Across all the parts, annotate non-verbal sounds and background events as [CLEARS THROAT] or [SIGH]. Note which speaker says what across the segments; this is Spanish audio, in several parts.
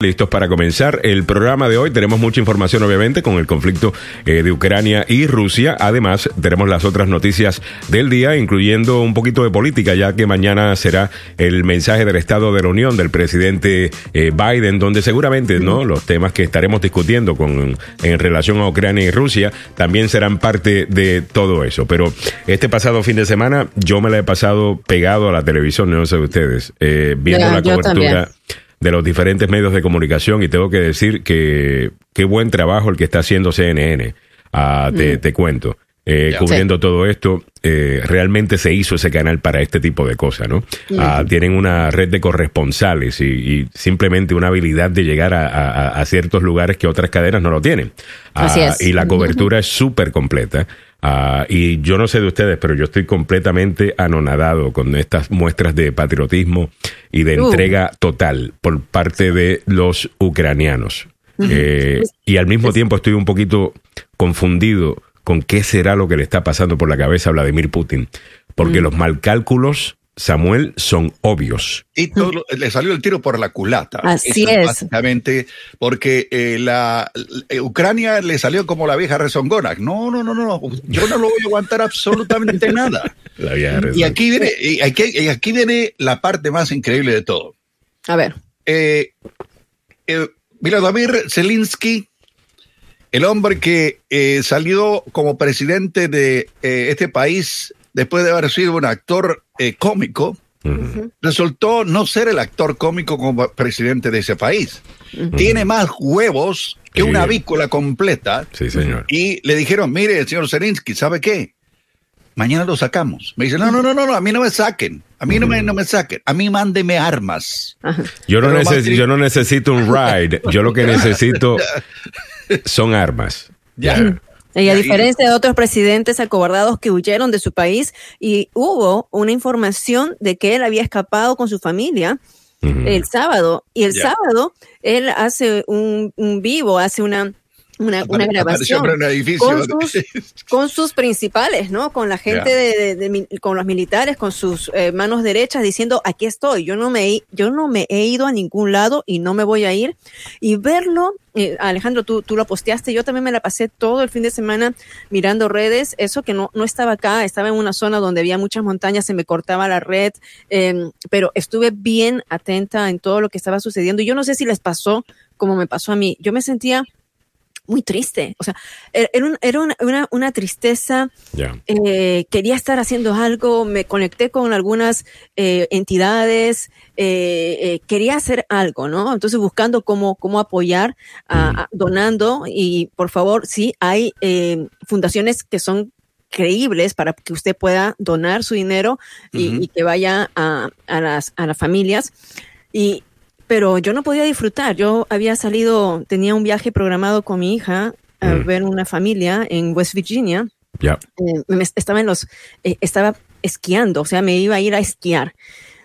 Speaker 1: Listos para comenzar el programa de hoy. Tenemos mucha información, obviamente, con el conflicto eh, de Ucrania y Rusia. Además, tenemos las otras noticias del día, incluyendo un poquito de política, ya que mañana será el mensaje del Estado de la Unión del presidente eh, Biden, donde seguramente no los temas que estaremos discutiendo con en relación a Ucrania y Rusia también serán parte de todo eso. Pero este pasado fin de semana yo me la he pasado pegado a la televisión, no sé ustedes, eh, viendo la cobertura de los diferentes medios de comunicación y tengo que decir que qué buen trabajo el que está haciendo CNN. Ah, te, te, cuento. Eh, cubriendo todo esto, eh, realmente se hizo ese canal para este tipo de cosas, ¿no? Ah, tienen una red de corresponsales y, simplemente una habilidad de llegar a, ciertos lugares que otras cadenas no lo tienen.
Speaker 2: Así
Speaker 1: ah,
Speaker 2: es.
Speaker 1: Y la cobertura es súper completa. Ah, y yo no sé de ustedes, pero yo estoy completamente anonadado con estas muestras de patriotismo y de
Speaker 2: Uh.
Speaker 1: entrega total por parte de los ucranianos. Eh, y al mismo tiempo estoy un poquito confundido con qué será lo que le está pasando por la cabeza a Vladimir Putin. Porque los malcálculos, Samuel, son obvios.
Speaker 3: Y todo lo- le salió el tiro por la culata.
Speaker 2: Así
Speaker 3: Eso
Speaker 2: es.
Speaker 3: Básicamente, porque eh, la eh, Ucrania le salió como la vieja rezongona. No, no, no, no. Yo no lo voy a aguantar absolutamente [LAUGHS] nada.
Speaker 1: La vieja
Speaker 3: Y aquí viene, y aquí, y aquí viene la parte más increíble de todo.
Speaker 2: A ver.
Speaker 3: Eh, eh, Vladimir Zelensky, el hombre que eh, salió como presidente de eh, este país después de haber sido un actor eh, cómico, resultó no ser el actor cómico como presidente de ese país. Tiene más huevos que
Speaker 1: Sí.
Speaker 3: una avícola completa.
Speaker 1: Sí, señor.
Speaker 3: Y le dijeron, mire, señor Zelensky, ¿sabe qué? Mañana lo sacamos. Me dice, no, no, no, no, no, a mí no me saquen. A mí no me, no me saquen. A mí mándeme armas.
Speaker 1: Yo no, neces- yo no necesito un ride. Yo lo que necesito [LAUGHS] son armas.
Speaker 3: Ya.
Speaker 2: Y a diferencia de otros presidentes acobardados que huyeron de su país y hubo una información de que él había escapado con su familia el sábado y el sábado él hace un, un vivo, hace una, una, [LAUGHS] grabación
Speaker 3: un
Speaker 2: con [LAUGHS] sus, con sus principales, ¿no? Con la gente de, de- de mi- con los militares, con sus eh, manos derechas, diciendo aquí estoy. Yo no me, yo no me he ido a ningún lado y no me voy a ir. Y verlo, eh, Alejandro, tú, tú lo posteaste. Yo también me la pasé todo el fin de semana mirando redes. Eso que no, no estaba acá, estaba en una zona donde había muchas montañas, se me cortaba la red, eh, pero estuve bien atenta en todo lo que estaba sucediendo. Y yo no sé si les pasó como me pasó a mí. Yo me sentía muy triste. O sea, era, era un- era una, una, una tristeza. Eh, quería estar haciendo algo. Me conecté con algunas eh, entidades. eh, eh, quería hacer algo, ¿no? Entonces, buscando cómo, cómo apoyar, a- a- donando. Y por favor, sí, hay fundaciones que son creíbles para que usted pueda donar su dinero y, y que vaya a, a las, a las familias. Y, pero yo no podía disfrutar. Yo había salido, tenía un viaje programado con mi hija a
Speaker 1: Mm.
Speaker 2: ver una familia en West Virginia.
Speaker 1: Ya.
Speaker 2: Eh, me- estaba en los, eh, estaba esquiando, o sea, me iba a ir a esquiar,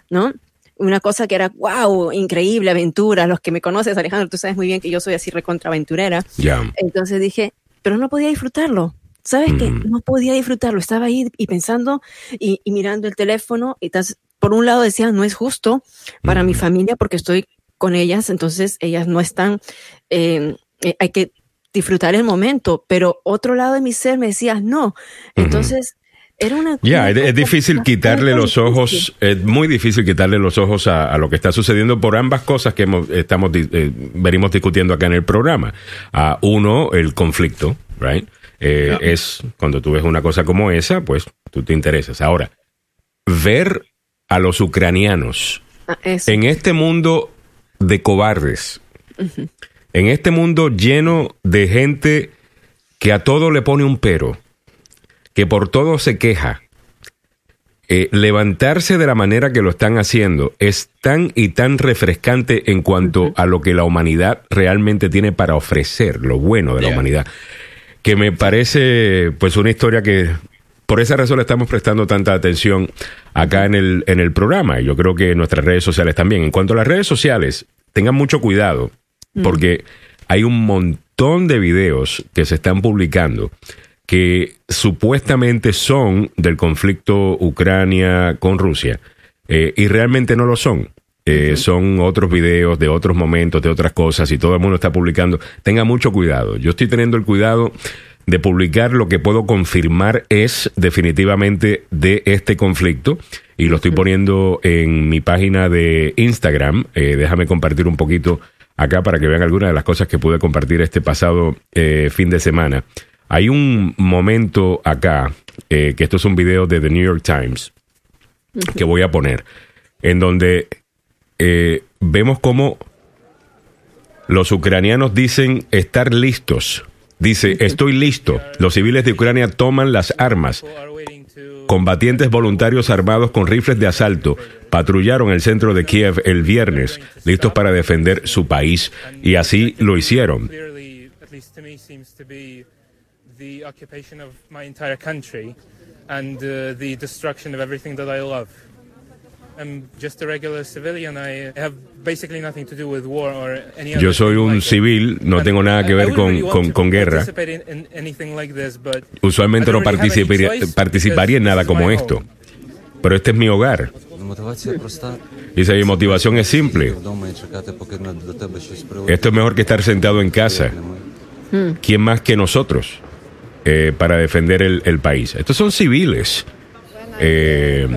Speaker 2: ¿no? Una cosa que era, wow, increíble, aventura. Los que me conoces, Alejandro, tú sabes muy bien que yo soy así recontraventurera.
Speaker 1: Ya.
Speaker 2: Entonces dije, pero no podía disfrutarlo. ¿Sabes qué?
Speaker 1: Ujú.
Speaker 2: No podía disfrutarlo. Estaba ahí y pensando y, y mirando el teléfono. Y tas- por un lado decía, no es justo para mi familia porque estoy con ellas, entonces ellas no están, eh, eh, hay que disfrutar el momento. Pero otro lado de mi ser me decía, no. Entonces era una...
Speaker 1: Ya,
Speaker 2: una
Speaker 1: es, difícil quitarle los ojos, es muy difícil quitarle los ojos a, a lo que está sucediendo por ambas cosas que hemos, estamos eh, venimos discutiendo acá en el programa. A uno, el conflicto, right? Eh. Es cuando tú ves una cosa como esa, pues tú te interesas. Ahora, ver a los ucranianos.
Speaker 2: Ah,
Speaker 1: en este mundo de cobardes, en este mundo lleno de gente que a todo le pone un pero, que por todo se queja, eh, levantarse de la manera que lo están haciendo es tan y tan refrescante en cuanto a lo que la humanidad realmente tiene para ofrecer, lo bueno de la humanidad, que me parece pues una historia que por esa razón le estamos prestando tanta atención acá en el, en el programa y yo creo que en nuestras redes sociales también. En cuanto a las redes sociales, tengan mucho cuidado porque hay un montón de videos que se están publicando que supuestamente son del conflicto Ucrania con Rusia eh, y realmente no lo son. eh, son otros videos de otros momentos, de otras cosas, y todo el mundo está publicando, tenga mucho cuidado. Yo estoy teniendo el cuidado de publicar lo que puedo confirmar es definitivamente de este conflicto y lo estoy poniendo en mi página de Instagram. Eh, déjame compartir un poquito acá para que vean algunas de las cosas que pude compartir este pasado eh, fin de semana. Hay un momento acá, eh, que esto es un video de The New York Times, que voy a poner, en donde vemos cómo los ucranianos dicen estar listos. Dice, estoy listo. Los civiles de Ucrania toman las armas. Combatientes voluntarios armados con rifles de asalto patrullaron el centro de Kiev el viernes, listos para defender su país, y así lo hicieron. Yo soy un civil, no tengo nada que ver con, con, con guerra. Usualmente no participaría, participaría en nada como esto. Pero este es mi hogar. Dice, mi motivación es simple. Esto es mejor que estar sentado en casa. ¿Quién más que nosotros eh, para defender el, el, país? Estos son civiles. Eh,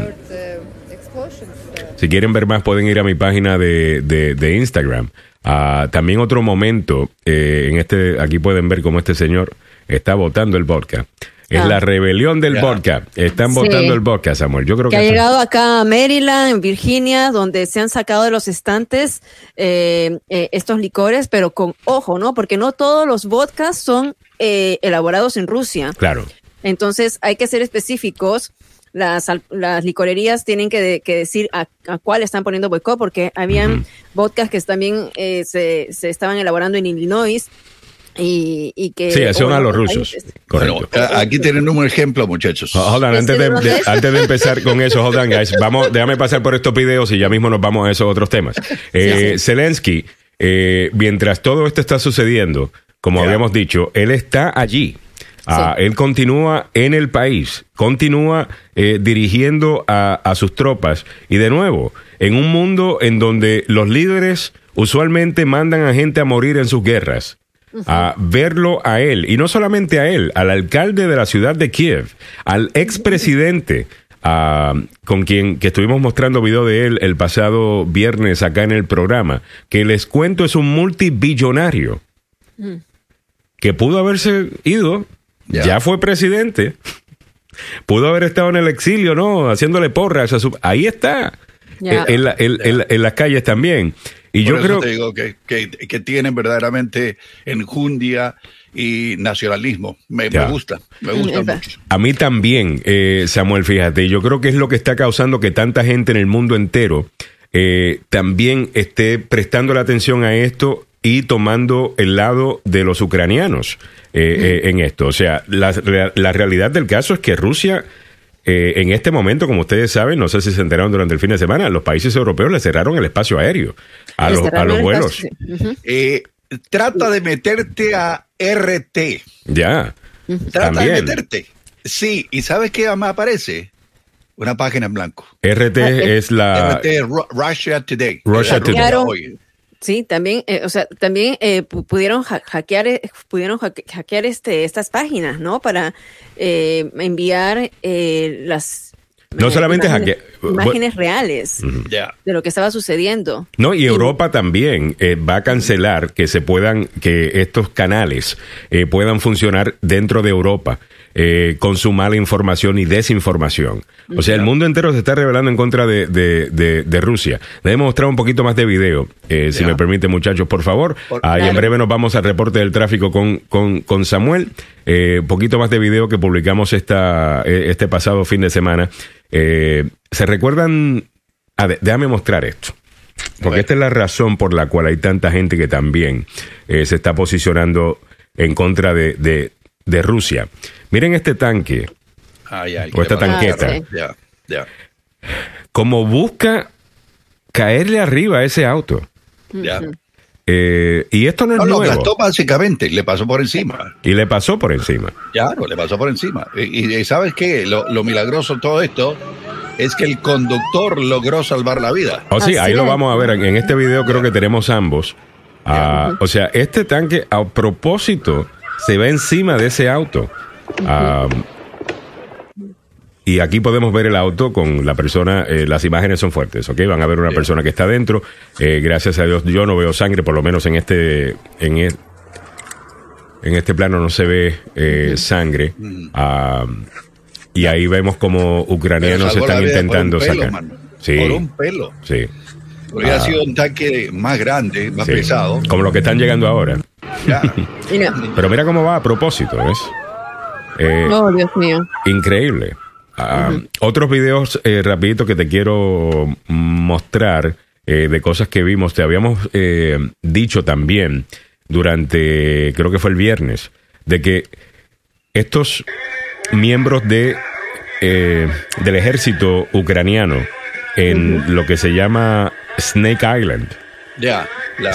Speaker 1: si quieren ver más, pueden ir a mi página de, de, de Instagram. Uh, también otro momento, eh, en este, aquí pueden ver cómo este señor está votando el vodka. Es ah. la rebelión del yeah. vodka. Están sí. votando el vodka, Samuel. Yo creo
Speaker 2: que,
Speaker 1: que
Speaker 2: ha llegado acá a Maryland, en Virginia, donde se han sacado de los estantes eh, eh, estos licores, pero con ojo, ¿no? Porque no todos los vodkas son eh, elaborados en Rusia.
Speaker 1: Claro.
Speaker 2: Entonces hay que ser específicos. Las, las licorerías tienen que, que decir a, a, cuál están poniendo boicot, porque habían uh -huh. vodkas que también eh, se, se estaban elaborando en Illinois y, y, que
Speaker 1: sí, son a los rusos. Correcto.
Speaker 3: Bueno, aquí tienen un ejemplo, muchachos.
Speaker 1: Hold on, antes, de, de, antes de empezar con eso, hold on, guys, vamos, déjame pasar por estos videos y ya mismo nos vamos a esos otros temas. Eh, sí, sí. Zelensky, eh, mientras todo esto está sucediendo, como yeah. habíamos dicho, él está allí. Uh, él continúa en el país, continúa eh, dirigiendo a, a, sus tropas. Y de nuevo, en un mundo en donde los líderes usualmente mandan a gente a morir en sus guerras, a verlo a él, y no solamente a él, al alcalde de la ciudad de Kiev, al expresidente. Uh, con quien que estuvimos mostrando video de él el pasado viernes acá en el programa, que les cuento es un multibillonario mm. que pudo haberse ido ya. ya fue presidente. Pudo haber estado en el exilio, ¿no? Haciéndole porras. A su... Ahí está. Yeah. En, la, en, en, en, las calles también. Y
Speaker 3: Por
Speaker 1: yo creo
Speaker 3: te digo que, que, que, tienen verdaderamente enjundia y nacionalismo. Me, me gusta, me gusta mucho.
Speaker 1: A mí también, eh, Samuel, fíjate, yo creo que es lo que está causando que tanta gente en el mundo entero eh, también esté prestando la atención a esto y tomando el lado de los ucranianos eh, eh, en esto. O sea, la, la, realidad del caso es que Rusia, eh, en este momento, como ustedes saben, no sé si se enteraron durante el fin de semana, los países europeos le cerraron el espacio aéreo a, los, a los, vuelos.
Speaker 3: Uh -huh. trata de meterte a RT.
Speaker 1: Ya.
Speaker 3: Trata También. de meterte. Sí, ¿y sabes qué me aparece? Una página en blanco.
Speaker 1: RT ah, es la...
Speaker 3: RT Russia Today.
Speaker 1: Russia Today.
Speaker 2: Sí, también, eh, o sea, también eh, pudieron ha hackear, eh, pudieron ha hackear este, estas páginas, ¿no? Para eh, enviar eh, las
Speaker 1: no solamente
Speaker 2: imágenes, imágenes reales
Speaker 1: uh -huh.
Speaker 2: yeah. de lo que estaba sucediendo.
Speaker 1: No, y Europa y, también eh, va a cancelar que se puedan, que estos canales eh, puedan funcionar dentro de Europa. Eh, con su mala información y desinformación. O sea, el mundo entero se está revelando en contra de, de, de, de Rusia. Debemos mostrar un poquito más de video, eh, si me permite, muchachos, por favor. Por, ah, y en breve nos vamos al reporte del tráfico con, con, con Samuel. Eh, un poquito más de video que publicamos esta, eh, este pasado fin de semana. ¿Se recuerdan? Ah, déjame mostrar esto. Porque esta es la razón por la cual hay tanta gente que también se está posicionando en contra de, de, de Rusia. Miren este tanque.
Speaker 3: Ay, ay,
Speaker 1: o esta tanqueta.
Speaker 3: Ah, sí. yeah, yeah.
Speaker 1: Como busca caerle arriba a ese auto.
Speaker 3: Yeah.
Speaker 1: Eh, y esto no es
Speaker 3: no,
Speaker 1: nuevo.
Speaker 3: Lo gastó básicamente, le pasó por encima.
Speaker 1: Y le pasó por encima.
Speaker 3: Claro, le pasó por encima. Y, y ¿sabes qué? Lo, lo milagroso de todo esto es que el conductor logró salvar la vida.
Speaker 1: Oh, sí,
Speaker 2: Así
Speaker 1: ahí lo vamos a ver. En este video creo que tenemos ambos. Ah, o sea, este tanque a propósito se va encima de ese auto. Ah, y aquí podemos ver el auto con la persona, eh, las imágenes son fuertes, ¿ok? Van a ver una persona que está dentro. Eh, gracias a Dios yo no veo sangre, por lo menos en este, en e- en este plano no se ve eh, sangre. Ah, y ahí vemos como ucranianos están intentando
Speaker 3: pelo,
Speaker 1: sacar.
Speaker 3: mano.
Speaker 1: Sí,
Speaker 3: Por un pelo.
Speaker 1: sí.
Speaker 3: Hubiera
Speaker 1: Ah.
Speaker 3: sido un tanque más grande, más
Speaker 1: sí.
Speaker 3: pesado.
Speaker 1: Como los que están llegando ahora. [LAUGHS] Pero mira cómo va a propósito, ¿ves? Eh,
Speaker 2: Oh, Dios mío.
Speaker 1: Increíble. Ah, Otros videos eh, rapidito que te quiero mostrar eh, de cosas que vimos. Te habíamos eh, dicho también durante, creo que fue el viernes, de que estos miembros de eh, del ejército ucraniano en lo que se llama Snake Island
Speaker 3: Ya.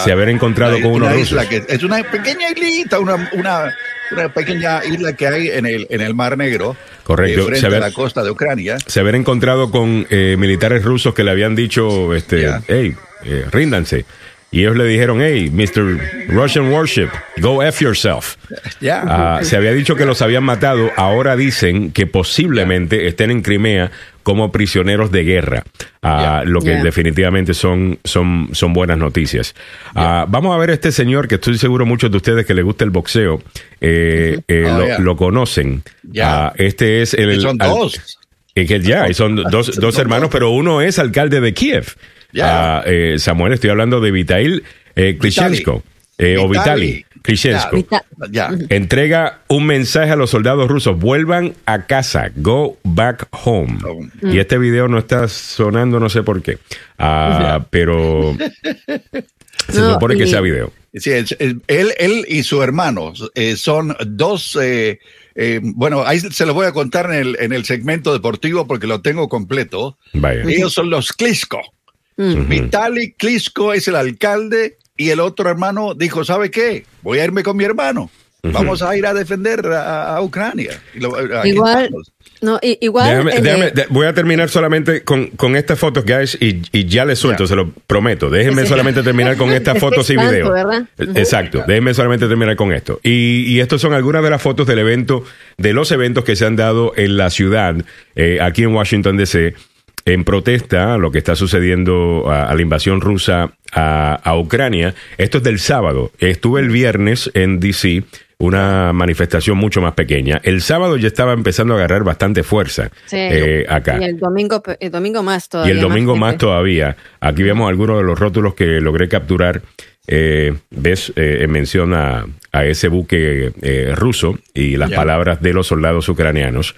Speaker 1: se haber encontrado con unos rusos.
Speaker 3: que es una pequeña islita, una, una, una pequeña isla que hay en el, en el Mar Negro.
Speaker 1: Correcto.
Speaker 3: eh, frente
Speaker 1: Se
Speaker 3: a la costa de Ucrania.
Speaker 1: se haber encontrado con eh, militares rusos que le habían dicho, este, hey, eh, ríndanse. Y ellos le dijeron, hey, Mr. Russian Warship, go F yourself. [LAUGHS]
Speaker 3: Ya.
Speaker 1: Ah, se había dicho que los habían matado, ahora dicen que posiblemente estén en Crimea como prisioneros de guerra, Ah, lo que
Speaker 2: Ya.
Speaker 1: definitivamente son, son, son buenas noticias. Ah, vamos a ver a este señor que estoy seguro muchos de ustedes que les gusta el boxeo, eh, eh,
Speaker 3: Oh,
Speaker 1: lo, lo conocen.
Speaker 3: Ya.
Speaker 1: Este es el...
Speaker 3: son
Speaker 1: al-
Speaker 3: dos.
Speaker 1: y que ya, y son [LAUGHS] dos, dos hermanos, pero uno es alcalde de Kiev. Ah, eh, Samuel, estoy hablando de Vitail eh, Klitschenko, eh, o Vitali
Speaker 3: Ya.
Speaker 1: Entrega un mensaje a los soldados rusos, vuelvan a casa, go back home. Y este video no está sonando, no sé por qué, Ah, pero [LAUGHS] se
Speaker 2: No,
Speaker 1: supone que sea video.
Speaker 3: Sí, es- es- él, él y su hermano eh, son dos. eh, eh, bueno, ahí se lo voy a contar en el, en el segmento deportivo porque lo tengo completo.
Speaker 1: Vaya.
Speaker 3: Ellos son los Klitschko.
Speaker 2: Mm.
Speaker 3: Vitali Klitschko es el alcalde y el otro hermano dijo, ¿sabe qué? Voy a irme con mi hermano. Vamos a ir a defender a, a Ucrania.
Speaker 2: Igual, no, igual.
Speaker 1: Déjame-
Speaker 2: eh,
Speaker 1: déjame- de- voy a terminar solamente con, con estas fotos, guys, y, y ya les suelto, se lo prometo. Déjenme
Speaker 2: Sí.
Speaker 1: solamente terminar con [LAUGHS] estas fotos y videos. Eh. Exacto, déjenme solamente terminar con esto. Y, y estos son algunas de las fotos del evento, de los eventos que se han dado en la ciudad, eh, aquí en Washington, D.C., en protesta a lo que está sucediendo a, a la invasión rusa a, a Ucrania. Esto es del sábado. Estuve el viernes en D.C., una manifestación mucho más pequeña. El sábado ya estaba empezando a agarrar bastante fuerza
Speaker 2: sí.
Speaker 1: eh, acá.
Speaker 2: Y el domingo, el domingo más
Speaker 1: Y
Speaker 2: todavía.
Speaker 1: el domingo más todavía. Aquí vemos algunos de los rótulos que logré capturar. Eh, ves, eh, en mención a, a ese buque eh, ruso y las palabras de los soldados ucranianos.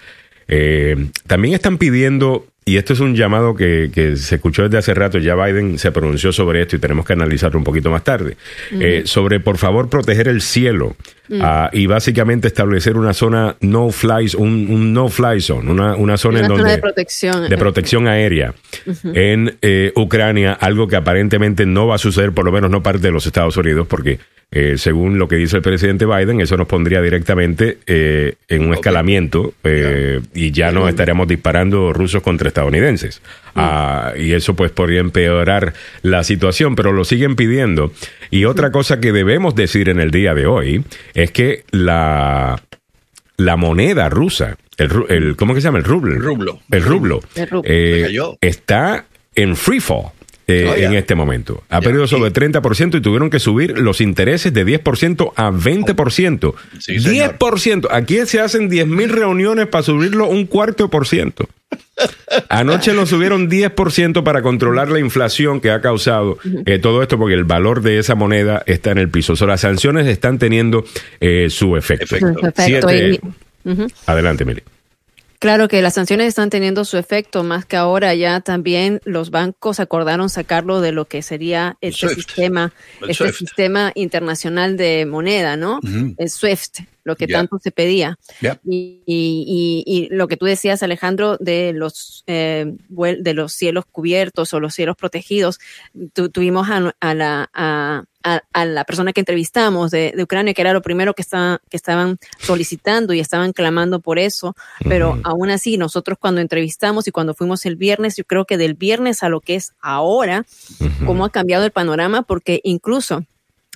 Speaker 1: Eh, también están pidiendo, y esto es un llamado que, que se escuchó desde hace rato, ya Biden se pronunció sobre esto y tenemos que analizarlo un poquito más tarde, eh, sobre por favor proteger el cielo ah, y básicamente establecer una zona no fly, un, un no fly zone, una, una zona
Speaker 2: Una
Speaker 1: en
Speaker 2: zona
Speaker 1: donde
Speaker 2: de protección.
Speaker 1: de protección aérea en eh, Ucrania, algo que aparentemente no va a suceder, por lo menos no parte de los Estados Unidos, porque eh, según lo que dice el presidente Biden, eso nos pondría directamente eh, en un escalamiento eh, y ya no estaríamos disparando rusos contra estadounidenses. Ah, y eso pues podría empeorar la situación, pero lo siguen pidiendo. Y otra cosa que debemos decir en el día de hoy es que la la moneda rusa, el, el ¿cómo que se llama? El rublo.
Speaker 3: El rublo.
Speaker 1: El rublo.
Speaker 2: El
Speaker 1: está en free fall. Eh,
Speaker 3: Oh,
Speaker 1: en este momento. Ha perdido sobre
Speaker 3: Y-
Speaker 1: 30% y tuvieron que subir los intereses de 10% a 20%.
Speaker 3: Sí, señor.
Speaker 1: 10%. Aquí se hacen 10.000 reuniones para subirlo un cuarto por ciento. Anoche lo subieron 10% para controlar la inflación que ha causado eh, todo esto, porque el valor de esa moneda está en el piso. O sea, las sanciones están teniendo eh, su efecto. Siete-. Adelante, Mili.
Speaker 2: Claro que las sanciones están teniendo su efecto, más que ahora ya también los bancos acordaron sacarlo de lo que sería este
Speaker 3: SWIFT.
Speaker 2: sistema,
Speaker 3: El
Speaker 2: este
Speaker 3: SWIFT.
Speaker 2: sistema internacional de moneda, ¿no? El SWIFT, lo que tanto se pedía. Y, y- y- y lo que tú decías, Alejandro, de los eh, de los cielos cubiertos o los cielos protegidos, tu- tuvimos a, a la a, a, a, la persona que entrevistamos de, de, Ucrania, que era lo primero que, estaban solicitando y estaban clamando por eso, pero uh -huh. aún así nosotros cuando entrevistamos y cuando fuimos el viernes, yo creo que del viernes a lo que es ahora, uh -huh. cómo ha cambiado el panorama, porque incluso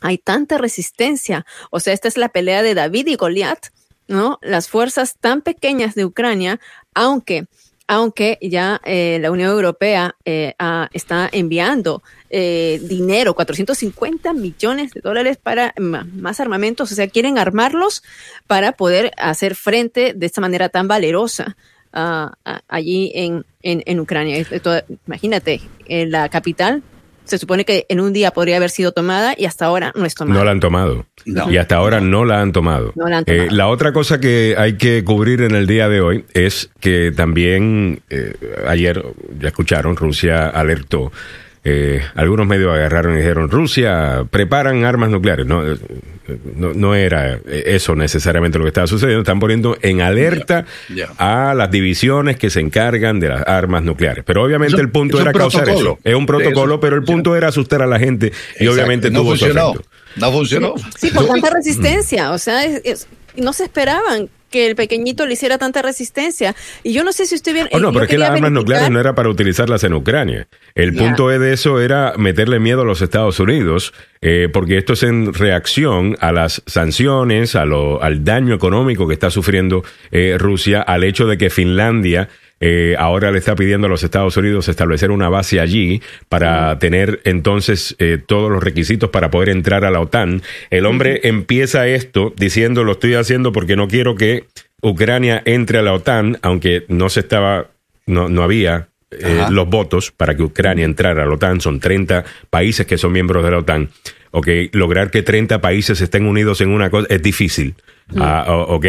Speaker 2: hay tanta resistencia, o sea, esta es la pelea de David y Goliat, ¿no? Las fuerzas tan pequeñas de Ucrania, aunque aunque ya eh, la Unión Europea eh, ah, está enviando eh, dinero, 450 millones de dólares para más armamentos, o sea, quieren armarlos para poder hacer frente de esta manera tan valerosa uh, allí en, en, en Ucrania. Imagínate, en la capital se supone que en un día podría haber sido tomada y hasta ahora no es tomada.
Speaker 1: No la han tomado. No. Y hasta ahora no la han tomado.
Speaker 2: No la, han tomado.
Speaker 1: Eh, la otra cosa que hay que cubrir en el día de hoy es que también eh, ayer, ya escucharon, Rusia alertó. Eh, algunos medios agarraron y dijeron, Rusia, preparan armas nucleares. No, no, no, era eso necesariamente lo que estaba sucediendo. Están poniendo en alerta yeah, yeah. a las divisiones que se encargan de las armas nucleares. Pero obviamente
Speaker 3: eso,
Speaker 1: el punto era causar eso. Es un protocolo, eso, pero el punto era asustar a la gente y
Speaker 3: Exacto.
Speaker 1: obviamente
Speaker 3: no
Speaker 1: tuvo
Speaker 3: funcionó.
Speaker 1: su efecto.
Speaker 3: No funcionó.
Speaker 2: Sí, por tanta resistencia. O sea, es, es, no se esperaban que el pequeñito le hiciera tanta resistencia. Y yo no sé si usted bien.
Speaker 1: Oh, no, pero es que las armas nucleares no era para utilizarlas en Ucrania. El yeah. punto de eso era meterle miedo a los Estados Unidos, eh, porque esto es en reacción a las sanciones, a lo, al daño económico que está sufriendo eh, Rusia, al hecho de que Finlandia eh, ahora le está pidiendo a los Estados Unidos establecer una base allí para tener entonces eh, todos los requisitos para poder entrar a la OTAN. El hombre empieza esto diciendo lo estoy haciendo porque no quiero que Ucrania entre a la OTAN, aunque no se estaba, no, no había eh, los votos para que Ucrania entrara a la OTAN. Son 30 países que son miembros de la OTAN. Ok, lograr que 30 países estén unidos en una cosa es difícil. Uh, ok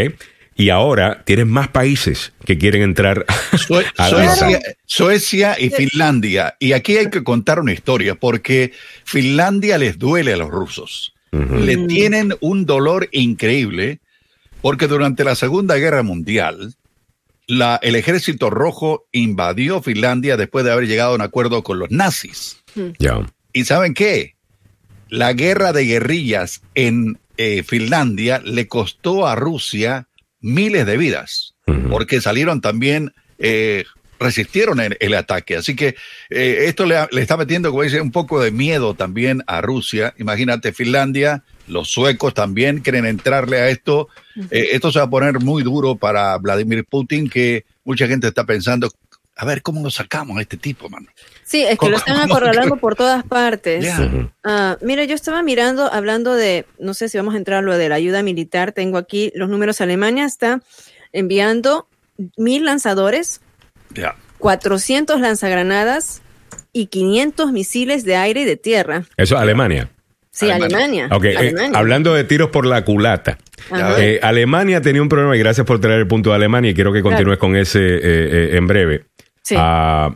Speaker 1: y ahora tienes más países que quieren entrar [LAUGHS]
Speaker 3: Sue a Suecia, Suecia, y Finlandia. Y aquí hay que contar una historia, porque Finlandia les duele a los rusos. Uh -huh. Le tienen un dolor increíble, porque durante la Segunda Guerra Mundial, la, el ejército rojo invadió Finlandia después de haber llegado a un acuerdo con los nazis.
Speaker 1: Yeah.
Speaker 3: ¿Y saben qué? La guerra de guerrillas en eh, Finlandia le costó a Rusia miles de vidas, uh -huh. porque salieron también, eh, resistieron el, el, ataque. Así que eh, esto le, le, está metiendo, como dice, un poco de miedo también a Rusia. Imagínate, Finlandia, los suecos también quieren entrarle a esto. Uh -huh. eh, esto se va a poner muy duro para Vladimir Putin, que mucha gente está pensando, a ver cómo lo sacamos a este tipo, mano.
Speaker 2: Sí, es que lo están acorralando por todas partes. Yeah. Uh, mira, yo estaba mirando, hablando de, no sé si vamos a entrar a lo de la ayuda militar, tengo aquí los números. Alemania está enviando mil lanzadores,
Speaker 3: yeah.
Speaker 2: 400 lanzagranadas y 500 misiles de aire y de tierra.
Speaker 1: Eso es Alemania.
Speaker 2: Sí, Alemania.
Speaker 1: Alemania. Okay. Alemania. Eh, hablando de tiros por la culata. Eh, Alemania tenía un problema y gracias por traer el punto de Alemania y quiero que continúes claro. con ese eh, en breve.
Speaker 2: Sí.
Speaker 1: Uh,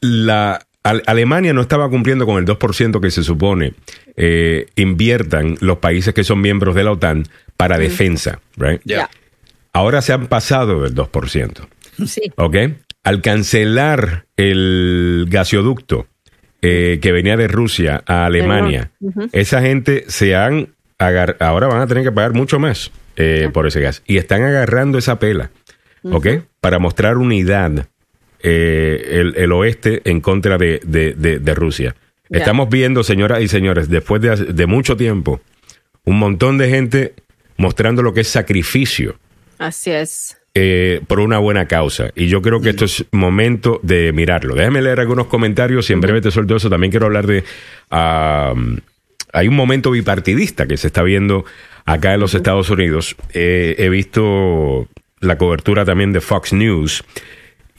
Speaker 1: la Alemania no estaba cumpliendo con el 2% que se supone eh, inviertan los países que son miembros de la OTAN para mm. defensa, right?
Speaker 2: Yeah.
Speaker 1: Ahora se han pasado del 2%.
Speaker 2: Sí.
Speaker 1: ¿Ok? Al cancelar el gasoducto eh, que venía de Rusia a Alemania, uh -huh. esa gente se han agar ahora van a tener que pagar mucho más eh, por ese gas. Y están agarrando esa pela, ¿ok? Uh -huh. Para mostrar unidad eh, el, el, oeste en contra de, de, de, de Rusia. Yeah. Estamos viendo, señoras y señores, después de, de, mucho tiempo, un montón de gente mostrando lo que es sacrificio.
Speaker 2: Así es.
Speaker 1: Eh, por una buena causa. Y yo creo que esto es momento de mirarlo. Déjame leer algunos comentarios y en breve te suelto eso. También quiero hablar de... Uh, hay un momento bipartidista que se está viendo acá en los. Estados Unidos. Eh, he visto la cobertura también de Fox News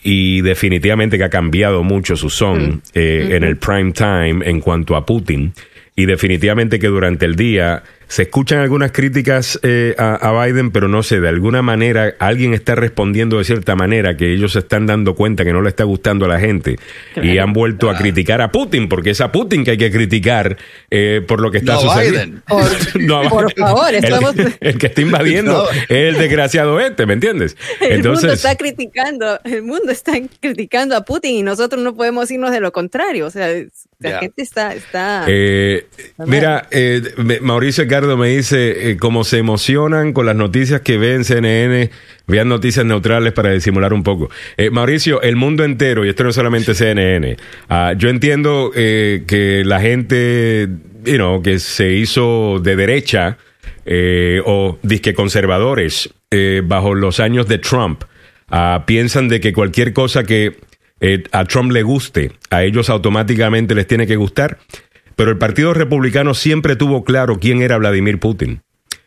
Speaker 1: y definitivamente que ha cambiado mucho su son mm. eh, mm -hmm. en el prime time en cuanto a Putin y definitivamente que durante el día se escuchan algunas críticas eh, a, a Biden, pero no sé, de alguna manera alguien está respondiendo de cierta manera que ellos se están dando cuenta que no le está gustando a la gente y han vuelto a criticar a Putin, porque es a Putin que hay que criticar eh, por lo que está
Speaker 3: No a
Speaker 1: sucediendo.
Speaker 3: Biden. [LAUGHS]
Speaker 1: No a
Speaker 2: Por favor,
Speaker 1: El-
Speaker 2: estamos-
Speaker 1: el, que está invadiendo
Speaker 3: No.
Speaker 1: es el desgraciado este, ¿me entiendes? [LAUGHS]
Speaker 2: El mundo
Speaker 1: Entonces,
Speaker 2: está criticando, el mundo está criticando a Putin y nosotros no podemos irnos de lo contrario. O sea, la gente está, está.
Speaker 1: Eh, mira, eh, me- Mauricio Me dice eh, cómo se emocionan con las noticias que ven CNN, vean noticias neutrales para disimular un poco. Eh, Mauricio, el mundo entero, y esto no es solamente CNN, ah, yo entiendo eh, que la gente, you know, que se hizo de derecha eh, o disque conservadores bajo los años de Trump, ah, piensan de que cualquier cosa que a Trump le guste, a ellos automáticamente les tiene que gustar. Pero el Partido Republicano siempre tuvo claro quién era Vladimir Putin.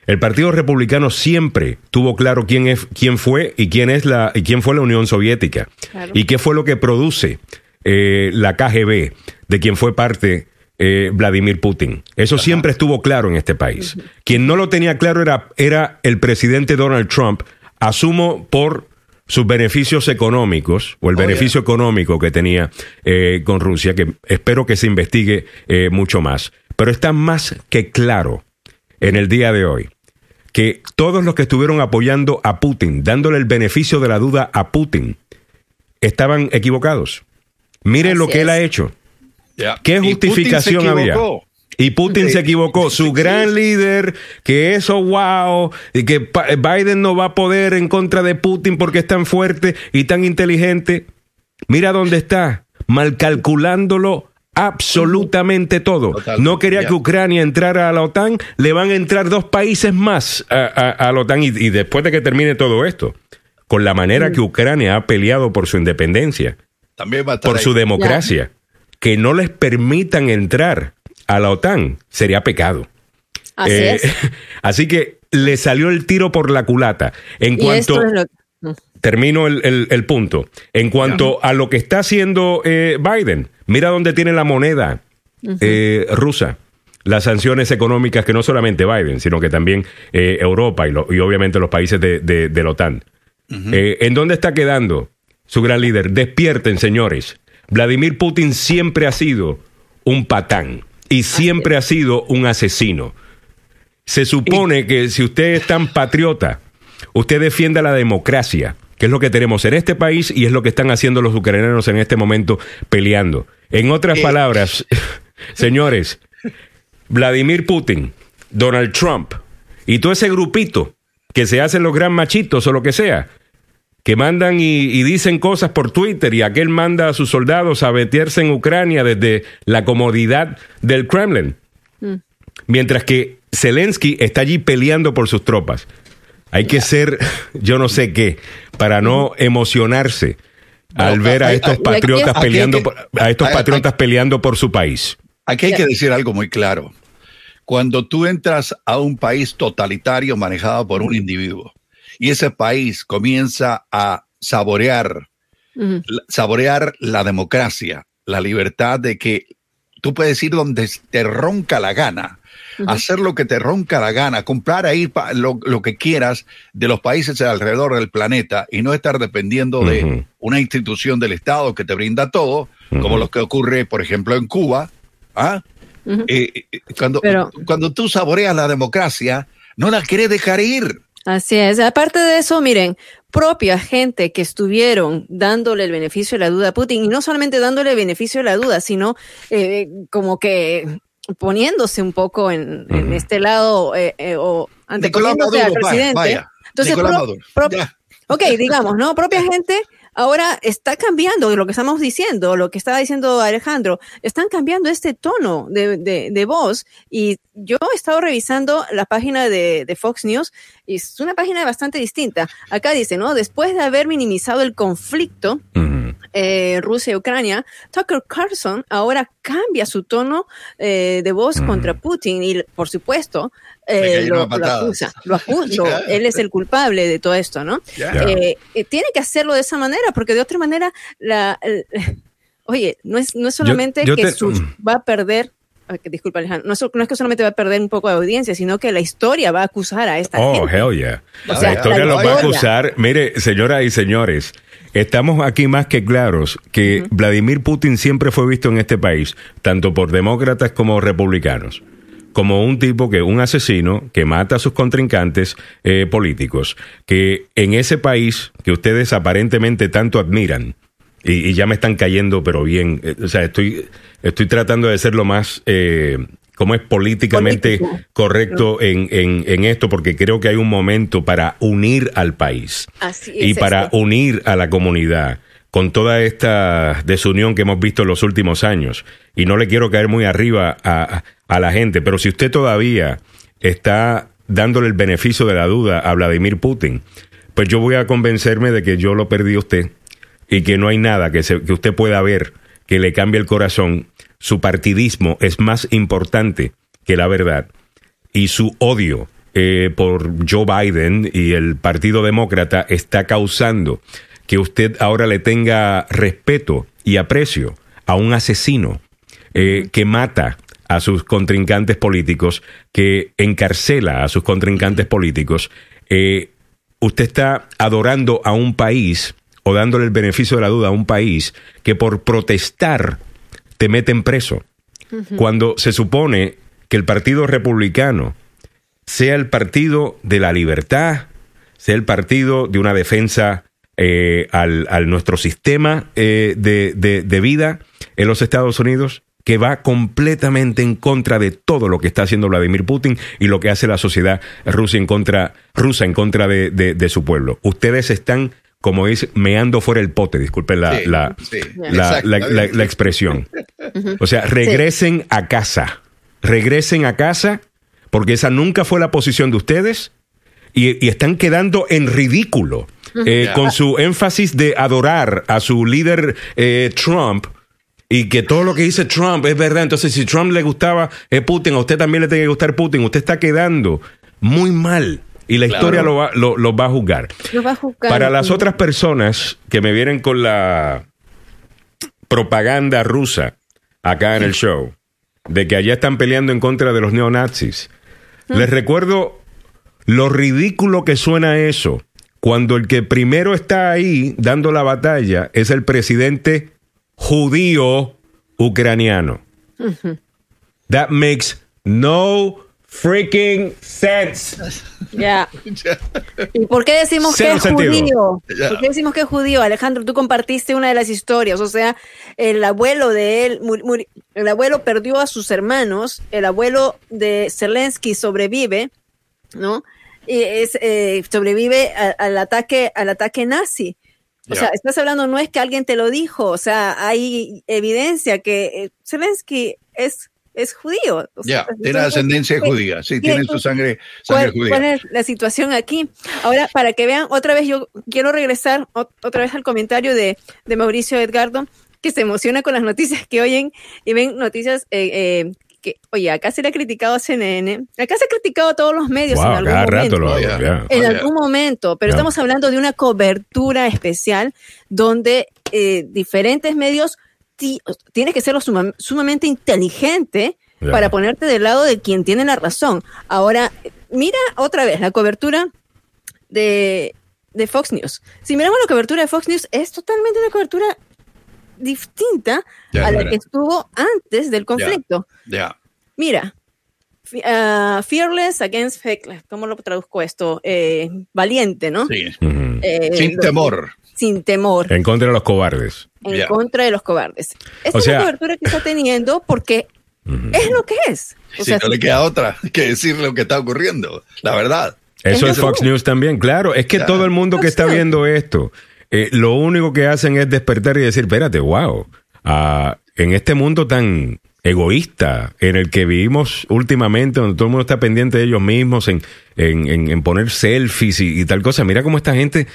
Speaker 1: El Partido Republicano siempre tuvo claro quién, es, quién fue y quién es la y quién fue la Unión Soviética
Speaker 2: Claro.
Speaker 1: y qué fue lo que produce eh, la KGB de quien fue parte eh, Vladimir Putin. Eso siempre estuvo claro en este país. Quien no lo tenía claro era, era el presidente Donald Trump, asumo por sus beneficios económicos o el
Speaker 3: Oh, yeah.
Speaker 1: beneficio económico que tenía eh, con Rusia, que espero que se investigue eh, mucho más. Pero está más que claro en el día de hoy que todos los que estuvieron apoyando a Putin, dándole el beneficio de la duda a Putin, estaban equivocados. Miren
Speaker 2: Así
Speaker 1: lo que él ha hecho. ¿Qué
Speaker 3: Y Putin
Speaker 1: justificación
Speaker 3: se
Speaker 1: había? Y Putin se equivocó. Su gran líder, que eso, wow, y que Biden no va a poder en contra de Putin porque es tan fuerte y tan inteligente. Mira dónde está, mal calculándolo absolutamente todo. No quería que Ucrania entrara a la OTAN, le van a entrar dos países más a, a- a la OTAN. Y, y después de que termine todo esto, con la manera que Ucrania ha peleado por su independencia,
Speaker 3: También
Speaker 1: por su democracia, que no les permitan entrar a la OTAN sería pecado.
Speaker 2: así
Speaker 1: Eh,
Speaker 2: es. [LAUGHS]
Speaker 1: así que le salió el tiro por la culata. En
Speaker 2: Y
Speaker 1: cuanto,
Speaker 2: esto es lo-
Speaker 1: termino el, el- el punto, en cuanto a lo que está haciendo eh, Biden, mira dónde tiene la moneda eh, rusa. Las sanciones económicas que no solamente Biden, sino que también eh, Europa y, lo- y obviamente los países de, de- de la OTAN. Eh, ¿En dónde está quedando su gran líder? Despierten, señores. Vladimir Putin siempre ha sido un patán y siempre ha sido un asesino. Se supone que si usted es tan patriota, usted defienda la democracia, que es lo que tenemos en este país y es lo que están haciendo los ucranianos en este momento peleando. En otras
Speaker 3: Eh.
Speaker 1: palabras, [LAUGHS] señores, Vladimir Putin, Donald Trump y todo ese grupito que se hacen los gran machitos o lo que sea, que mandan y, y dicen cosas por Twitter y aquel manda a sus soldados a meterse en Ucrania desde la comodidad del Kremlin. Mientras que Zelensky está allí peleando por sus tropas. Hay que ser, yo no sé qué, para no emocionarse al ver a estos patriotas peleando, por- a estos patriotas peleando por su país.
Speaker 3: Aquí hay que decir algo muy claro. Cuando tú entras a un país totalitario manejado por un individuo y ese país comienza a saborear, saborear la democracia, la libertad de que tú puedes ir donde te ronca la gana, hacer lo que te ronca la gana, comprar ahí pa- lo, lo que quieras de los países alrededor del planeta y no estar dependiendo de una institución del Estado que te brinda todo, como lo que ocurre, por ejemplo, en Cuba. ¿ah? Eh, eh, cuando,
Speaker 2: Pero-
Speaker 3: cuando tú saboreas la democracia, no la quieres dejar ir.
Speaker 2: Así es. Aparte de eso, miren, propia gente que estuvieron dándole el beneficio de la duda a Putin, y no solamente dándole el beneficio de la duda, sino eh, como que poniéndose un poco en, este lado eh, eh, o anteponiéndose al
Speaker 3: Maduro, vaya,
Speaker 2: presidente.
Speaker 3: vaya.
Speaker 2: Entonces, pro- pro-. Ok, digamos, ¿no? Propia [LAUGHS] gente ahora está cambiando lo que estamos diciendo, lo que estaba diciendo Alejandro, están cambiando este tono de, de- de voz y yo he estado revisando la página de, de Fox News y es una página bastante distinta. Acá dice, ¿no? Después de haber minimizado el conflicto, eh, Rusia y Ucrania, Tucker Carlson ahora cambia su tono eh, de voz contra Putin y, por supuesto, eh, lo, lo acusa. Lo acusa. [LAUGHS] Él es el culpable de todo esto, ¿no? Eh, eh, tiene que hacerlo de esa manera, porque de otra manera, la, el- [LAUGHS] oye, no es, no es solamente
Speaker 1: yo
Speaker 2: que
Speaker 1: te-
Speaker 2: sus- va a perder disculpa Alejandro, no es, no es, que solamente va a perder un poco de audiencia, sino que la historia va a acusar a esta
Speaker 1: oh,
Speaker 2: gente.
Speaker 1: Oh, hell yeah.
Speaker 2: O sea,
Speaker 1: la historia los va a acusar. Mire, señoras y señores, estamos aquí más que claros que Vladimir Putin siempre fue visto en este país, tanto por demócratas como republicanos como un tipo que, un asesino que mata a sus contrincantes eh, políticos, que en ese país que ustedes aparentemente tanto admiran, y, y ya me están cayendo, pero bien, eh, o sea, estoy, estoy tratando de ser lo más, eh, como es políticamente
Speaker 2: Político.
Speaker 1: correcto en, en, en esto, porque creo que hay un momento para unir al país
Speaker 2: Así
Speaker 1: y para unir a la comunidad con toda esta desunión que hemos visto en los últimos años. Y no le quiero caer muy arriba a, la gente, pero si usted todavía está dándole el beneficio de la duda a Vladimir Putin, pues yo voy a convencerme de que yo lo perdí a usted y que no hay nada que, se- usted pueda ver que le cambie el corazón. Su partidismo es más importante que la verdad y su odio eh, por Joe Biden y el Partido Demócrata está causando que usted ahora le tenga respeto y aprecio a un asesino eh, que mata a sus contrincantes políticos, que encarcela a sus contrincantes políticos. Eh, usted está adorando a un país o dándole el beneficio de la duda a un país que por protestar te meten preso. Cuando se supone que el Partido Republicano sea el partido de la libertad, sea el partido de una defensa eh, al, al nuestro sistema eh, de, de- de vida en los Estados Unidos, que va completamente en contra de todo lo que está haciendo Vladimir Putin y lo que hace la sociedad rusa en contra, rusa en contra de, de- de su pueblo. Ustedes están, como dice, meando fuera el pote, disculpen la,
Speaker 3: Sí,
Speaker 1: la,
Speaker 3: sí,
Speaker 1: la- la- la-
Speaker 3: exactamente.
Speaker 1: la expresión. O sea, regresen a casa. Regresen a casa, porque esa nunca fue la posición de ustedes y, y están quedando en ridículo eh, con su énfasis de adorar a su líder eh, Trump. Y que todo lo que dice Trump es verdad. Entonces, si Trump le gustaba eh, Putin, a usted también le tiene que gustar Putin. Usted está quedando muy mal. Y la
Speaker 3: Claro.
Speaker 1: historia lo va, lo- lo va a juzgar.
Speaker 2: Lo va a juzgar.
Speaker 1: Para las otras personas que me vienen con la propaganda rusa acá en el show, de que allá están peleando en contra de los neonazis, les recuerdo lo ridículo que suena eso cuando el que primero está ahí dando la batalla es el presidente judío ucraniano. That makes no freaking sense.
Speaker 2: Ya. ¿Y por qué decimos
Speaker 1: Cero
Speaker 2: que es
Speaker 1: sentido.
Speaker 2: judío? ¿Por qué decimos que es judío? Alejandro, tú compartiste una de las historias, o sea, el abuelo de él, el abuelo perdió a sus hermanos, el abuelo de Zelensky sobrevive, ¿no? Y es, eh, sobrevive a- al ataque, al ataque nazi. O
Speaker 3: Ya.
Speaker 2: sea, estás hablando, no es que alguien te lo dijo, o sea, hay evidencia que eh, Zelensky es, es judío. O sea,
Speaker 3: Ya, tiene ascendencia
Speaker 2: ¿qué-
Speaker 3: judía, sí, tiene su sangre, sangre
Speaker 2: ¿Cuál, cuál
Speaker 3: judía.
Speaker 2: es la situación aquí? Ahora, para que vean, otra vez yo quiero regresar ot- otra vez al comentario de, de Mauricio Edgardo, que se emociona con las noticias que oyen y ven noticias eh, eh, que, oye, acá se le ha criticado a CNN, acá se ha criticado a todos los medios en algún
Speaker 1: cada
Speaker 2: momento.
Speaker 1: rato lo hago.
Speaker 3: ya.
Speaker 1: ya.
Speaker 2: En algún momento, pero
Speaker 1: Ya.
Speaker 2: estamos hablando de una cobertura especial donde eh, diferentes medios ti- tienes que ser lo suma- sumamente inteligente
Speaker 1: Ya.
Speaker 2: para ponerte del lado de quien tiene la razón. Ahora, mira otra vez la cobertura de, de Fox News. Si miramos la cobertura de Fox News, es totalmente una cobertura distinta
Speaker 3: Ya,
Speaker 2: a la
Speaker 3: mira.
Speaker 2: que estuvo antes del conflicto.
Speaker 3: Ya,
Speaker 2: Mira, ah, Fearless Against Fake, ¿cómo lo traduzco esto? Eh, valiente, ¿no?
Speaker 3: sí.
Speaker 2: Eh,
Speaker 3: Sin
Speaker 2: lo-
Speaker 3: temor.
Speaker 2: Sin temor,
Speaker 1: En contra de los cobardes.
Speaker 2: en
Speaker 3: Ya.
Speaker 2: contra de los cobardes. Esta
Speaker 1: O
Speaker 2: es
Speaker 1: sea-
Speaker 2: la cobertura que está teniendo porque [LAUGHS] es lo que es. O
Speaker 3: Si
Speaker 2: sea,
Speaker 3: no le queda otra que decir lo que está ocurriendo, la verdad.
Speaker 1: Eso
Speaker 2: Es
Speaker 1: es Fox
Speaker 2: que-
Speaker 1: News también, claro. Es que
Speaker 3: Ya.
Speaker 1: todo el mundo que está viendo esto, eh, lo único que hacen es despertar y decir, espérate, wow, ah, en este mundo tan egoísta en el que vivimos últimamente, donde todo el mundo está pendiente de ellos mismos, en, en, en- poner selfies y, y tal cosa, mira cómo esta gente eh,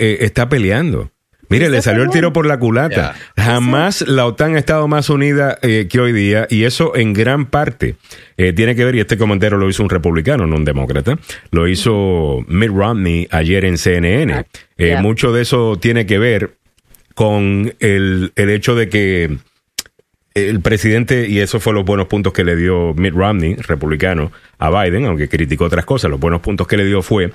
Speaker 1: eh, está peleando. Mire, le salió el tiro por la culata. Jamás la OTAN ha estado más unida eh, que hoy día y eso en gran parte eh, tiene que ver, y este comentario lo hizo un republicano, no un demócrata, lo hizo Mitt Romney ayer en CNN.
Speaker 2: Ah,
Speaker 1: Eh. Mucho de eso tiene que ver con el, el hecho de que el presidente, y esos fueron los buenos puntos que le dio Mitt Romney, republicano, a Biden, aunque criticó otras cosas, los buenos puntos que le dio fue,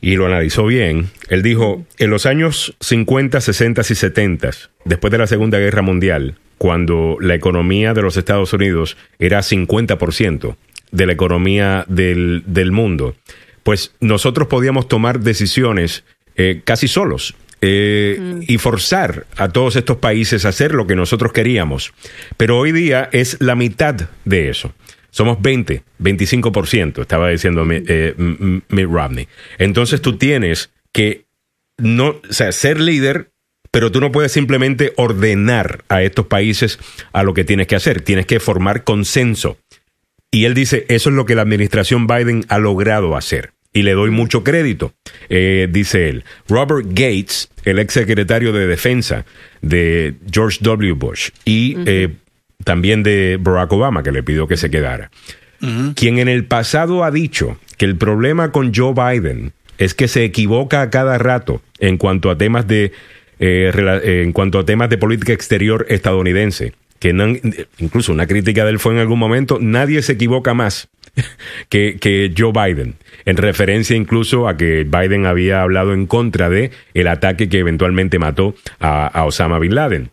Speaker 1: y lo analizó bien, él dijo, en los años 50, 60 y 70, después de la Segunda Guerra Mundial, cuando la economía de los Estados Unidos era 50% de la economía del, del mundo, pues nosotros podíamos tomar decisiones eh, casi solos. Eh,
Speaker 2: Mm.
Speaker 1: y forzar a todos estos países a hacer lo que nosotros queríamos. Pero hoy día es la mitad de eso. Somos 20, 25%, estaba diciendo Mi- eh, Mitt Romney. Entonces tú tienes que no, o sea, ser líder, pero tú no puedes simplemente ordenar a estos países a lo que tienes que hacer. Tienes que formar consenso. Y él dice, eso es lo que la administración Biden ha logrado hacer. Y le doy mucho crédito, eh, dice él. Robert Gates, el ex secretario de Defensa de George W. Bush y eh, también de Barack Obama, que le pidió que se quedara, quien en el pasado ha dicho que el problema con Joe Biden es que se equivoca a cada rato en cuanto a temas de eh, eh, en cuanto a temas de política exterior estadounidense. Que no- incluso una crítica de él fue en algún momento, nadie se equivoca más [LAUGHS] que, que Joe Biden, en referencia incluso a que Biden había hablado en contra de el ataque que eventualmente mató a, a Osama Bin Laden.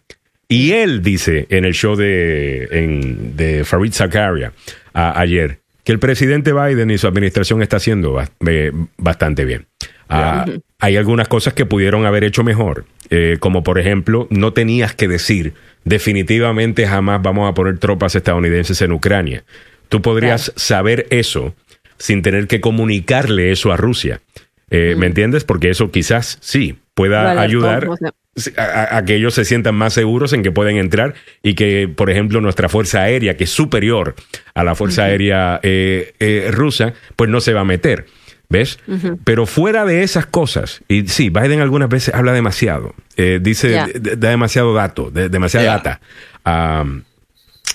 Speaker 1: Y él dice en el show de, en- de Farid Zakaria a- ayer que el presidente Biden y su administración está haciendo eh, bastante bien. Ah, hay algunas cosas que pudieron haber hecho mejor, eh, como por ejemplo, no tenías que decir definitivamente jamás vamos a poner tropas estadounidenses en Ucrania. Tú podrías saber eso sin tener que comunicarle eso a Rusia. Eh, ¿Me entiendes? Porque eso quizás sí pueda ayudar a, que ellos se sientan más seguros en que pueden entrar y que, por ejemplo, nuestra fuerza aérea, que es superior a la fuerza aérea eh, eh, rusa, pues no se va a meter. ¿Ves? Pero fuera de esas cosas, y sí, Biden algunas veces habla demasiado, eh, dice, da demasiado dato, de- demasiada data.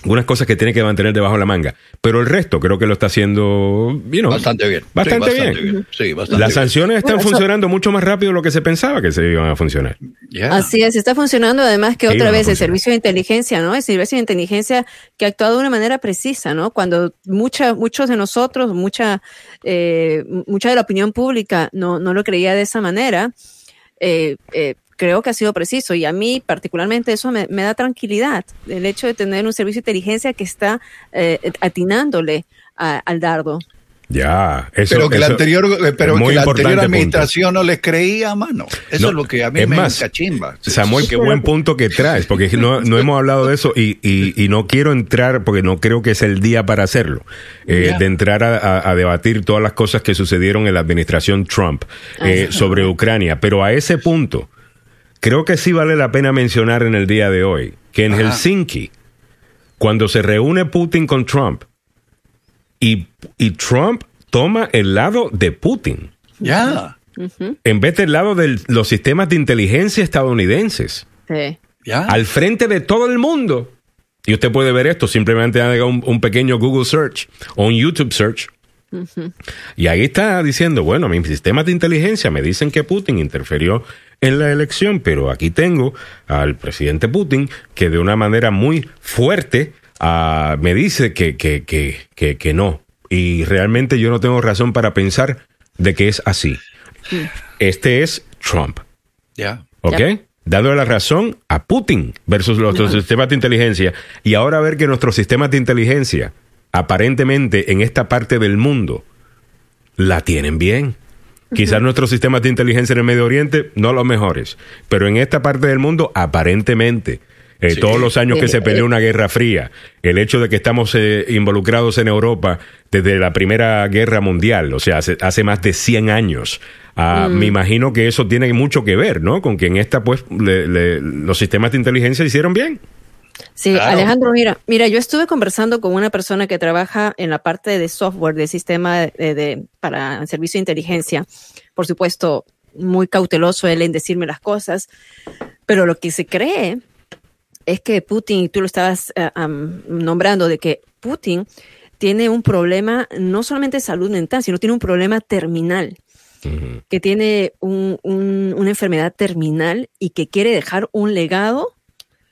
Speaker 1: Algunas cosas que tiene que mantener debajo de la manga. Pero el resto creo que lo está haciendo you know,
Speaker 3: Bastante bien.
Speaker 1: Bastante,
Speaker 3: Sí, bastante
Speaker 1: bien.
Speaker 3: Sí, bastante
Speaker 1: Las
Speaker 3: bien.
Speaker 1: sanciones están
Speaker 2: Bueno, eso-
Speaker 1: funcionando mucho más rápido de lo que se pensaba que se iban a funcionar.
Speaker 2: Así es, está funcionando además que
Speaker 1: Sí,
Speaker 2: otra vez el servicio de inteligencia, ¿no? El servicio de inteligencia que ha actuado de una manera precisa, ¿no? Cuando mucha, muchos de nosotros, mucha, eh, mucha de la opinión pública no, no lo creía de esa manera, eh, eh, creo que ha sido preciso y a mí particularmente eso me, me da tranquilidad, el hecho de tener un servicio de inteligencia que está eh, atinándole a- al dardo.
Speaker 1: Ya, eso
Speaker 3: pero que la anterior, eh, pero que la anterior
Speaker 1: punto.
Speaker 3: administración no les creía, mano. Eso
Speaker 1: No,
Speaker 3: es lo que a mí
Speaker 1: es
Speaker 3: me
Speaker 1: más,
Speaker 3: encachimba.
Speaker 1: Samuel, qué buen punto que traes, porque no, no hemos hablado de eso y, y- y no quiero entrar, porque no creo que es el día para hacerlo, eh, de entrar a, a- a debatir todas las cosas que sucedieron en la administración Trump eh, sobre Ucrania. Pero a ese punto, creo que sí vale la pena mencionar en el día de hoy que en
Speaker 3: Ajá.
Speaker 1: Helsinki, cuando se reúne Putin con Trump y, y Trump toma el lado de Putin
Speaker 3: Ya,
Speaker 1: en vez del lado de los sistemas de inteligencia estadounidenses,
Speaker 2: Sí.
Speaker 3: ya.
Speaker 1: al frente de todo el mundo. Y usted puede ver esto, simplemente haga un, un pequeño Google search o un YouTube search. Y ahí está diciendo, bueno, mis sistemas de inteligencia me dicen que Putin interfirió en la elección, pero aquí tengo al presidente Putin que de una manera muy fuerte ah, me dice que, que, que, que, que no. Y realmente yo no tengo razón para pensar de que es así. Este es Trump.
Speaker 3: ya.
Speaker 1: ¿Ok? Dándole la razón a Putin versus los otros sistemas de inteligencia. Y ahora ver que nuestros sistemas de inteligencia, aparentemente en esta parte del mundo, la tienen bien. Quizás nuestros sistemas de inteligencia en el Medio Oriente no los mejores, pero en esta parte del mundo, aparentemente, eh,
Speaker 3: Sí.
Speaker 1: todos los años que se peleó una guerra fría, el hecho de que estamos eh, involucrados en Europa desde la Primera Guerra Mundial, o sea, hace, hace más de 100 años, ah, me imagino que eso tiene mucho que ver, ¿no? Con que en esta, pues, le- le- los sistemas de inteligencia hicieron bien.
Speaker 2: Sí,
Speaker 3: Claro.
Speaker 2: Alejandro, mira, mira, yo estuve conversando con una persona que trabaja en la parte de software del sistema de, de- para servicio de inteligencia. Por supuesto, muy cauteloso él en decirme las cosas, pero lo que se cree es que Putin, y tú lo estabas am, nombrando, de que Putin tiene un problema no solamente de salud mental, sino tiene un problema terminal que tiene un- un- una enfermedad terminal y que quiere dejar un legado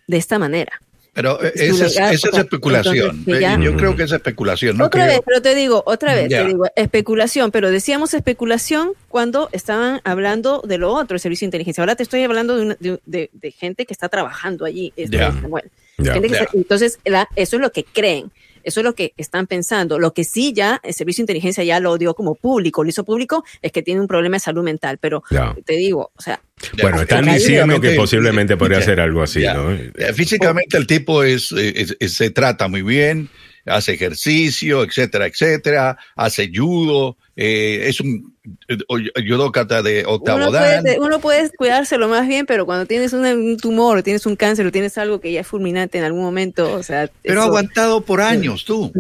Speaker 2: de esta manera.
Speaker 3: Pero eh, esa es, esa es especulación.
Speaker 2: Entonces, ya-
Speaker 3: Eh, Yo creo que es especulación. No
Speaker 2: otra
Speaker 3: creo-
Speaker 2: vez, pero te digo, otra vez,
Speaker 3: Ya.
Speaker 2: te digo, especulación, pero decíamos especulación cuando estaban hablando de lo otro, el servicio de inteligencia. Ahora te estoy hablando de, una- de, de- de gente que está trabajando allí. este,
Speaker 3: Ya.
Speaker 2: Samuel.
Speaker 1: Ya.
Speaker 2: Gente que
Speaker 3: Ya.
Speaker 2: está- entonces, la- eso es lo que creen. Eso es lo que están pensando. Lo que sí ya el servicio de inteligencia ya lo dio como público, lo hizo público, es que tiene un problema de salud mental. Pero
Speaker 1: Ya.
Speaker 2: te digo, o sea,
Speaker 1: Bueno, están diciendo que posiblemente podría
Speaker 3: Ya,
Speaker 1: ser algo así,
Speaker 3: ya.
Speaker 1: ¿no?
Speaker 3: Eh, Físicamente el tipo es, es- es- se trata muy bien, hace ejercicio, etcétera, etcétera, hace judo, eh, es un judócata de octavo
Speaker 2: uno
Speaker 3: dan.
Speaker 2: puede, uno puede cuidárselo más bien, pero cuando tienes un tumor, o tienes un cáncer, o tienes algo que ya es fulminante en algún momento, o sea,
Speaker 3: Pero
Speaker 2: eso-
Speaker 3: aguantado por años, tú.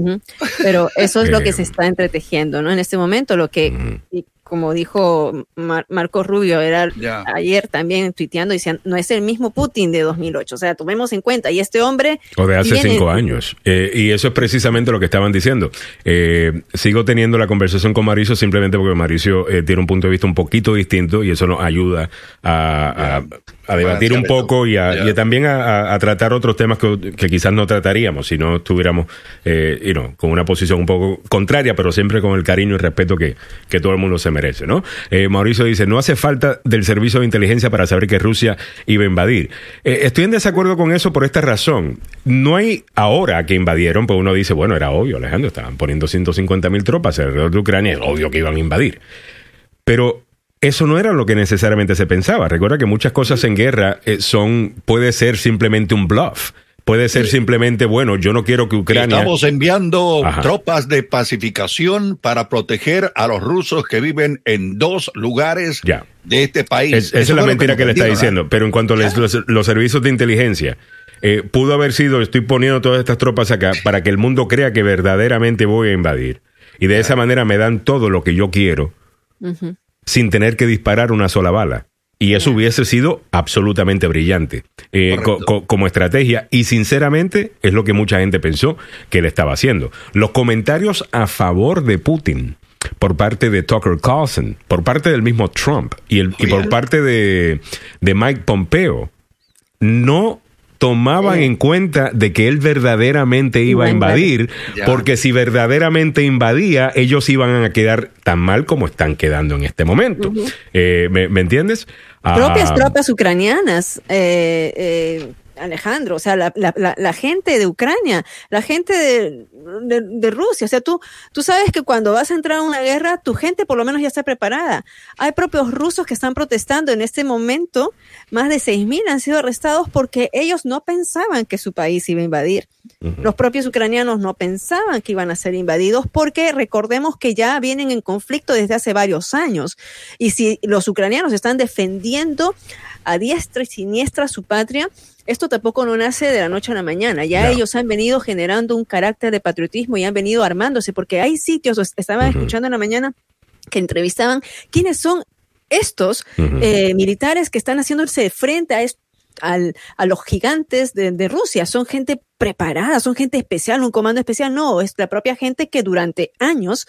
Speaker 2: Pero eso es lo que se está entretejiendo, ¿no? En este momento, lo que, como dijo Mar- Marco Rubio, era ayer también tuiteando, decían, no es el mismo Putin de 2008, o sea, tomemos en cuenta, y este hombre...
Speaker 1: O de hace cinco años. Eh, y eso es precisamente lo que estaban diciendo. Eh, sigo teniendo la conversación con Mauricio simplemente porque Mauricio eh, tiene un punto de vista un poquito distinto y eso nos ayuda a, a- a debatir un poco y, a,
Speaker 3: Ya.
Speaker 1: y a también a, a- a tratar otros temas que, que quizás no trataríamos si no estuviéramos eh, you know, con una posición un poco contraria, pero siempre con el cariño y respeto que, que todo el mundo se merece. ¿no? Eh, Mauricio dice, no hace falta del servicio de inteligencia para saber que Rusia iba a invadir. Eh, estoy en desacuerdo con eso por esta razón. No hay ahora que invadieron, pues uno dice, bueno, era obvio, Alejandro, estaban poniendo 150 mil tropas alrededor de Ucrania, es obvio que iban a invadir. Pero eso no era lo que necesariamente se pensaba. Recuerda que muchas cosas en guerra eh, son, puede ser simplemente un bluff. Puede ser simplemente, bueno, yo no quiero que Ucrania...
Speaker 3: Estamos enviando
Speaker 1: Ajá.
Speaker 3: tropas de pacificación para proteger a los rusos que viven en dos lugares
Speaker 1: Ya.
Speaker 3: de este país.
Speaker 1: Es- esa es la mentira que, le está
Speaker 3: ¿ah?
Speaker 1: diciendo. Pero en cuanto a los, los servicios de inteligencia, eh, pudo haber sido, estoy poniendo todas estas tropas acá para que el mundo crea que verdaderamente voy a invadir. Y de esa manera me dan todo lo que yo quiero. Sin tener que disparar una sola bala. Y eso hubiese sido absolutamente brillante eh, co-
Speaker 3: Correcto.
Speaker 1: co- como estrategia. Y sinceramente es lo que mucha gente pensó que él estaba haciendo. Los comentarios a favor de Putin por parte de Tucker Carlson, por parte del mismo Trump y, el, y por parte de, de Mike Pompeo, no tomaban en cuenta de que él verdaderamente iba a invadir,
Speaker 3: Ya.
Speaker 1: porque si verdaderamente invadía, ellos iban a quedar tan mal como están quedando en este momento. Eh, ¿me, me entiendes? Ah,
Speaker 2: propias tropas ucranianas, eh, eh, Alejandro, o sea, la, la- la- la gente de Ucrania, la gente de, de- de Rusia, o sea, tú, tú sabes que cuando vas a entrar a una guerra, tu gente por lo menos ya está preparada. Hay propios rusos que están protestando en este momento, más de 6.000 han sido arrestados porque ellos no pensaban que su país iba a invadir. Los propios ucranianos no pensaban que iban a ser invadidos porque recordemos que ya vienen en conflicto desde hace varios años. Y si los ucranianos están defendiendo a diestra y siniestra su patria, esto tampoco no nace de la noche a la mañana. Ya
Speaker 1: No.
Speaker 2: ellos han venido generando un carácter de patriotismo y han venido armándose porque hay sitios, estaba escuchando en la mañana que entrevistaban quiénes son estos eh, militares que están haciéndose frente a, est- al- a los gigantes de, de Rusia. Son gente preparada, son gente especial, un comando especial. No, es la propia gente que durante años.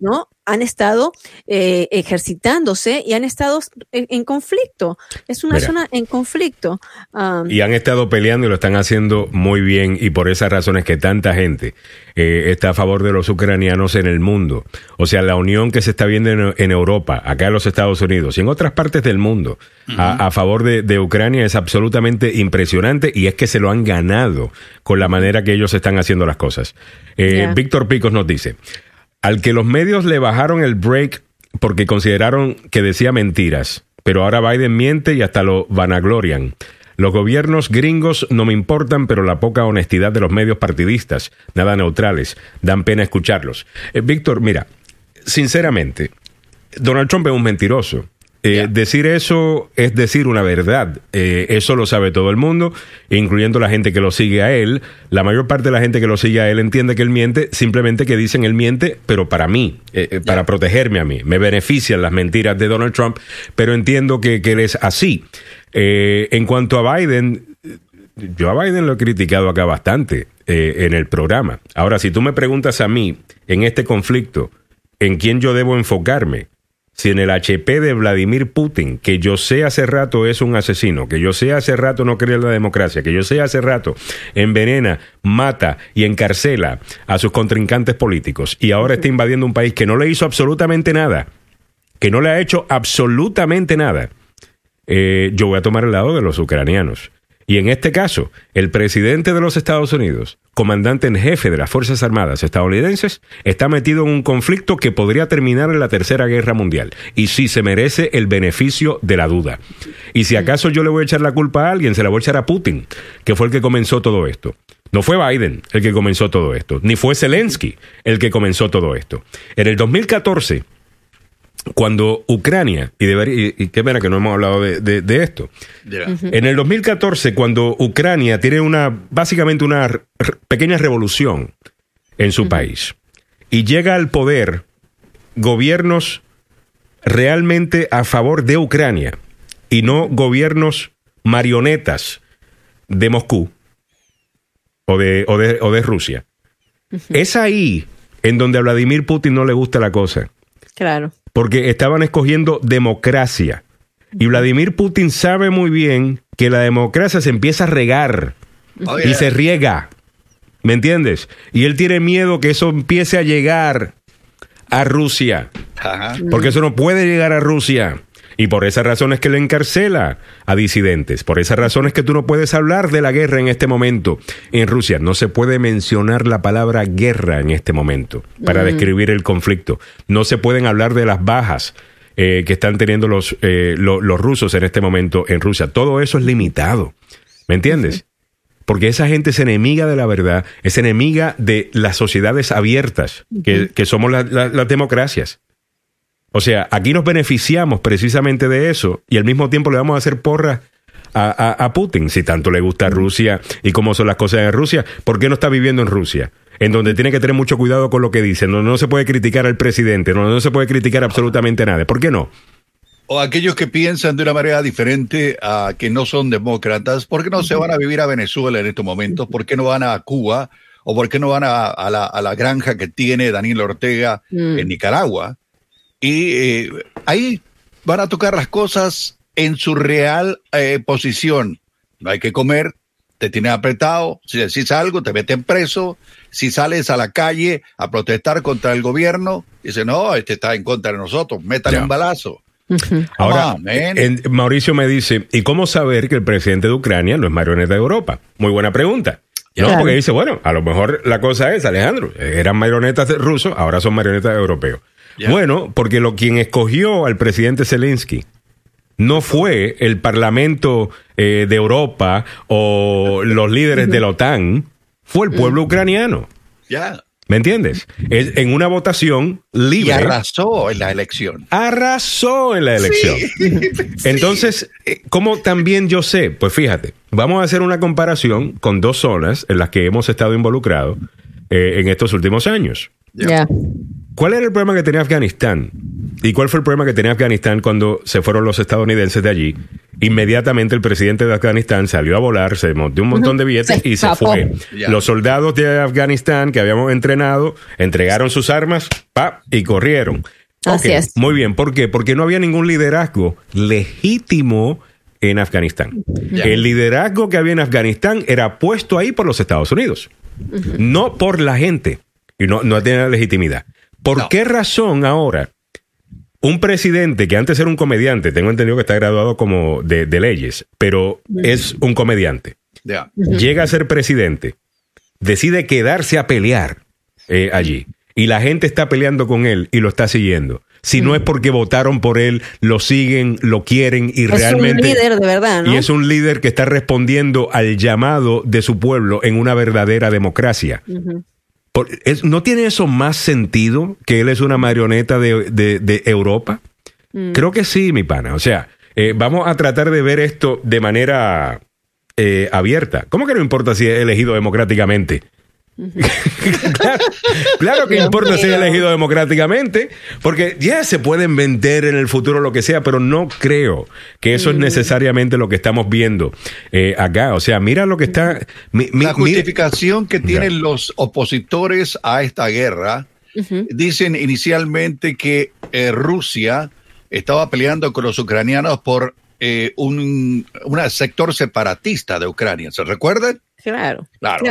Speaker 2: ¿no? Han estado eh, ejercitándose y han estado en, en conflicto. Es una
Speaker 1: Mira.
Speaker 2: zona en conflicto.
Speaker 1: Y han estado peleando y lo están haciendo muy bien y por esas razones que tanta gente eh, está a favor de los ucranianos en el mundo. O sea, la unión que se está viendo en, en Europa, acá en los Estados Unidos y en otras partes del mundo a, a favor de, de Ucrania es absolutamente impresionante y es que se lo han ganado con la manera que ellos están haciendo las cosas. Eh. Víctor Picos nos dice, al que los medios le bajaron el break porque consideraron que decía mentiras, pero ahora Biden miente y hasta lo vanaglorian. Los gobiernos gringos no me importan, pero la poca honestidad de los medios partidistas, nada neutrales, dan pena escucharlos. Eh, Víctor, mira, sinceramente, Donald Trump es un mentiroso. Eh. Decir eso es decir una verdad. Eh, eso lo sabe todo el mundo, incluyendo la gente que lo sigue a él. La mayor parte de la gente que lo sigue a él entiende que él miente, simplemente que dicen él miente, pero para mí, eh, para protegerme a mí. Me benefician las mentiras de Donald Trump, pero entiendo que, que él es así. En cuanto a Biden, yo a Biden lo he criticado acá bastante en el programa. Ahora, si tú me preguntas a mí, en este conflicto, en quién yo debo enfocarme, si en el HP de Vladimir Putin, que yo sé hace rato es un asesino, que yo sé hace rato no cree en la democracia, que yo sé hace rato envenena, mata y encarcela a sus contrincantes políticos y ahora está invadiendo un país que no le hizo absolutamente nada, que no le ha hecho absolutamente nada, eh, yo voy a tomar el lado de los ucranianos. Y en este caso, el presidente de los Estados Unidos, comandante en jefe de las Fuerzas Armadas estadounidenses, está metido en un conflicto que podría terminar en la Tercera Guerra Mundial. Y sí se merece el beneficio de la duda. Y si acaso yo le voy a echar la culpa a alguien, se la voy a echar a Putin, que fue el que comenzó todo esto. No fue Biden el que comenzó todo esto, ni fue Zelensky el que comenzó todo esto. En el 2014, cuando Ucrania, y, debería, y, qué pena que no hemos hablado de, esto, en el 2014, cuando Ucrania tiene una, básicamente una pequeña revolución en su país, y llega al poder gobiernos realmente a favor de Ucrania, y no gobiernos marionetas de Moscú o de, o de, o de Rusia. Es ahí en donde a Vladimir Putin no le gusta la cosa.
Speaker 2: Claro
Speaker 1: porque estaban escogiendo democracia. Y Vladimir Putin sabe muy bien que la democracia se empieza a regar oh, y se riega. ¿Me entiendes? Y él tiene miedo que eso empiece a llegar a Rusia. Porque eso no puede llegar a Rusia. Y por esa razón es que le encarcela a disidentes. Por esa razón es que tú no puedes hablar de la guerra en este momento. En Rusia no se puede mencionar la palabra guerra en este momento para describir el conflicto. No se pueden hablar de las bajas. Eh, que están teniendo los, eh, los rusos en este momento en Rusia. Todo eso es limitado. ¿Me entiendes? Porque esa gente es enemiga de la verdad, es enemiga de las sociedades abiertas, que, somos las democracias. O sea, aquí nos beneficiamos precisamente de eso y al mismo tiempo le vamos a hacer porra a, Putin, si tanto le gusta Rusia y cómo son las cosas en Rusia, ¿por qué no está viviendo en Rusia? En donde tiene que tener mucho cuidado con lo que dice, donde no se puede criticar al presidente, donde no se puede criticar absolutamente nada. ¿Por qué no?
Speaker 3: O aquellos que piensan de una manera diferente a que no son demócratas, ¿por qué no se van a vivir a Venezuela en estos momentos? ¿Por qué no van a Cuba? ¿O por qué no van a, la, granja que tiene Daniel Ortega mm. en Nicaragua? Y eh, ahí van a tocar las cosas en su real eh, posición. No hay que comer, te tienen apretado, si decís algo, te meten preso, si sales a la calle a protestar contra el gobierno, dice, no, este está en contra de nosotros, métale un balazo.
Speaker 1: Ahora, Mauricio me dice, ¿y cómo saber que el presidente de Ucrania no es marioneta de Europa? Muy buena pregunta. No, porque dice, bueno, a lo mejor la cosa es, Alejandro, eran marionetas rusos, ahora son marionetas europeos. Bueno, porque lo quien escogió al presidente Zelensky no fue el Parlamento eh, de Europa o los líderes de la OTAN, fue el pueblo ucraniano.
Speaker 3: Ya.
Speaker 1: ¿Me entiendes? Es en una votación libre. Y
Speaker 3: arrasó en la elección.
Speaker 1: Arrasó en la elección. [LAUGHS] Entonces, eh, ¿cómo también yo sé? Pues fíjate, vamos a hacer una comparación con dos zonas en las que hemos estado involucrados eh, en estos últimos años.
Speaker 2: Ya.
Speaker 1: ¿Cuál era el problema que tenía Afganistán? ¿Y cuál fue el problema que tenía Afganistán cuando se fueron los estadounidenses de allí? Inmediatamente el presidente de Afganistán salió a volar, se montó un montón de billetes y se fue. Los soldados de Afganistán que habíamos entrenado entregaron sus armas pa, y corrieron.
Speaker 2: Así es.
Speaker 1: Muy bien, ¿por qué? Porque no había ningún liderazgo legítimo en Afganistán. El liderazgo que había en Afganistán era puesto ahí por los Estados Unidos, no por la gente. Y no, no tiene legitimidad. ¿Por qué razón ahora un presidente que antes era un comediante, tengo entendido que está graduado como de, leyes, pero es un comediante, llega a ser presidente, decide quedarse a pelear eh, allí y la gente está peleando con él y lo está siguiendo. Si no es porque votaron por él, lo siguen, lo quieren y realmente...
Speaker 2: Es un líder de verdad, ¿no?
Speaker 1: Y es un líder que está respondiendo al llamado de su pueblo en una verdadera democracia ¿No tiene eso más sentido que él es una marioneta de, Europa? Mm. Creo que sí, mi pana. O sea, eh, vamos a tratar de ver esto de manera eh, abierta. ¿Cómo que no importa si es elegido democráticamente? [LAUGHS] claro, que importa ser elegido democráticamente, porque ya se pueden vender en el futuro lo que sea, pero no creo que eso es mm. necesariamente lo que estamos viendo eh, acá. O sea, mira lo que está.
Speaker 3: la justificación que tienen los opositores a esta guerra dicen inicialmente que eh, Rusia estaba peleando con los ucranianos por eh, un una sector separatista de Ucrania. ¿Se recuerdan?
Speaker 2: Claro.
Speaker 3: Claro.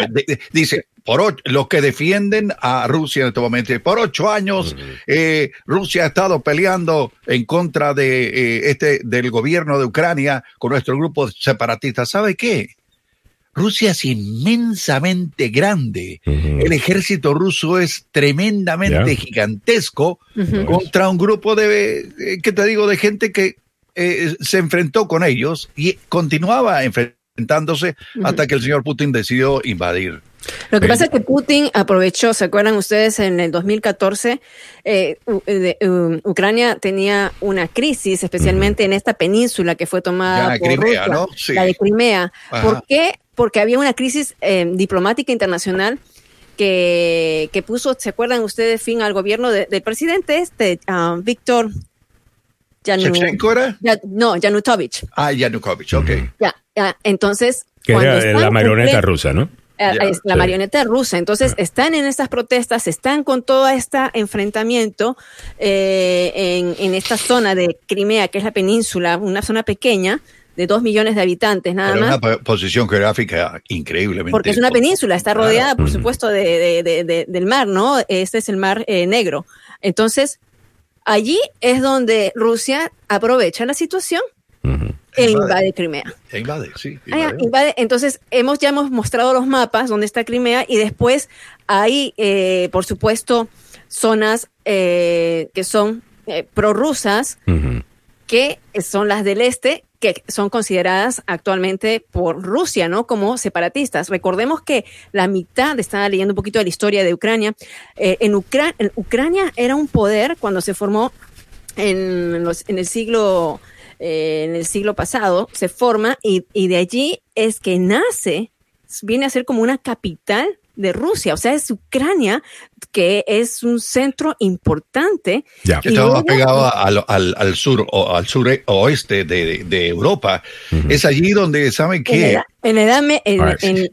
Speaker 3: dice, por ocho- los que defienden a Rusia en este momento, por ocho años eh, Rusia ha estado peleando en contra de eh, este del gobierno de Ucrania con nuestro grupo separatista. ¿Sabe qué? Rusia es inmensamente grande. El ejército ruso es tremendamente gigantesco contra un grupo de, eh, ¿qué te digo?, de gente que eh, se enfrentó con ellos y continuaba enfrentándose hasta que el señor Putin decidió invadir.
Speaker 2: Lo que
Speaker 1: Eh,
Speaker 2: pasa es que Putin aprovechó, ¿se acuerdan ustedes? En el 2014, eh, u- de- um, Ucrania tenía una crisis, especialmente en esta península que fue tomada
Speaker 3: Ya,
Speaker 2: por
Speaker 3: Crimea,
Speaker 2: Rusia,
Speaker 3: ¿no? Sí.
Speaker 2: la de Crimea.
Speaker 3: Ajá.
Speaker 2: ¿Por qué? Porque había una crisis eh, diplomática internacional que, que puso, ¿se acuerdan ustedes, fin al gobierno de- del presidente este, ah, Víctor
Speaker 3: ¿Shevchenko era?
Speaker 2: No, Yanutovich.
Speaker 3: Ah, Yanukovych, ok.
Speaker 2: Ya, ya. Entonces,
Speaker 1: Que era la marioneta rusa, ¿no?
Speaker 2: Eh, la
Speaker 1: sí.
Speaker 2: marioneta rusa. Entonces, están en estas protestas, están con todo este enfrentamiento eh, en, en esta zona de Crimea, que es la península, una zona pequeña de dos millones de habitantes nada más.
Speaker 3: una po- posición geográfica increíblemente.
Speaker 2: Porque es una península, está rodeada, por supuesto, de, de- de- de- del mar, ¿no? Este es el mar eh, negro. Entonces, allí es donde Rusia aprovecha la situación E
Speaker 3: Invade.
Speaker 2: invade Crimea.
Speaker 3: E Invade, sí.
Speaker 2: Ah,
Speaker 3: invade.
Speaker 2: Entonces, hemos ya hemos mostrado los mapas donde está Crimea y después hay, eh, por supuesto, zonas eh, que son eh, prorrusas, que son las del este, que son consideradas actualmente por Rusia, ¿no? Como separatistas. Recordemos que la mitad, estaba leyendo un poquito de la historia de Ucrania, eh, en, Ucra- en Ucrania era un poder cuando se formó en, los- en el siglo eh, en el siglo pasado, se forma y, y de allí es que nace, viene a ser como una capital de Rusia, o sea, es Ucrania, que es un centro importante.
Speaker 1: Ya.
Speaker 3: que estaba
Speaker 2: luego-
Speaker 3: pegado al, al, al sur o al sur oeste de, de Europa. Es allí donde, ¿saben
Speaker 2: En la
Speaker 3: qué?
Speaker 2: edad, en la edad me- en-
Speaker 1: right.
Speaker 2: en-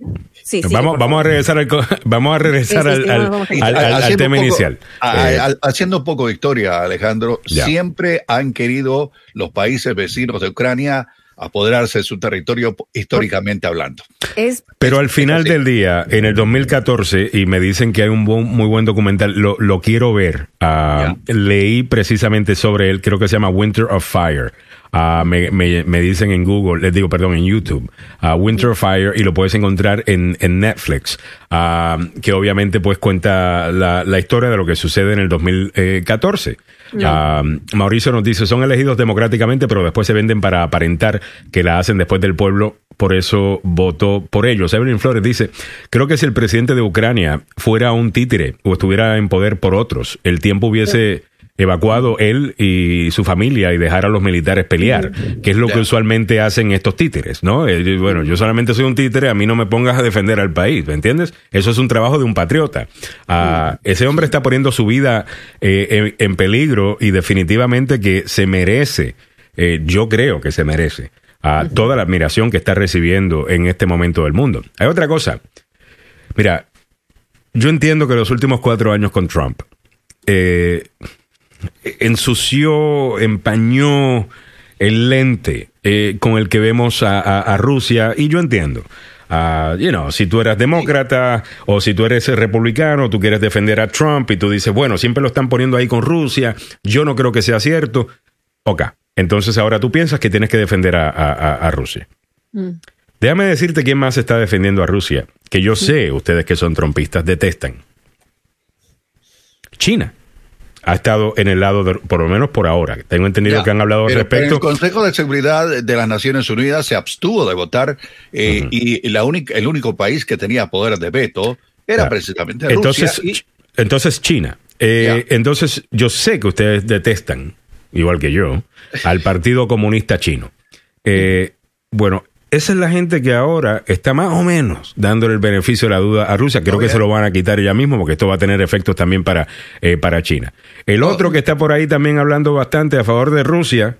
Speaker 2: sí, sí,
Speaker 1: vamos, vamos a regresar al, [LAUGHS] vamos a regresar
Speaker 2: Sí, sí,
Speaker 1: al,
Speaker 2: sí,
Speaker 1: al-
Speaker 2: vamos a-
Speaker 1: al- al- al
Speaker 3: Haciendo
Speaker 1: tema
Speaker 3: poco-
Speaker 1: inicial.
Speaker 3: a-
Speaker 1: Eh,
Speaker 3: a- haciendo un poco de historia, Alejandro,
Speaker 1: Ya.
Speaker 3: siempre han querido los países vecinos de Ucrania apoderarse de su territorio históricamente hablando.
Speaker 2: Es
Speaker 1: Pero al final del día, en el 2014, y me dicen que hay un buen- muy buen documental, lo, lo quiero ver. Ah, leí precisamente sobre él, creo que se llama Winter of Fire. Ah, me, me- me dicen en Google, les digo, perdón, en YouTube, ah, Winter Fire, y lo puedes encontrar en, en Netflix, ah, que obviamente pues cuenta la, la historia de lo que sucede en el 2014. Ah, Mauricio nos dice, son elegidos democráticamente, pero después se venden para aparentar que la hacen después del pueblo, por eso votó por ellos. Evelyn Flores dice, creo que si el presidente de Ucrania fuera un títere o estuviera en poder por otros, el tiempo hubiese evacuado él y su familia y dejar a los militares pelear, que es lo que usualmente hacen estos títeres, ¿no? Eh, Bueno, yo solamente soy un títere, a mí no me pongas a defender al país, ¿me entiendes? Eso es un trabajo de un patriota. Ah, ese hombre está poniendo su vida eh, en, en peligro y definitivamente que se merece, eh, yo creo que se merece, a toda la admiración que está recibiendo en este momento del mundo. Hay otra cosa. Mira, yo entiendo que los últimos cuatro años con Trump eh, ensució, empañó el lente eh, con el que vemos a, a- a Rusia y yo entiendo. You know, si tú eres demócrata o si tú eres republicano, tú quieres defender a Trump y tú dices, bueno, siempre lo están poniendo ahí con Rusia, yo no creo que sea cierto. Ok, entonces ahora tú piensas que tienes que defender a, a- a- a Rusia. Déjame decirte quién más está defendiendo a Rusia, que yo sé, ustedes que son trompistas, detestan. China ha estado en el lado, de- por lo menos por ahora. Tengo entendido
Speaker 3: Ya,
Speaker 1: que han hablado al
Speaker 3: pero- pero
Speaker 1: respecto.
Speaker 3: el Consejo de Seguridad de las Naciones Unidas se abstuvo de votar eh, y la única, el único país que tenía poder de veto era precisamente
Speaker 1: Entonces,
Speaker 3: Rusia. y-
Speaker 1: Ch- entonces China. Eh, entonces, yo sé que ustedes detestan, igual que yo, al Partido Comunista Chino. Eh, bueno, esa es la gente que ahora está más o menos dándole el beneficio de la duda a Rusia. Creo
Speaker 3: Oh,
Speaker 1: que
Speaker 3: yeah.
Speaker 1: se lo van a quitar ya mismo porque esto va a tener efectos también para, eh, para China. El
Speaker 3: Oh.
Speaker 1: otro que está por ahí también hablando bastante a favor de Rusia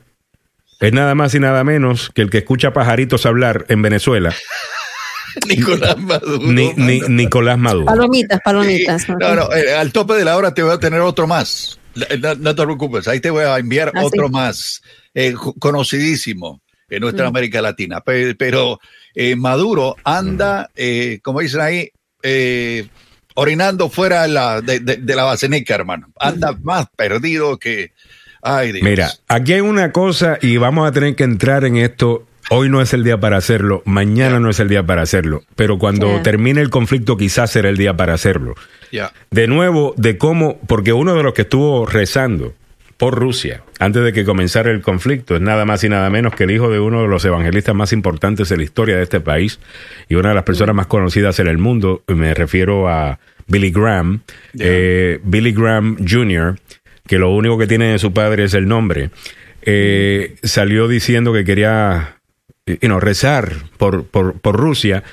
Speaker 1: es nada más y nada menos que el que escucha pajaritos hablar en Venezuela, [LAUGHS]
Speaker 3: Nicolás Maduro.
Speaker 1: Ni- ni-
Speaker 3: mano.
Speaker 1: Nicolás Maduro.
Speaker 2: palomitas, palomitas.
Speaker 3: No, no, eh, al tope de la hora te voy a tener otro más. No, no te preocupes, ahí te voy a enviar
Speaker 2: Ah,
Speaker 3: otro
Speaker 2: sí.
Speaker 3: más eh, conocidísimo en nuestra
Speaker 2: Mm.
Speaker 3: América Latina. Pe- Pero, eh, Maduro anda, eh, como dicen ahí, eh, orinando fuera de la, de, de- de la basenica, hermano. Anda más perdido que... Ay, Dios.
Speaker 1: Mira, aquí hay una cosa y vamos a tener que entrar en esto. Hoy no es el día para hacerlo, mañana no es el día para hacerlo, pero cuando termine el conflicto quizás será el día para hacerlo.
Speaker 3: Ya.
Speaker 1: De nuevo, de cómo, porque uno de los que estuvo rezando por Rusia antes de que comenzara el conflicto es nada más y nada menos que el hijo de uno de los evangelistas más importantes de la historia de este país y una de las personas más conocidas en el mundo, me refiero a Billy Graham, eh, Billy Graham Jr., que lo único que tiene de su padre es el nombre, eh, salió diciendo que quería you know, rezar por, por, por Rusia.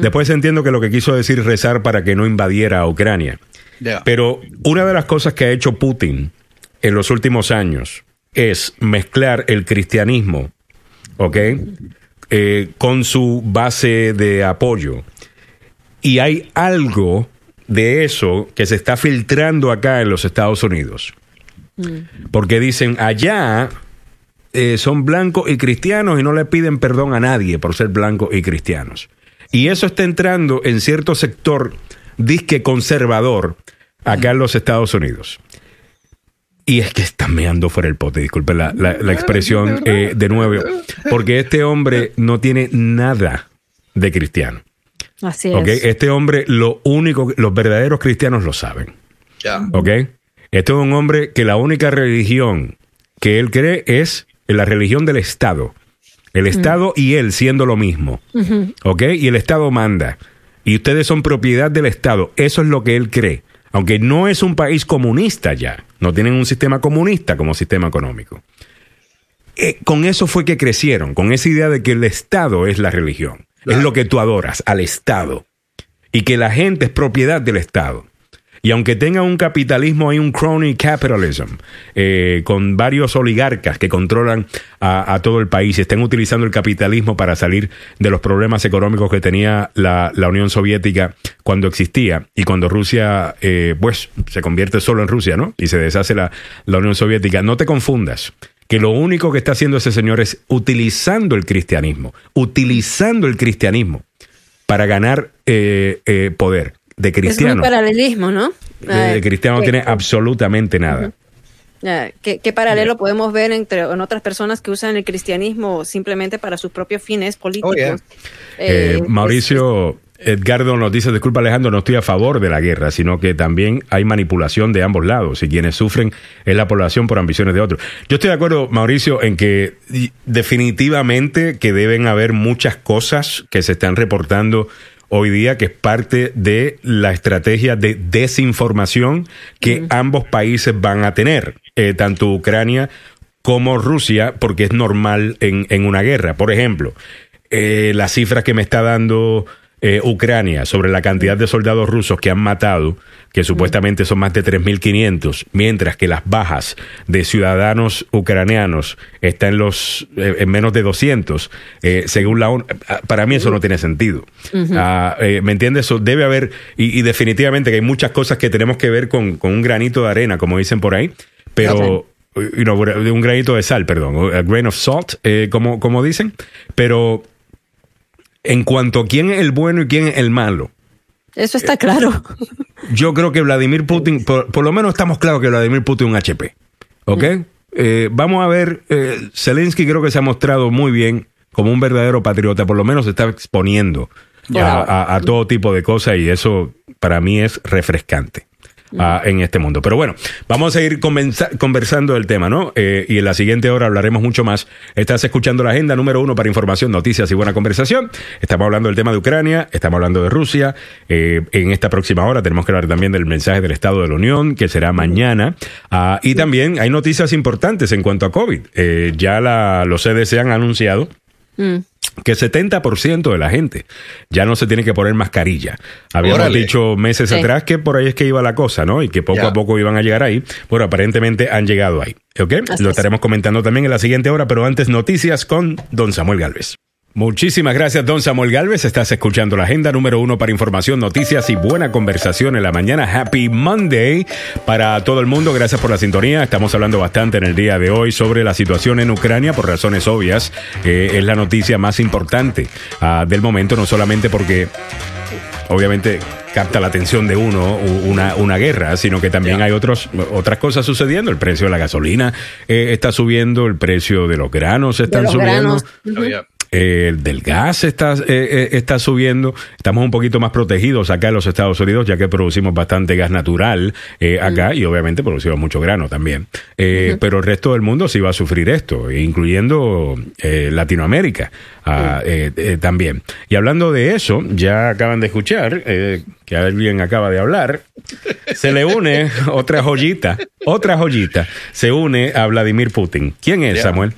Speaker 1: Después entiendo que lo que quiso decir rezar para que no invadiera a Ucrania. Pero una de las cosas que ha hecho Putin en los últimos años es mezclar el cristianismo, ¿ok? Eh, con su base de apoyo. Y hay algo de eso que se está filtrando acá en los Estados Unidos. Porque dicen, allá eh, son blancos y cristianos y no le piden perdón a nadie por ser blancos y cristianos. Y eso está entrando en cierto sector disque conservador acá en los Estados Unidos. Y es que están meando fuera el pote, disculpe la, la- la expresión [LAUGHS] eh, de nuevo, porque este hombre no tiene nada de cristiano.
Speaker 2: Así
Speaker 1: ¿ok?
Speaker 2: es.
Speaker 1: Este hombre, lo único, los verdaderos cristianos lo saben.
Speaker 3: Ya.
Speaker 1: ¿Ok? Este es un hombre que la única religión que él cree es la religión del Estado. El Estado y él siendo lo mismo. ¿Ok? Y el Estado manda. Y ustedes son propiedad del Estado. Eso es lo que él cree. Aunque no es un país comunista ya. No tienen un sistema comunista como sistema económico. Eh, con eso fue que crecieron, con esa idea de que el Estado es la religión. Es lo que tú adoras, al Estado. Y que la gente es propiedad del Estado. Y aunque tenga un capitalismo, hay un crony capitalism, eh, con varios oligarcas que controlan a, todo el país y estén utilizando el capitalismo para salir de los problemas económicos que tenía la, Unión Soviética cuando existía y cuando Rusia, eh, pues, se convierte solo en Rusia, ¿no? Y se deshace la, la Unión Soviética. No te confundas que lo único que está haciendo ese señor es utilizando el cristianismo, utilizando el cristianismo para ganar eh, poder de
Speaker 2: Es muy
Speaker 1: cristiano.
Speaker 2: paralelismo, ¿no?
Speaker 1: De, de cristiano no tiene absolutamente nada.
Speaker 2: Ah, ¿Qué, qué paralelo podemos ver entre en otras personas que usan el cristianismo simplemente para sus propios fines políticos?
Speaker 3: Oh, yeah.
Speaker 1: Eh,
Speaker 2: Eh,
Speaker 1: Mauricio Edgardo nos dice, disculpa Alejandro, no estoy a favor de la guerra, sino que también hay manipulación de ambos lados y quienes sufren es la población por ambiciones de otros. Yo estoy de acuerdo, Mauricio, en que definitivamente que deben haber muchas cosas que se están reportando hoy día que es parte de la estrategia de desinformación que ambos países van a tener, eh, tanto Ucrania como Rusia, porque es normal en, en una guerra. Por ejemplo, eh, las cifras que me está dando eh, Ucrania sobre la cantidad de soldados rusos que han matado, que supuestamente son más de 3.500, mientras que las bajas de ciudadanos ucranianos están en, los, eh, en menos de 200, eh, según la ONU. Ah, Para mí eso no tiene sentido. Ah, ¿Me entiendes? Eso debe haber, y, y definitivamente que hay muchas cosas que tenemos que ver con, con un granito de arena, como dicen por ahí, pero you know, un granito de sal, perdón, a grain of salt, como, como dicen, pero en cuanto a quién es el bueno y quién es el malo,
Speaker 2: Eso está claro. [LAUGHS]
Speaker 1: yo creo que Vladimir Putin, por, por lo menos estamos claros que Vladimir Putin es un HP, ¿ok? Eh, vamos a ver, eh, Zelensky creo que se ha mostrado muy bien como un verdadero patriota, por lo menos se está exponiendo a- a todo tipo de cosas y eso para mí es refrescante. Ah, en este mundo. Pero bueno, vamos a seguir conversando del tema, ¿no? Eh, y en la siguiente hora hablaremos mucho más. Estás escuchando la agenda número uno para información, noticias y buena conversación. Estamos hablando del tema de Ucrania, estamos hablando de Rusia. Eh, en esta próxima hora tenemos que hablar también del mensaje del Estado de la Unión, que será mañana. Ah, y también hay noticias importantes en cuanto a COVID. Eh, ya la, los CDC han anunciado
Speaker 2: Mm.
Speaker 1: Que 70% de la gente ya no se tiene que poner mascarilla. Habíamos
Speaker 3: Órale.
Speaker 1: dicho meses
Speaker 2: Sí.
Speaker 1: atrás que por ahí es que iba la cosa, ¿no? Y que poco
Speaker 3: Ya.
Speaker 1: a poco iban a llegar ahí. Bueno, aparentemente han llegado ahí. ¿Ok?
Speaker 2: Así
Speaker 1: Lo
Speaker 2: es.
Speaker 1: estaremos comentando también en la siguiente hora, pero antes noticias con don Samuel Galvez. Muchísimas gracias, don Samuel Galvez. Estás escuchando la agenda número uno para información, noticias y buena conversación en la mañana. Happy Monday para todo el mundo. Gracias por la sintonía. Estamos hablando bastante en el día de hoy sobre la situación en Ucrania por razones obvias. Eh, es la noticia más importante ah, del momento, no solamente porque obviamente capta la atención de uno una, una guerra, sino que también hay otros, otras cosas sucediendo. El precio de la gasolina eh, está subiendo, el precio de los granos están
Speaker 2: los
Speaker 1: subiendo.
Speaker 2: granos.
Speaker 3: Oh, yeah.
Speaker 1: Eh, el del gas está, eh, eh, está subiendo. Estamos un poquito más protegidos acá en los Estados Unidos, ya que producimos bastante gas natural eh, acá y obviamente producimos mucho grano también. Eh, Pero el resto del mundo sí va a sufrir esto, incluyendo eh, Latinoamérica ah, eh, eh, también. Y hablando de eso, ya acaban de escuchar eh, que alguien acaba de hablar. Se le une [LAUGHS] otra joyita, otra joyita. Se une a Vladimir Putin. ¿Quién es. Samuel?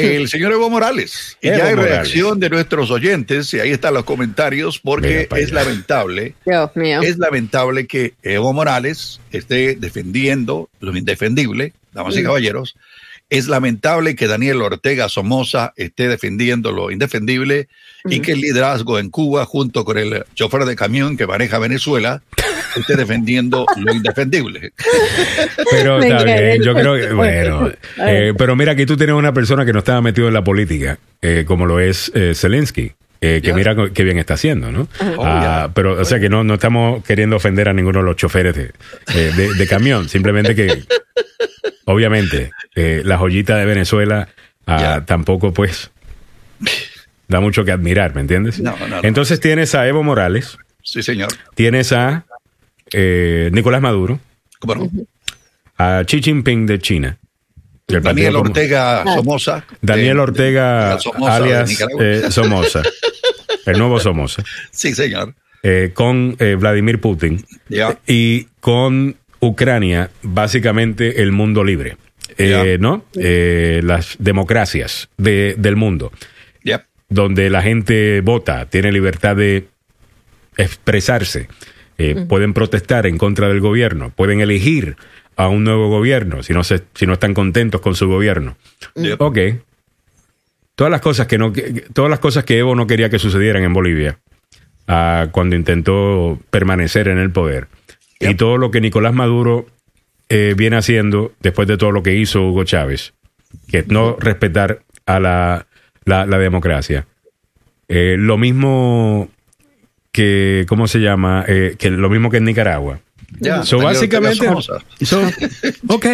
Speaker 3: El señor Evo Morales. Y
Speaker 1: Evo
Speaker 3: ya hay
Speaker 1: Morales.
Speaker 3: reacción de nuestros oyentes, y ahí están los comentarios, porque es lamentable,
Speaker 2: Dios mío.
Speaker 3: es lamentable que Evo Morales esté defendiendo lo indefendible, damas y
Speaker 2: Mm.
Speaker 3: caballeros. Es lamentable que Daniel Ortega Somoza esté defendiendo lo indefendible y que el liderazgo en Cuba, junto con el chofer de camión que maneja Venezuela, esté defendiendo lo indefendible.
Speaker 1: Pero está bien, yo creo que, bueno, eh, pero mira, aquí tú tienes una persona que no estaba metido en la política, eh, como lo es eh, Zelensky. eh, que mira qué bien está haciendo, ¿no?
Speaker 3: Oh,
Speaker 1: Ah, pero, o sea, que no, no estamos queriendo ofender a ninguno de los choferes de, eh, de- de camión, simplemente que, obviamente, eh, la joyita de Venezuela ah, tampoco, pues, da mucho que admirar, ¿me entiendes?
Speaker 3: No, no, no.
Speaker 1: Entonces tienes a Evo Morales,
Speaker 3: Sí, señor.
Speaker 1: tienes a eh, Nicolás Maduro,
Speaker 3: ¿Cómo no?
Speaker 1: a Xi Jinping de China. del
Speaker 3: Daniel Ortega Somoza.
Speaker 1: Daniel
Speaker 3: de-
Speaker 1: Ortega,
Speaker 3: de Somoza, de
Speaker 1: alias eh, [LAUGHS] Somoza, el nuevo Somoza,
Speaker 3: Sí, señor.
Speaker 1: eh, con eh, Vladimir Putin y con Ucrania, básicamente el mundo libre, eh. ¿no? Eh, las democracias de- del mundo, donde la gente vota, tiene libertad de expresarse, eh, pueden protestar en contra del gobierno, pueden elegir a un nuevo gobierno si no, se, si no están contentos con su gobierno.
Speaker 3: Ya.
Speaker 1: Ok. Todas las cosas que no, todas las cosas que Evo no quería que sucedieran en Bolivia ah, cuando intentó permanecer en el poder y
Speaker 3: Yep.
Speaker 1: todo lo que Nicolás Maduro eh, viene haciendo después de todo lo que hizo Hugo Chávez, que es no respetar a la, la, la democracia. Eh, lo mismo que, ¿cómo se llama? Eh, que lo mismo que en Nicaragua.
Speaker 3: Ya.
Speaker 1: So, básicamente, so, [LAUGHS] ok.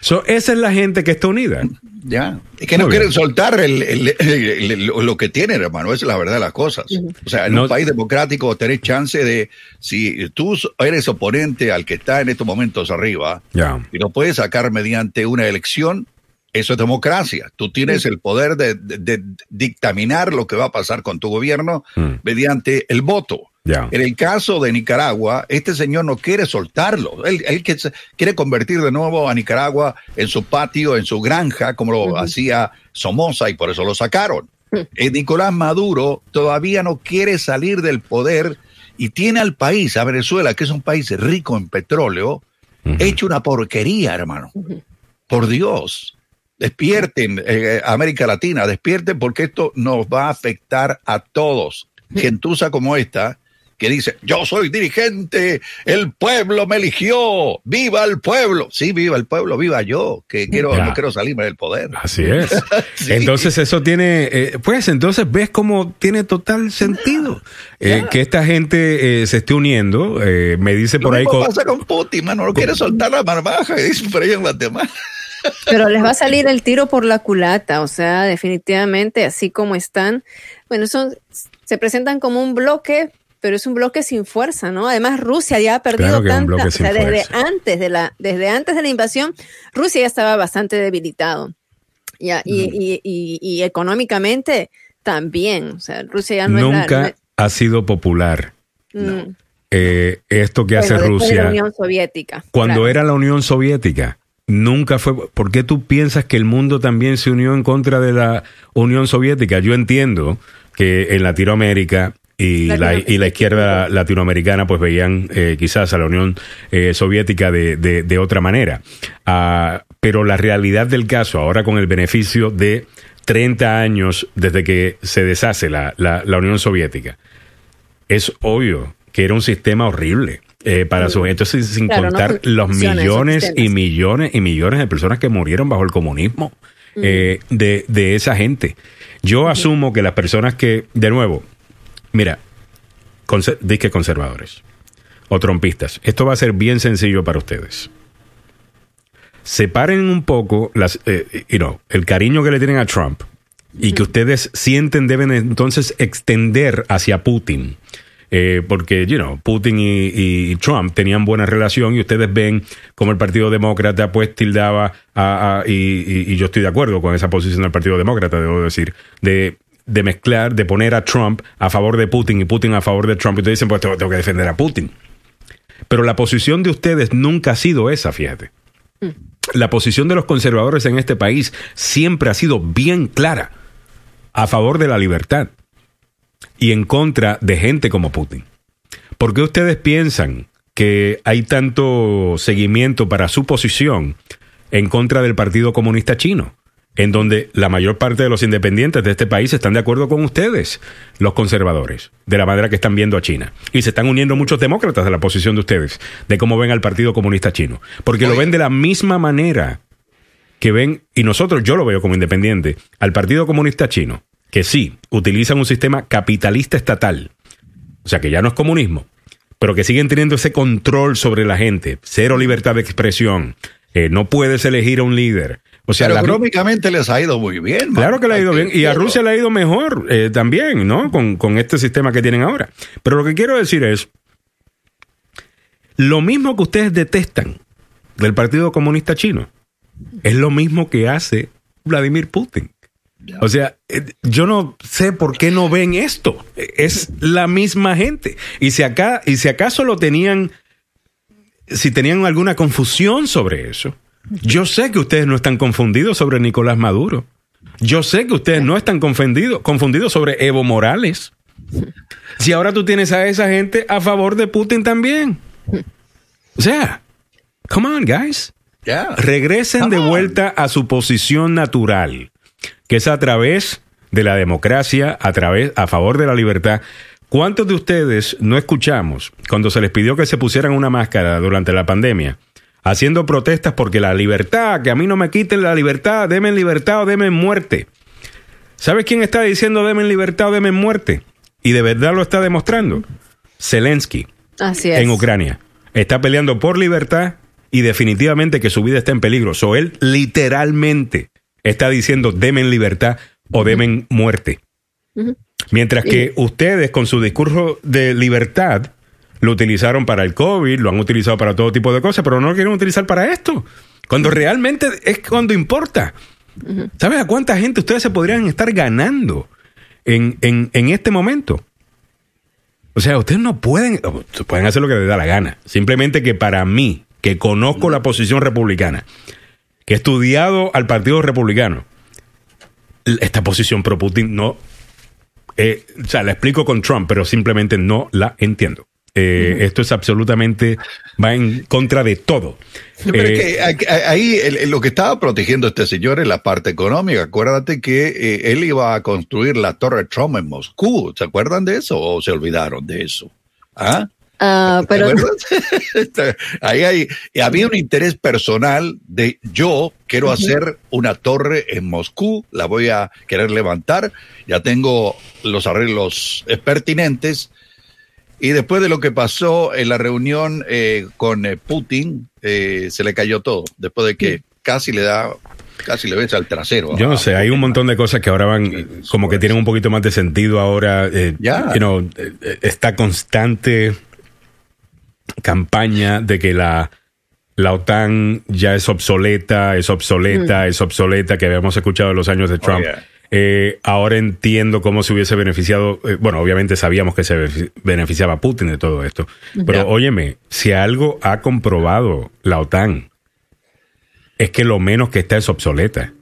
Speaker 1: So, esa es la gente que está unida.
Speaker 3: Ya. Es que no quieren soltar el- el- el- el- lo que tienen, hermano. Esa es la verdad de las cosas. O sea, en
Speaker 1: No-
Speaker 3: un país democrático tenés chance de, si tú eres oponente al que está en estos momentos arriba,
Speaker 1: Ya.
Speaker 3: y lo puedes sacar mediante una elección, eso es democracia. Tú tienes el poder de, de- de dictaminar lo que va a pasar con tu gobierno
Speaker 1: Mm.
Speaker 3: mediante el voto. En el caso de Nicaragua, este señor no quiere soltarlo. Él, él quiere convertir de nuevo a Nicaragua en su patio, en su granja, como lo hacía Somoza, y por eso lo sacaron. Eh, Nicolás Maduro todavía no quiere salir del poder y tiene al país, a Venezuela, que es un país rico en petróleo, hecho una porquería, hermano. Por Dios. Despierten, eh, América Latina, despierten porque esto nos va a afectar a todos. Gentuza como esta, que dice, yo soy dirigente, el pueblo me eligió, viva el pueblo. Sí, viva el pueblo, viva yo, que quiero,
Speaker 1: Ya.
Speaker 3: no quiero salirme del poder.
Speaker 1: Así es. [LAUGHS]
Speaker 3: Sí.
Speaker 1: Entonces eso tiene, eh, pues entonces ves cómo tiene total sentido eh, que esta gente eh, se esté uniendo. eh, me dice
Speaker 3: Lo
Speaker 1: por ahí... co-
Speaker 3: pasa con Putin, mano, no quiere soltar la marmaja, que dicen por ahí en Guatemala.
Speaker 2: Pero les va a salir el tiro por la culata, o sea, definitivamente, así como están. Bueno, son, se presentan como un bloque, pero es un bloque sin fuerza, ¿no? Además, Rusia ya ha perdido
Speaker 1: Claro
Speaker 2: tanta, o sea, desde
Speaker 1: fuerza.
Speaker 2: antes de la, desde antes de la invasión, Rusia ya estaba bastante debilitado. Ya, y, y, y, y económicamente también. O sea, Rusia ya no es la-
Speaker 1: nunca ha sido popular
Speaker 2: no mm,
Speaker 1: eh, esto que hace
Speaker 2: de la
Speaker 1: Rusia.
Speaker 2: Unión Soviética.
Speaker 1: Cuando
Speaker 2: claro.
Speaker 1: era la Unión Soviética, nunca fue. ¿Por qué tú piensas que el mundo también se unió en contra de la Unión Soviética? Yo entiendo que en Latinoamérica y la, izquierda latinoamericana pues veían eh, quizás a la Unión eh, Soviética de, otra manera. Ah, pero la realidad del caso, ahora con el beneficio de 30 años desde que se deshace la, la Unión Soviética. Es obvio que era un sistema horrible. Eh, para su entonces sin
Speaker 2: Claro, no
Speaker 1: contar los millones y millones y millones de personas que murieron bajo el comunismo eh, de, de esa gente. Yo asumo que las personas que, de nuevo, mira, conser- disque conservadores o trompistas, esto va a ser bien sencillo para ustedes. Separen un poco las, eh, you know, el cariño que le tienen a Trump y que ustedes sienten deben entonces extender hacia Putin. Eh, porque, you know, Putin y, y Trump tenían buena relación y ustedes ven como el Partido Demócrata pues tildaba a, a- y, y- y yo estoy de acuerdo con esa posición del Partido Demócrata, debo decir, de, de mezclar, de poner a Trump a favor de Putin y Putin a favor de Trump. Y ustedes dicen, pues tengo, tengo que defender a Putin. Pero la posición de ustedes nunca ha sido esa, fíjate. La posición de los conservadores en este país siempre ha sido bien clara a favor de la libertad y en contra de gente como Putin. ¿Por qué ustedes piensan que hay tanto seguimiento para su posición en contra del Partido Comunista Chino? En donde la mayor parte de los independientes de este país están de acuerdo con ustedes, los conservadores, de la manera que están viendo a China. Y se están uniendo muchos demócratas de la posición de ustedes, de cómo ven al Partido Comunista Chino. Porque lo ven de la misma manera que ven, y nosotros yo lo veo como independiente, al Partido Comunista Chino, que sí, utilizan un sistema capitalista estatal, o sea que ya no es comunismo, pero que siguen teniendo ese control sobre la gente, cero libertad de expresión, eh, no puedes elegir a un líder. O sea,
Speaker 3: Pero económicamente les ha ido muy bien.
Speaker 1: Claro que le ha ido bien. Y a. Rusia le ha ido mejor eh, también, ¿no? Con, con este sistema que tienen ahora. Pero lo que quiero decir es, lo mismo que ustedes detestan del Partido Comunista Chino, es lo mismo que hace Vladimir Putin. O sea, eh, yo no sé por qué no ven esto. Es la misma gente. Y si acá, y si acaso lo tenían, si tenían alguna confusión sobre eso, yo sé que ustedes no están confundidos sobre Nicolás Maduro. Yo sé que ustedes no están confundidos, confundidos sobre Evo Morales. Si ahora tú tienes a esa gente a favor de Putin también. O sea, come on, guys. Regresen de
Speaker 3: on.
Speaker 1: vuelta a su posición natural, que es a través de la democracia, a través, a favor de la libertad. ¿Cuántos de ustedes no escuchamos cuando se les pidió que se pusieran una máscara durante la pandemia? Haciendo protestas porque la libertad, que a mí no me quiten la libertad, denme libertad o denme muerte. ¿Sabes quién está diciendo denme libertad o denme muerte? Y de verdad lo está demostrando. Zelensky
Speaker 2: Así es.
Speaker 1: en Ucrania. Está peleando por libertad y definitivamente que su vida está en peligro. So, él literalmente está diciendo demen libertad o demen muerte. Mientras que ustedes con su discurso de libertad lo utilizaron para el COVID, lo han utilizado para todo tipo de cosas, pero no lo quieren utilizar para esto. Cuando realmente es cuando importa. ¿Sabes a cuánta gente ustedes se podrían estar ganando en, en, en este momento? O sea, ustedes no pueden, pueden hacer lo que les da la gana. Simplemente que para mí, que conozco la posición republicana, que estudiado al Partido Republicano, esta posición pro Putin no, eh, o sea, la explico con Trump, pero simplemente no la entiendo. Eh, Esto es absolutamente, va en contra de todo.
Speaker 3: Pero es
Speaker 1: Eh,
Speaker 3: que ahí el- lo que estaba protegiendo este señor es la parte económica. Acuérdate que eh, él iba a construir la Torre Trump en Moscú. ¿Se acuerdan de eso o se olvidaron de eso? ¿Ah?
Speaker 2: Ah,
Speaker 3: ¿Te
Speaker 2: pero? [LAUGHS]
Speaker 3: Ahí hay, y había un interés personal de yo quiero hacer una torre en Moscú, la voy a querer levantar, ya tengo los arreglos pertinentes. Y después de lo que pasó en la reunión eh, con eh, Putin, eh, se le cayó todo. Después de que casi le da, casi le besa al trasero.
Speaker 1: Yo no
Speaker 3: a-
Speaker 1: sé, hay un montón de cosas que ahora van, eh, como que tienen un poquito más de sentido ahora. eh,
Speaker 3: Ya.
Speaker 1: you know, eh, esta constante campaña de que la, la OTAN ya es obsoleta, es obsoleta, es obsoleta, que habíamos escuchado en los años de Trump.
Speaker 3: yeah.
Speaker 1: Eh, ahora entiendo cómo se hubiese beneficiado, eh, bueno, obviamente sabíamos que se benefici- beneficiaba Putin de todo esto, pero
Speaker 3: Ya.
Speaker 1: óyeme, si algo ha comprobado la OTAN, es que lo menos que está es obsoleta.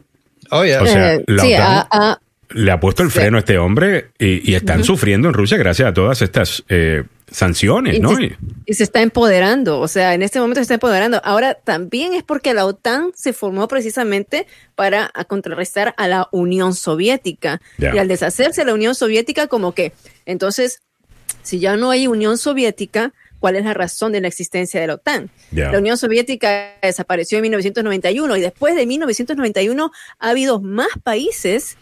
Speaker 3: Oh, yeah.
Speaker 1: O sea,
Speaker 2: eh,
Speaker 1: la
Speaker 2: sí,
Speaker 1: OTAN-
Speaker 2: ah, ah,
Speaker 1: Le ha puesto el freno a este hombre y, y están sufriendo en Rusia gracias a todas estas eh, sanciones,
Speaker 2: y
Speaker 1: ¿no?
Speaker 2: Se, y se está empoderando, o sea, en este momento se está empoderando. Ahora también es porque la OTAN se formó precisamente para contrarrestar a la Unión Soviética. Y al deshacerse de la Unión Soviética, como que, entonces, si ya no hay Unión Soviética, ¿cuál es la razón de la existencia de la OTAN? La Unión Soviética desapareció en 1991 y después de 1991 ha habido más países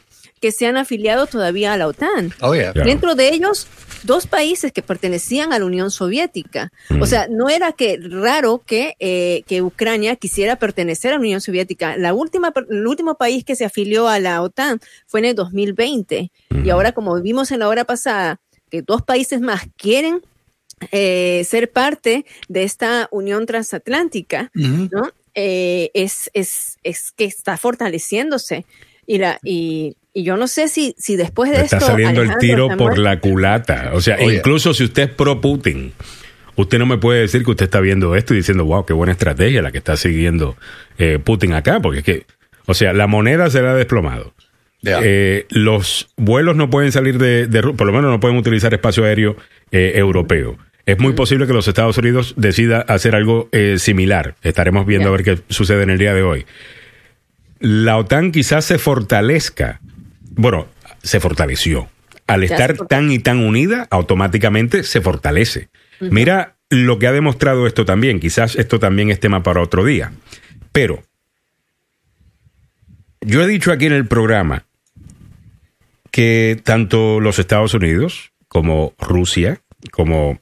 Speaker 2: que se han afiliado todavía a la OTAN.
Speaker 3: Oh, yeah.
Speaker 1: Ya.
Speaker 2: Dentro de ellos, dos países que pertenecían a la Unión Soviética.
Speaker 1: Mm.
Speaker 2: O sea, no era que raro que, eh, que Ucrania quisiera pertenecer a la Unión Soviética. La última, el último país que se afilió a la OTAN fue en el 2020.
Speaker 1: Mm.
Speaker 2: Y ahora, como vimos en la hora pasada, que dos países más quieren eh, ser parte de esta unión transatlántica,
Speaker 3: Ujú.
Speaker 2: ¿no? Eh, es, es, es que está fortaleciéndose. Y, la, y, y yo no sé si, si después de esto.
Speaker 1: está saliendo el tiro por la culata. O sea,
Speaker 3: Oye.
Speaker 1: incluso si usted es pro Putin, usted no me puede decir que usted está viendo esto y diciendo, wow, qué buena estrategia la que está siguiendo eh, Putin acá, porque es que, o sea, la moneda se la ha desplomado. Eh, los vuelos no pueden salir de, de por lo menos no pueden utilizar espacio aéreo eh, europeo. Es muy posible que los Estados Unidos decida hacer algo eh, similar. Estaremos viendo a ver qué sucede en el día de hoy. La OTAN quizás se fortalezca. Bueno, se fortaleció. Al
Speaker 2: Ya
Speaker 1: estar tan y tan unida, automáticamente se fortalece. Mira lo que ha demostrado esto también. Quizás esto también es tema para otro día. Pero yo he dicho aquí en el programa que tanto los Estados Unidos como Rusia, como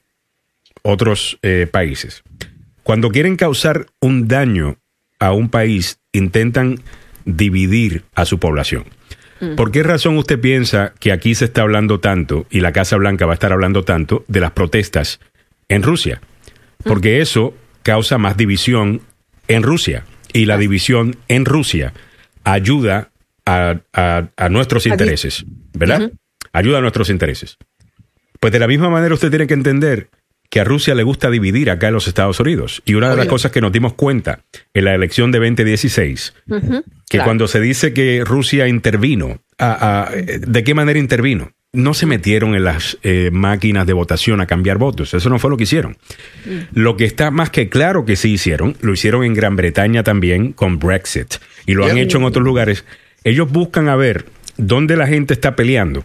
Speaker 1: otros eh, países, cuando quieren causar un daño a un país, intentan dividir a su población. ¿Por qué razón usted piensa que aquí se está hablando tanto y la Casa Blanca va a estar hablando tanto de las protestas en Rusia? Porque eso causa más división en Rusia y la división en Rusia ayuda a, a- a nuestros intereses, ¿verdad? Ayuda a nuestros intereses. Pues de la misma manera usted tiene que entender que a Rusia le gusta dividir acá en los Estados Unidos. Y una de las cosas que nos dimos cuenta en la elección de 2016,
Speaker 2: Ujú.
Speaker 1: Que
Speaker 3: Claro.
Speaker 1: cuando se dice que Rusia intervino, a- a- ¿de qué manera intervino? No se metieron en las eh, máquinas de votación a cambiar votos. Eso no fue lo que hicieron. Lo que está más que claro que sí hicieron, lo hicieron en Gran Bretaña también con Brexit. Y lo han hecho en otros lugares. Ellos buscan a ver dónde la gente está peleando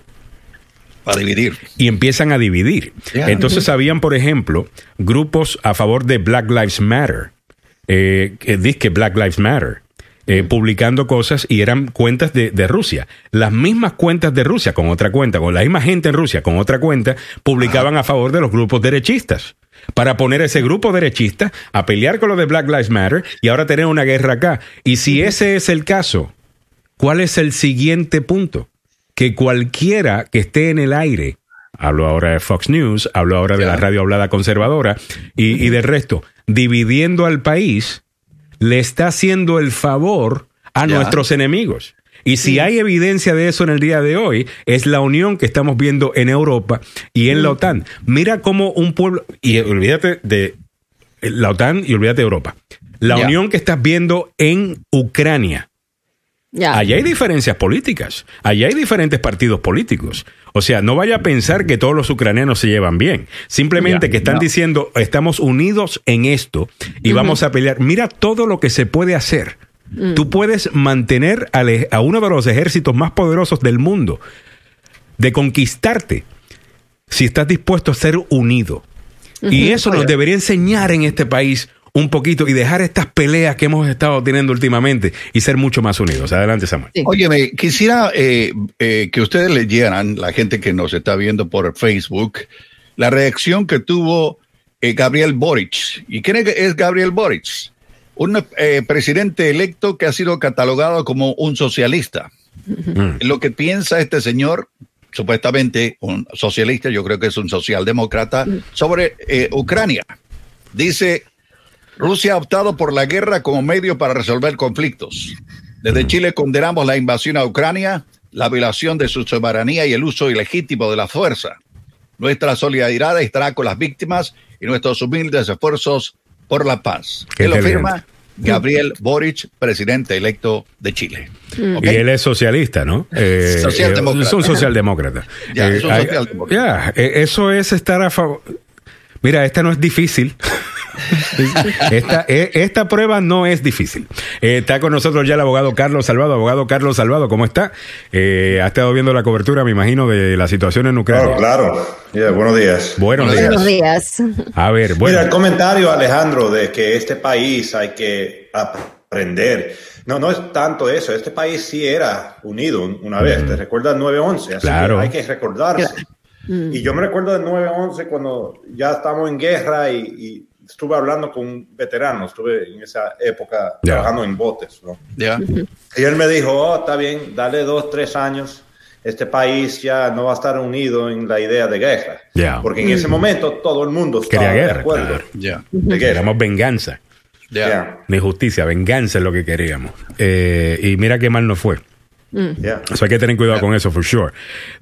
Speaker 3: Para dividir.
Speaker 1: y empiezan a dividir. Entonces habían, por ejemplo, grupos a favor de Black Lives Matter, eh, que dice Black Lives Matter, eh, publicando cosas y eran cuentas de, de Rusia. Las mismas cuentas de Rusia con otra cuenta, con la misma gente en Rusia con otra cuenta, publicaban a favor de los grupos derechistas. Para poner a ese grupo derechista a pelear con lo de Black Lives Matter y ahora tener una guerra acá. Y si ese es el caso, ¿cuál es el siguiente punto? Que cualquiera que esté en el aire, hablo ahora de Fox News, hablo ahora de la radio hablada conservadora y, y del resto, dividiendo al país, le está haciendo el favor a
Speaker 3: Ya.
Speaker 1: nuestros enemigos. Y si hay evidencia de eso en el día de hoy, es la unión que estamos viendo en Europa y en la OTAN. Mira cómo un pueblo, y olvídate de la OTAN y olvídate de Europa. La
Speaker 3: Ya.
Speaker 1: unión que estás viendo en Ucrania.
Speaker 2: Ya.
Speaker 1: Allá hay diferencias políticas, allá hay diferentes partidos políticos. O sea, no vaya a pensar que todos los ucranianos se llevan bien. Simplemente que están
Speaker 3: no.
Speaker 1: diciendo, estamos unidos en esto y vamos a pelear. Mira todo lo que se puede hacer. Tú puedes mantener a uno de los ejércitos más poderosos del mundo, de conquistarte, si estás dispuesto a ser unido. Y eso nos debería enseñar en este país un poquito y dejar estas peleas que hemos estado teniendo últimamente y ser mucho más unidos. Adelante, Samuel.
Speaker 2: Sí.
Speaker 3: Óyeme, quisiera eh, eh, que ustedes leyeran, la gente que nos está viendo por Facebook, la reacción que tuvo eh, Gabriel Boric. ¿Y quién es- Gabriel Boric? Un eh, presidente electo que ha sido catalogado como un socialista. Lo que piensa este señor, supuestamente un socialista, yo creo que es un socialdemócrata, sobre eh, Ucrania. Dice, Rusia ha optado por la guerra como medio para resolver conflictos. Desde Chile condenamos la invasión a Ucrania, la violación de su soberanía y el uso ilegítimo de la fuerza. Nuestra solidaridad estará con las víctimas y nuestros humildes esfuerzos por la paz.
Speaker 1: Qué
Speaker 3: Que lo firma Gabriel Boric, presidente electo de Chile. ¿Ok?
Speaker 1: Y él es socialista, ¿no? Eh, [LAUGHS]
Speaker 3: Socialdemócrata.
Speaker 1: eh, es un socialdemócrata.
Speaker 3: Ya,
Speaker 1: Eh,
Speaker 3: es un
Speaker 1: hay-
Speaker 3: socialdemócrata.
Speaker 1: ya, eh, eso es estar a favor. Mira, esta no es difícil. [LAUGHS] esta, eh, esta prueba no es difícil. Eh, está con nosotros ya el abogado Carlos Salvado. Abogado Carlos Salvado, ¿cómo está? Eh, ha estado viendo la cobertura, me imagino, de la situación en Ucrania.
Speaker 4: Claro, claro. buenos días.
Speaker 1: Buenos días.
Speaker 2: Buenos días.
Speaker 1: A ver, bueno.
Speaker 4: Mira, el comentario, Alejandro, de que este país hay que aprender. No, no es tanto eso. Este país sí era unido una vez. ¿Te recuerdas 9-11? Así
Speaker 1: Claro.
Speaker 4: que hay que recordarse. Y yo me recuerdo del 9-11 cuando ya estamos en guerra y, y estuve hablando con un veterano. Estuve en esa época trabajando en botes. ¿no? Y él me dijo, oh, está bien, dale dos, tres años. Este país ya no va a estar unido en la idea de guerra. Porque en ese momento todo el mundo estaba
Speaker 1: Quería guerra,
Speaker 4: de acuerdo.
Speaker 1: claro.
Speaker 4: De guerra.
Speaker 1: Queríamos venganza.
Speaker 3: Ya.
Speaker 4: Ya,
Speaker 1: Ni justicia, venganza es lo que queríamos. Eh, y mira qué mal nos fue. Eso hay que tener cuidado con eso, for sure.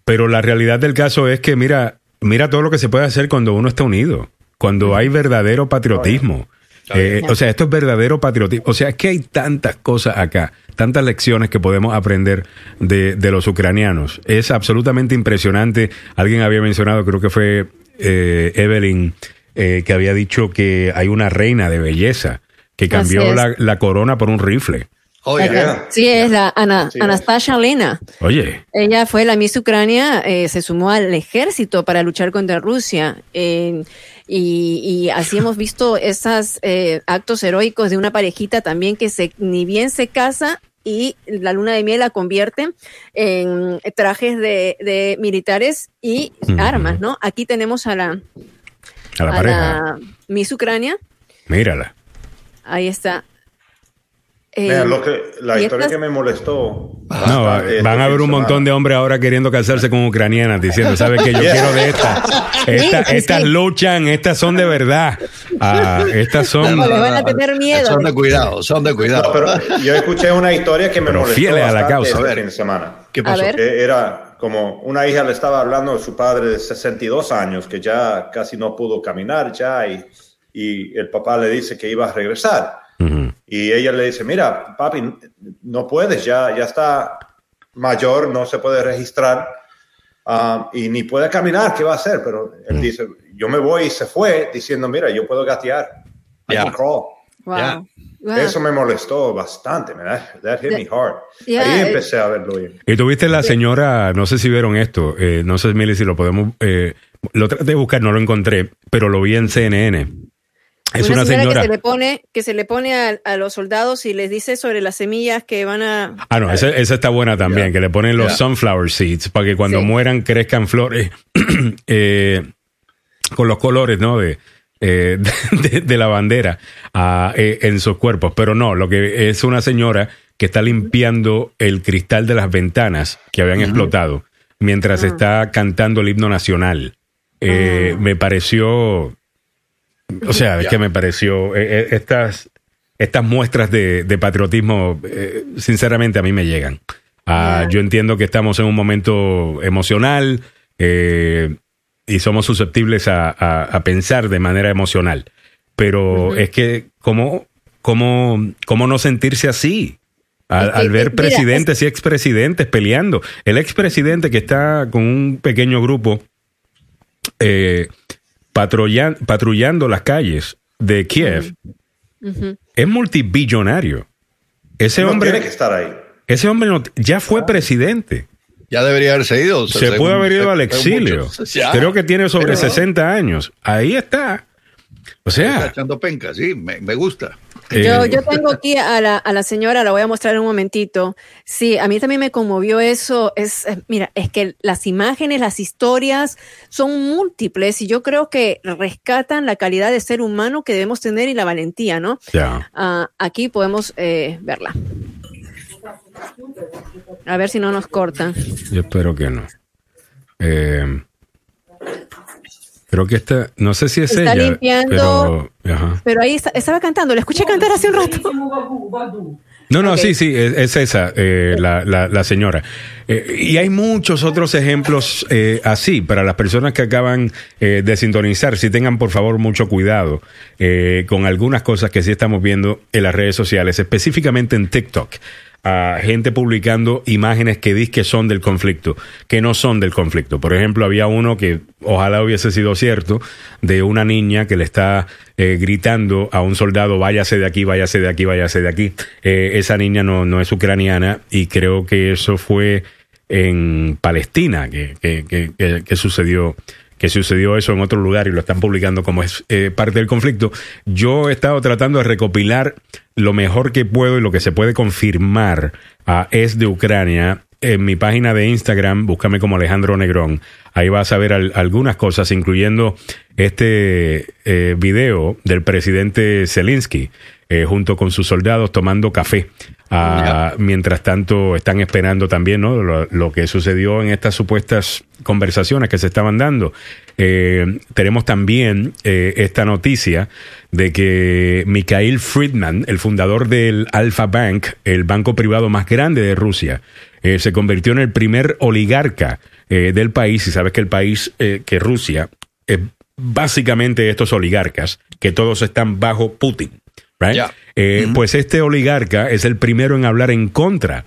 Speaker 1: Pero la realidad del caso es que mira, mira todo lo que se puede hacer cuando uno está unido, cuando hay verdadero patriotismo. Eh, o sea, esto es verdadero patriotismo. O sea, es que hay tantas cosas acá, tantas lecciones que podemos aprender de, de los ucranianos. Es absolutamente impresionante. Alguien había mencionado, creo que fue eh, Evelyn, eh, que había dicho que hay una reina de belleza que cambió la corona por un rifle.
Speaker 2: Sí, es la Ana,
Speaker 4: Sí.
Speaker 2: Anastasia Lena.
Speaker 1: Oye,
Speaker 2: Ella fue la Miss Ucrania, eh, se sumó al ejército para luchar contra Rusia. eh, y, y así hemos visto esos eh, actos heroicos de una parejita también que se ni bien se casa y la luna de miel la convierte en trajes de, de militares y armas, ¿no? Aquí tenemos a la,
Speaker 1: a la
Speaker 2: a
Speaker 1: pareja.
Speaker 2: la Miss Ucrania.
Speaker 1: Mírala.
Speaker 2: Ahí está. Eh,
Speaker 4: Mira, lo que, la historia
Speaker 2: estas-
Speaker 4: que me molestó.
Speaker 1: No,
Speaker 4: bastante
Speaker 1: van
Speaker 4: este
Speaker 1: a haber
Speaker 4: fin
Speaker 1: un montón de hombres ahora queriendo casarse con ucranianas, diciendo, ¿sabes qué? Yo [LAUGHS] quiero de estas. Esta-
Speaker 2: Sí,
Speaker 1: estas luchan, estas son de verdad. Ah, estas son...
Speaker 2: No, van a tener miedo.
Speaker 3: Son de cuidado, son de
Speaker 4: No,
Speaker 3: cuidado.
Speaker 4: pero yo escuché una historia que me
Speaker 1: Pero
Speaker 4: molestó
Speaker 1: fieles a la causa.
Speaker 4: este
Speaker 3: A ver.
Speaker 4: fin de semana.
Speaker 3: ¿Qué
Speaker 2: A
Speaker 3: pasó?
Speaker 2: ver.
Speaker 4: Que era como una hija le estaba hablando de su padre de 62 años que ya casi no pudo caminar ya y, y el papá le dice que iba a regresar.
Speaker 1: Ujú.
Speaker 4: Y ella le dice, mira, papi, no puedes, ya, ya está mayor, no se puede registrar ah, y ni puede caminar, ¿qué va a hacer? Pero él dice, yo me voy y se fue diciendo, mira, yo puedo gatear. I
Speaker 3: Ya.
Speaker 4: can crawl.
Speaker 2: Wow.
Speaker 3: Ya.
Speaker 2: Wow.
Speaker 4: Eso me molestó bastante, man. That, that hit me hard.
Speaker 2: Yeah,
Speaker 4: Ahí
Speaker 2: it-
Speaker 4: empecé a verlo. bien.
Speaker 1: Y tuviste la señora, no sé si vieron esto, eh, no sé, Mili, si lo podemos... eh, lo traté de buscar, no lo encontré, pero lo vi en CNN. Es una, señora...
Speaker 2: que se le pone que se le pone a, a los soldados y les dice sobre las semillas que van a
Speaker 1: Ah, no, esa, esa está buena también, que le ponen los sunflower seeds para que cuando
Speaker 2: Sí.
Speaker 1: mueran crezcan flores [CLEARS THROAT] eh, con los colores, ¿no? De, eh, [LAUGHS] de, de la bandera ah, eh, en sus cuerpos. Pero no, lo que es una señora que está limpiando el cristal de las ventanas que habían explotado mientras está cantando el himno nacional. Eh, Me pareció, o sea, es que me pareció eh, eh, estas estas muestras de, de patriotismo, eh, sinceramente, a mí me llegan. Ah. Yo entiendo que estamos en un momento emocional eh, y somos susceptibles a, a- a pensar de manera emocional. Pero es que, ¿cómo, cómo, ¿cómo no sentirse así? Al,
Speaker 2: Es que,
Speaker 1: al ver
Speaker 2: mira,
Speaker 1: presidentes y expresidentes peleando. El expresidente que está con un pequeño grupo eh, patrullan- patrullando las calles de Kiev es multibillonario. Ese
Speaker 4: No
Speaker 1: hombre,
Speaker 4: tiene que estar ahí.
Speaker 1: ese hombre no- ya fue presidente.
Speaker 3: Ya debería haberse ido.
Speaker 1: Se
Speaker 3: según-
Speaker 1: puede haber ido al exilio. [LAUGHS]
Speaker 3: Ya.
Speaker 1: Creo que tiene sobre
Speaker 3: Pero-
Speaker 1: 60 años. Ahí está. O
Speaker 3: Está
Speaker 1: sea,
Speaker 3: echando penca, sí, me, me gusta.
Speaker 2: Yo,
Speaker 1: eh,
Speaker 2: yo tengo aquí a la, a la señora, la voy a mostrar en un momentito. Sí, a mí también me conmovió eso. Es, eh, mira, es que las imágenes, las historias son múltiples y yo creo que rescatan la calidad de ser humano que debemos tener y la valentía, ¿no?
Speaker 1: ya.
Speaker 2: Ah, aquí podemos eh, verla. A ver si no nos cortan.
Speaker 1: Yo espero que no. Eh, creo que esta, no sé si es
Speaker 2: Está
Speaker 1: ella,
Speaker 2: limpiando.
Speaker 1: pero ajá.
Speaker 2: Pero ahí está- estaba cantando, la escuché cantar hace un rato.
Speaker 1: No, no, sí, sí, es, es esa, eh, la, la, la señora. Eh, y hay muchos otros ejemplos eh, así, para las personas que acaban eh, de sintonizar, si tengan por favor mucho cuidado eh, con algunas cosas que sí estamos viendo en las redes sociales, específicamente en TikTok. A gente publicando imágenes que dice que son del conflicto, que no son del conflicto. Por ejemplo, había uno que ojalá hubiese sido cierto, de una niña que le está eh, gritando a un soldado, váyase de aquí, váyase de aquí, váyase de aquí. Eh, esa niña no, no es ucraniana y creo que eso fue en Palestina que, que, que, que sucedió que sucedió eso en otro lugar y lo están publicando como es eh, parte del conflicto. Yo he estado tratando de recopilar lo mejor que puedo y lo que se puede confirmar ah, es de Ucrania. En mi página de Instagram, búscame como Alejandro Negrón. Ahí vas a ver al- algunas cosas, incluyendo este eh, video del presidente Zelensky eh, junto con sus soldados tomando café. Ah, Mientras tanto, están esperando también ¿no? lo, lo que sucedió en estas supuestas conversaciones que se estaban dando. Eh, tenemos también eh, esta noticia de que Mikhail Friedman, el fundador del Alfa Bank, el banco privado más grande de Rusia, eh, se convirtió en el primer oligarca eh, del país. Y sabes que el país, que Rusia, es básicamente estos oligarcas, que todos están bajo Putin. Right? Eh, Pues este oligarca es el primero en hablar en contra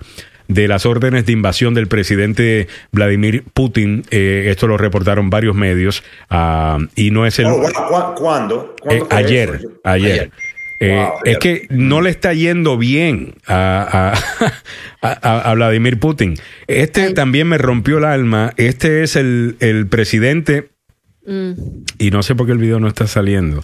Speaker 1: de las órdenes de invasión del presidente Vladimir Putin. Eh, esto lo reportaron varios medios ah, y no es el...
Speaker 4: Oh, wow, ¿cu- ¿Cuándo?
Speaker 1: Eh,
Speaker 4: ¿Cuándo fue
Speaker 1: ayer,
Speaker 4: eso?
Speaker 1: ayer.
Speaker 3: Ayer.
Speaker 1: Eh,
Speaker 4: Wow.
Speaker 1: es que no le está yendo bien a, a- [LAUGHS] a- a Vladimir Putin. Este también me rompió el alma. Este es el, el presidente,
Speaker 2: Mm.
Speaker 1: y no sé por qué el video no está saliendo.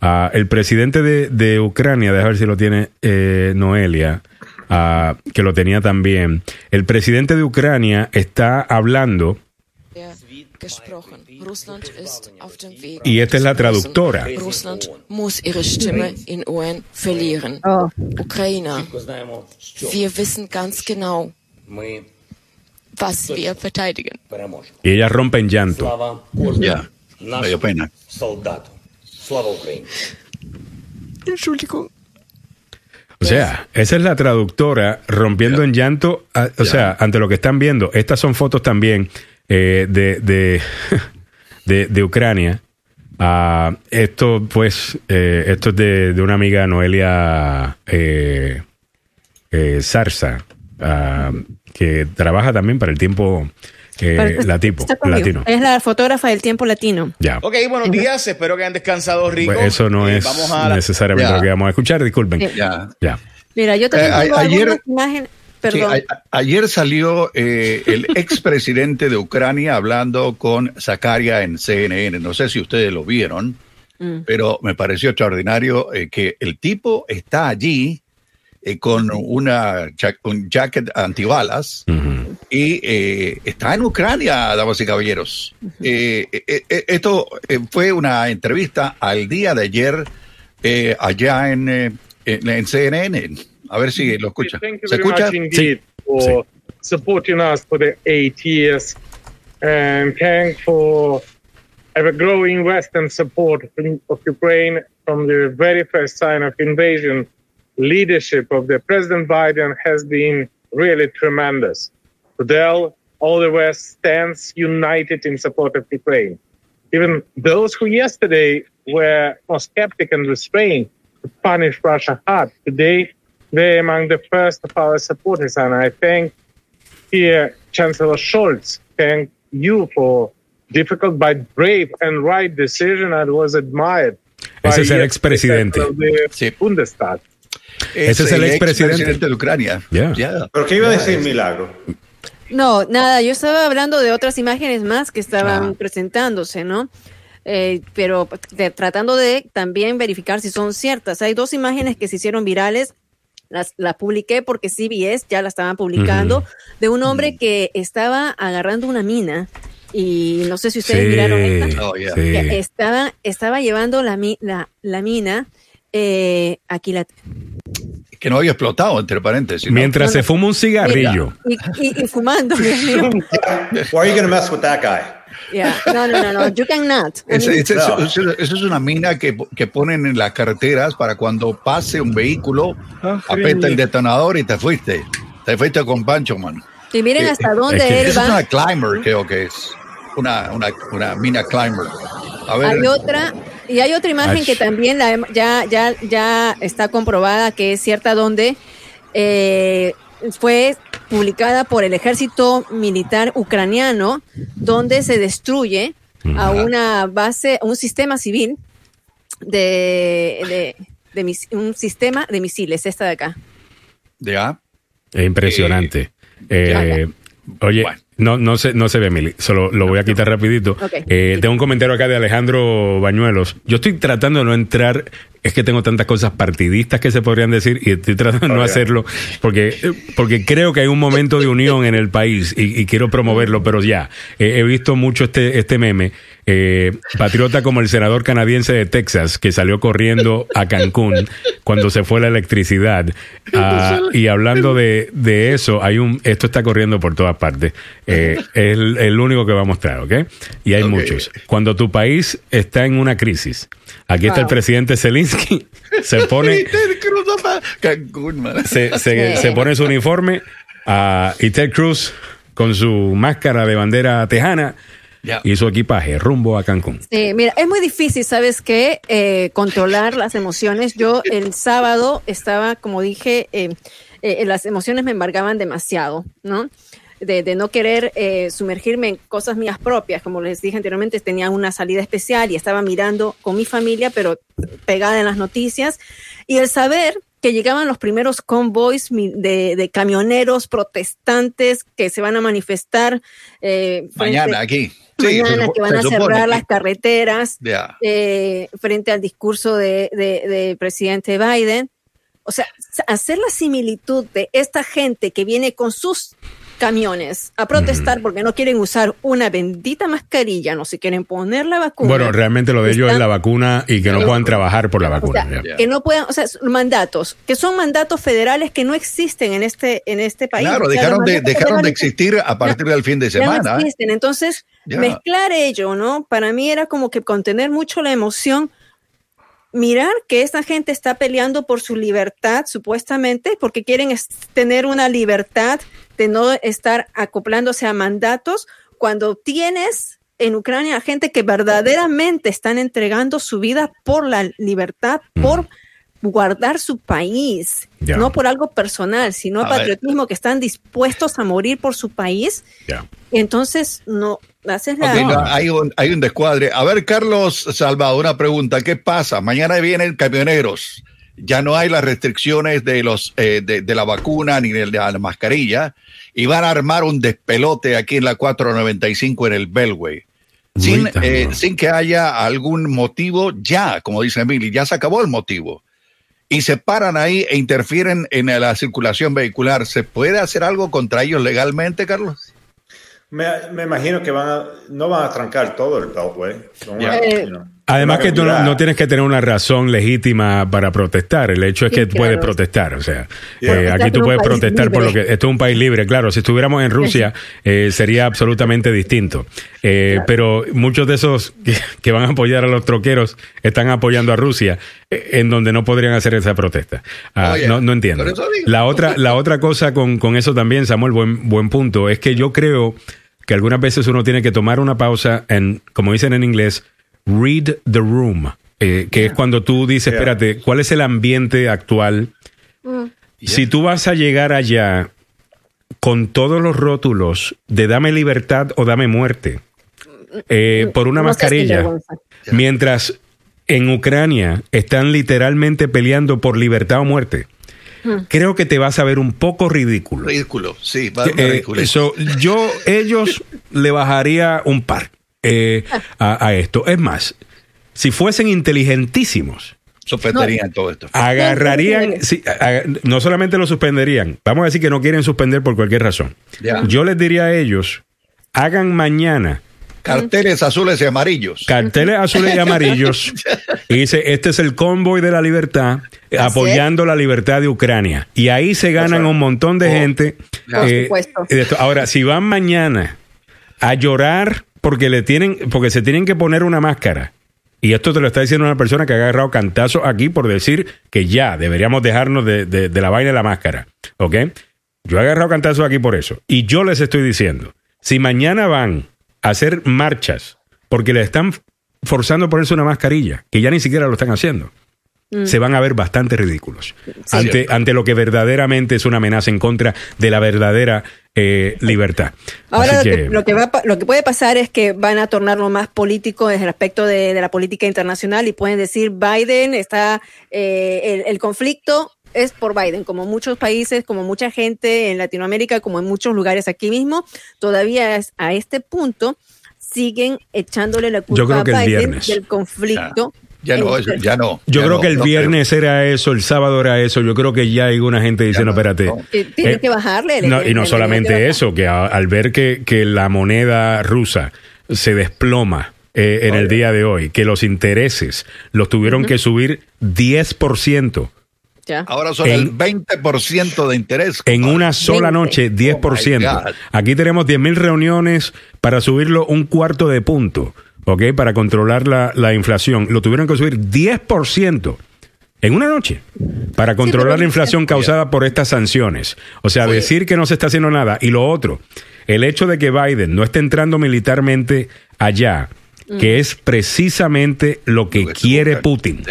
Speaker 1: Uh, el presidente de, de Ucrania, déjame ver si lo tiene eh, Noelia, uh, que lo tenía también. El presidente de Ucrania está hablando. Y esta es la traductora. Y ella rompe en llanto.
Speaker 3: Ya,
Speaker 5: yeah.
Speaker 3: pena.
Speaker 1: O sea, esa es la traductora rompiendo en llanto, a- o sea, ante lo que están viendo. Estas son fotos también eh, de, de, [LAUGHS] de, de Ucrania. Ah, esto, pues, eh, esto es de, de una amiga Noelia eh, eh, Zarza, ah, que trabaja también para el tiempo eh,
Speaker 2: está conmigo.
Speaker 1: latino.
Speaker 2: Es la fotógrafa del tiempo latino.
Speaker 1: Ya.
Speaker 6: Ok, buenos días. Espero que hayan descansado rico.
Speaker 1: Pues eso no
Speaker 6: Eh,
Speaker 1: es
Speaker 6: Vamos a la-
Speaker 1: necesariamente
Speaker 3: Ya.
Speaker 1: lo que vamos a escuchar, disculpen.
Speaker 3: Ya.
Speaker 1: Ya.
Speaker 2: Mira, yo también
Speaker 3: Eh,
Speaker 2: tengo
Speaker 3: ayer-
Speaker 2: algunas imágenes.
Speaker 3: Sí,
Speaker 2: Perdón.
Speaker 3: a- ayer salió eh, el [LAUGHS] expresidente de Ucrania hablando con Zakaria en CNN. No sé si ustedes lo vieron,
Speaker 2: Mm.
Speaker 3: pero me pareció extraordinario eh, que el tipo está allí eh, con una un jacket antibalas
Speaker 1: Ujú.
Speaker 3: Y eh, está en Ucrania, damas y caballeros. Eh, eh, eh, esto eh, fue una entrevista al día de ayer eh, allá en, eh, en, en CNN. A ver si lo escucha.
Speaker 7: Thank you
Speaker 3: ¿Se
Speaker 7: very
Speaker 3: escucha?
Speaker 7: much indeed for supporting us for the eight years, and thank for ever growing Western support of Ukraine from the very first sign of invasion. Leadership of the President Biden has been really tremendous. Today, all the West stands united in support of Ukraine. Even those who yesterday were more skeptic and restrained to punish Russia hard, today they're among the first of our supporters. And I thank here Chancellor Scholz. Thank you for difficult but brave and right decision and was admired. by
Speaker 1: Ese es el
Speaker 7: the
Speaker 1: expresidente.
Speaker 7: of the
Speaker 3: Sí.
Speaker 7: Bundestag.
Speaker 1: Ese es el expresidente.
Speaker 3: de Ucrania.
Speaker 1: Ya.
Speaker 3: Ya.
Speaker 4: ¿Pero qué iba a decir Milagro?
Speaker 2: No, nada, yo estaba hablando de otras imágenes más que estaban
Speaker 3: Ah.
Speaker 2: presentándose, ¿no? Eh, pero de- tratando de también verificar si son ciertas. Hay dos imágenes que se hicieron virales, las, las publiqué porque CBS ya la estaban publicando, de un hombre que estaba agarrando una mina y no sé si ustedes miraron esta.
Speaker 3: Oh, yeah.
Speaker 1: sí.
Speaker 2: que estaba, estaba llevando la, mi- la, la mina, eh, aquí la...
Speaker 3: Que no había explotado, entre paréntesis. ¿no?
Speaker 1: Mientras
Speaker 2: No,
Speaker 1: se fuma un cigarrillo.
Speaker 2: Y, y- y fumando. [LAUGHS]
Speaker 4: Why are you going to mess with that guy?
Speaker 2: Yeah. No, no, no, no, you cannot. I
Speaker 3: Es-
Speaker 2: mean,
Speaker 3: es- es-
Speaker 4: No.
Speaker 3: es- Esa es una mina que, que ponen en las carreteras para cuando pase un vehículo, aprieta el detonador y te fuiste. Te fuiste con Pancho, man.
Speaker 2: y miren
Speaker 3: Eh,
Speaker 2: hasta
Speaker 1: es
Speaker 2: dónde
Speaker 1: que
Speaker 2: él
Speaker 3: es
Speaker 2: va.
Speaker 3: una climber, creo que es. Una, una, una mina climber. A ver.
Speaker 2: Hay otra, y hay otra imagen
Speaker 1: Ach.
Speaker 2: que también la ya, ya, ya está comprobada que es cierta donde eh, fue publicada por el ejército militar ucraniano, donde se destruye a una base, un sistema civil de, de- de mis- un sistema de misiles, esta de acá.
Speaker 3: Ya.
Speaker 1: Es impresionante. Eh, oye, no, no, se, no se ve, Mili. Solo lo voy a quitar rapidito.
Speaker 2: Ok.
Speaker 1: Eh, tengo un comentario acá de Alejandro Bañuelos. Yo estoy tratando de no entrar, es que tengo tantas cosas partidistas que se podrían decir y estoy tratando de no hacerlo porque, porque creo que hay un momento de unión en el país y, y quiero promoverlo, pero ya, eh, he visto mucho este, este meme. Eh, patriota como el senador canadiense de Texas que salió corriendo a Cancún cuando se fue la electricidad. Ah, y hablando de, de eso, hay un esto está corriendo por todas partes. Eh, es el, el único que va a mostrar, ¿ok? Y hay muchos. Cuando tu país está en una crisis, aquí está el presidente Zelensky, se pone, [LAUGHS] se, se- se pone su uniforme ah, y Ted Cruz con su máscara de bandera tejana
Speaker 3: Ya.
Speaker 1: y su equipaje rumbo a Cancún.
Speaker 2: Sí, mira, es muy difícil, ¿sabes qué? Eh, controlar las emociones. Yo el sábado estaba, como dije, eh, eh, las emociones me embargaban demasiado, ¿no? De, de no querer eh, sumergirme en cosas mías propias. Como les dije anteriormente, tenía una salida especial y estaba mirando con mi familia, pero pegada en las noticias. Y el saber que llegaban los primeros convoys de, de camioneros protestantes que se van a manifestar eh, frente-
Speaker 3: Mañana aquí. Sí,
Speaker 2: mañana que van a cerrar
Speaker 3: que-
Speaker 2: las carreteras eh, frente al discurso de, de- del presidente Biden. O sea, hacer la similitud de esta gente que viene con sus camiones a protestar porque no quieren usar una bendita mascarilla, no se quieren poner la vacuna.
Speaker 1: Bueno, realmente lo de ellos es la vacuna y que no puedan trabajar por la
Speaker 2: O
Speaker 1: vacuna.
Speaker 2: sea,
Speaker 1: ya.
Speaker 2: que no puedan, o sea, mandatos, que son mandatos federales que no existen en este, en este país.
Speaker 3: Claro,
Speaker 2: O sea,
Speaker 3: dejaron de, dejaron de existir a partir del fin de
Speaker 2: no
Speaker 3: semana. ¿eh?
Speaker 2: existen. Entonces, mezclar ello, ¿no? Para mí era como que contener mucho la emoción. Mirar que esta gente está peleando por su libertad, supuestamente, porque quieren tener una libertad de no estar acoplándose a mandatos, cuando tienes en Ucrania gente que verdaderamente están entregando su vida por la libertad, por guardar su país, no por algo personal, sino
Speaker 3: A ver.
Speaker 2: patriotismo, que están dispuestos a morir por su país. Entonces, no, haces la...
Speaker 3: No, hay, un, hay un descuadre. A ver, Carlos Salvador, una pregunta. ¿Qué pasa? Mañana vienen camioneros. Ya no hay las restricciones de, los, eh, de, de la vacuna ni de la mascarilla. Y van a armar un despelote aquí en la 495 en el Belway. Sin, eh,
Speaker 1: ¿no?
Speaker 3: sin que haya algún motivo ya, como dice Emily, ya se acabó el motivo. Y se paran ahí e interfieren en la circulación vehicular. ¿Se puede hacer algo contra ellos legalmente, Carlos?
Speaker 4: Me, me imagino que van a, no van a trancar todo el Beltway.
Speaker 2: Eh,
Speaker 4: you know,
Speaker 1: Además que tú no, no tienes que tener una razón legítima para protestar. El hecho es
Speaker 2: Sí,
Speaker 1: que
Speaker 2: claro.
Speaker 1: puedes protestar. O sea,
Speaker 4: Yeah.
Speaker 1: eh,
Speaker 2: Estás
Speaker 1: aquí tú puedes protestar por lo que... Esto es un país libre, claro. Si estuviéramos en Rusia eh, sería absolutamente distinto. Eh, Pero muchos de esos que, que van a apoyar a los troqueros están apoyando a Rusia, eh, en donde no podrían hacer esa protesta. Ah,
Speaker 3: Oye,
Speaker 1: no, no entiendo. La otra, la otra cosa con, con eso también, Samuel, buen, buen punto, es que yo creo que algunas veces uno tiene que tomar una pausa en, como dicen en inglés, read the room, eh, que es cuando tú dices,
Speaker 4: Yeah.
Speaker 1: espérate, ¿cuál es el ambiente actual? Si tú vas a llegar allá con todos los rótulos de dame libertad o dame muerte, eh, por una
Speaker 2: No
Speaker 1: mascarilla, mientras en Ucrania están literalmente peleando por libertad o muerte, creo que te vas a ver un poco ridículo.
Speaker 3: Ridículo, sí, va a ser
Speaker 1: Eh,
Speaker 3: ridículo.
Speaker 1: so, yo, ellos [LAUGHS] le bajaría un par eh, a, a esto. Es más, si fuesen inteligentísimos,
Speaker 3: Suspenderían todo esto.
Speaker 1: agarrarían, sí, a- a- no solamente lo suspenderían, vamos a decir que no quieren suspender por cualquier razón.
Speaker 3: Ya.
Speaker 1: Yo les diría a ellos, hagan mañana
Speaker 3: Carteles azules y amarillos.
Speaker 1: carteles azules y amarillos [LAUGHS] y dice, este es el convoy de la libertad, apoyando la libertad de Ucrania. Y ahí se ganan un montón de gente.
Speaker 2: Por
Speaker 1: eh,
Speaker 2: supuesto.
Speaker 1: Ahora, si van mañana a llorar porque le tienen, porque se tienen que poner una máscara. Y esto te lo está diciendo una persona que ha agarrado cantazos aquí por decir que ya deberíamos dejarnos de, la vaina de la máscara. ¿Ok? Yo he agarrado cantazos aquí por eso. Y yo les estoy diciendo, si mañana van a hacer marchas porque le están forzando a ponerse una mascarilla, que ya ni siquiera lo están haciendo. Se van a ver bastante ridículos ante, ante lo que verdaderamente es una amenaza en contra de la verdadera eh, libertad.
Speaker 2: Ahora lo
Speaker 1: que-
Speaker 2: que, lo, que va, lo que puede pasar es que van a tornarlo más político desde el aspecto de, de la política internacional y pueden decir Biden está, eh, el, el conflicto es por Biden, como muchos países, como mucha gente en Latinoamérica, como en muchos lugares aquí mismo, todavía es, a este punto siguen echándole la culpa
Speaker 1: Yo creo
Speaker 2: a
Speaker 1: el
Speaker 2: Biden
Speaker 1: viernes.
Speaker 2: del conflicto.
Speaker 3: Ya no, ya no.
Speaker 1: Yo
Speaker 3: ya
Speaker 1: creo
Speaker 3: no,
Speaker 1: que el
Speaker 3: no
Speaker 1: viernes era eso, el sábado era eso. Yo creo que ya hay una gente diciendo,
Speaker 3: no,
Speaker 1: espérate.
Speaker 3: no.
Speaker 2: que tiene
Speaker 1: Eh,
Speaker 2: que bajarle.
Speaker 1: Y no solamente eso, que a- al ver que, que la moneda rusa se desploma eh, en el día de hoy, que los intereses los tuvieron que subir 10%.
Speaker 2: Ya.
Speaker 3: Ahora son
Speaker 1: En-
Speaker 3: el 20% de interés.
Speaker 1: En una sola
Speaker 2: 20.
Speaker 1: noche, 10%.
Speaker 3: Oh.
Speaker 1: Aquí tenemos 10.000 reuniones para subirlo un cuarto de punto, ¿ok? Para controlar la, la inflación. Lo tuvieron que subir 10% en una noche para controlar la inflación causada por estas sanciones. O sea, decir que no se está haciendo nada. Y lo otro, el hecho de que Biden no esté entrando militarmente allá, que es precisamente lo que quiere. Putin.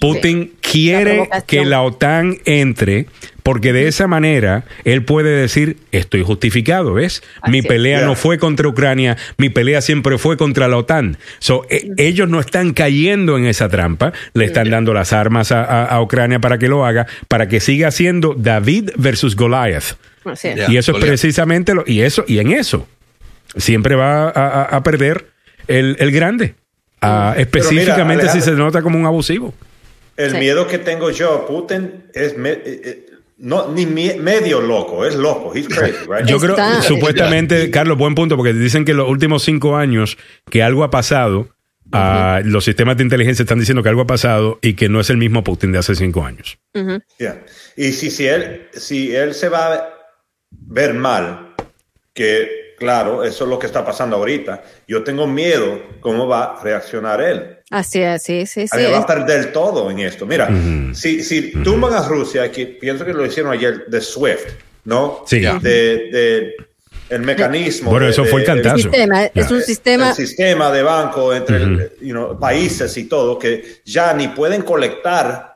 Speaker 1: Putin quiere que la OTAN entre porque de esa manera él puede decir, estoy justificado, ¿ves? mi
Speaker 2: es.
Speaker 1: pelea no fue contra Ucrania, mi pelea siempre fue contra la OTAN. So, e- ellos no están cayendo en esa trampa, le están dando las armas a, a- a Ucrania para que lo haga, para que siga siendo David versus Goliath.
Speaker 2: Así es.
Speaker 3: Ya.
Speaker 1: y eso es precisamente lo, y eso, y en eso siempre va a, a- a perder el, el grande. Específicamente
Speaker 4: mira,
Speaker 1: si se nota como un abusivo.
Speaker 4: El
Speaker 2: Sí.
Speaker 4: miedo que tengo yo a Putin es me- eh, eh, no, ni medio loco, es loco. He's crazy, [LAUGHS] right?
Speaker 1: Yo creo,
Speaker 2: Está-
Speaker 1: supuestamente, Carlos, buen punto, porque dicen que en los últimos cinco años que algo ha pasado, ah, los sistemas de inteligencia están diciendo que algo ha pasado y que no es el mismo Putin de hace cinco años.
Speaker 4: Yeah. Y si, si, él, si él se va a ver mal, que claro, eso es lo que está pasando ahorita, yo tengo miedo cómo va a reaccionar él.
Speaker 2: Así es, sí, sí, sí.
Speaker 4: va a perder todo en esto. Mira, si, si tumban a Rusia, que pienso que lo hicieron ayer de SWIFT, ¿no?
Speaker 1: Sí.
Speaker 4: De, de el mecanismo.
Speaker 1: Bueno,
Speaker 4: de-
Speaker 1: eso fue el cantazo.
Speaker 2: sistema, es
Speaker 1: Ya.
Speaker 2: un sistema
Speaker 4: el sistema de banco entre el- you know, países y todo, que ya ni pueden colectar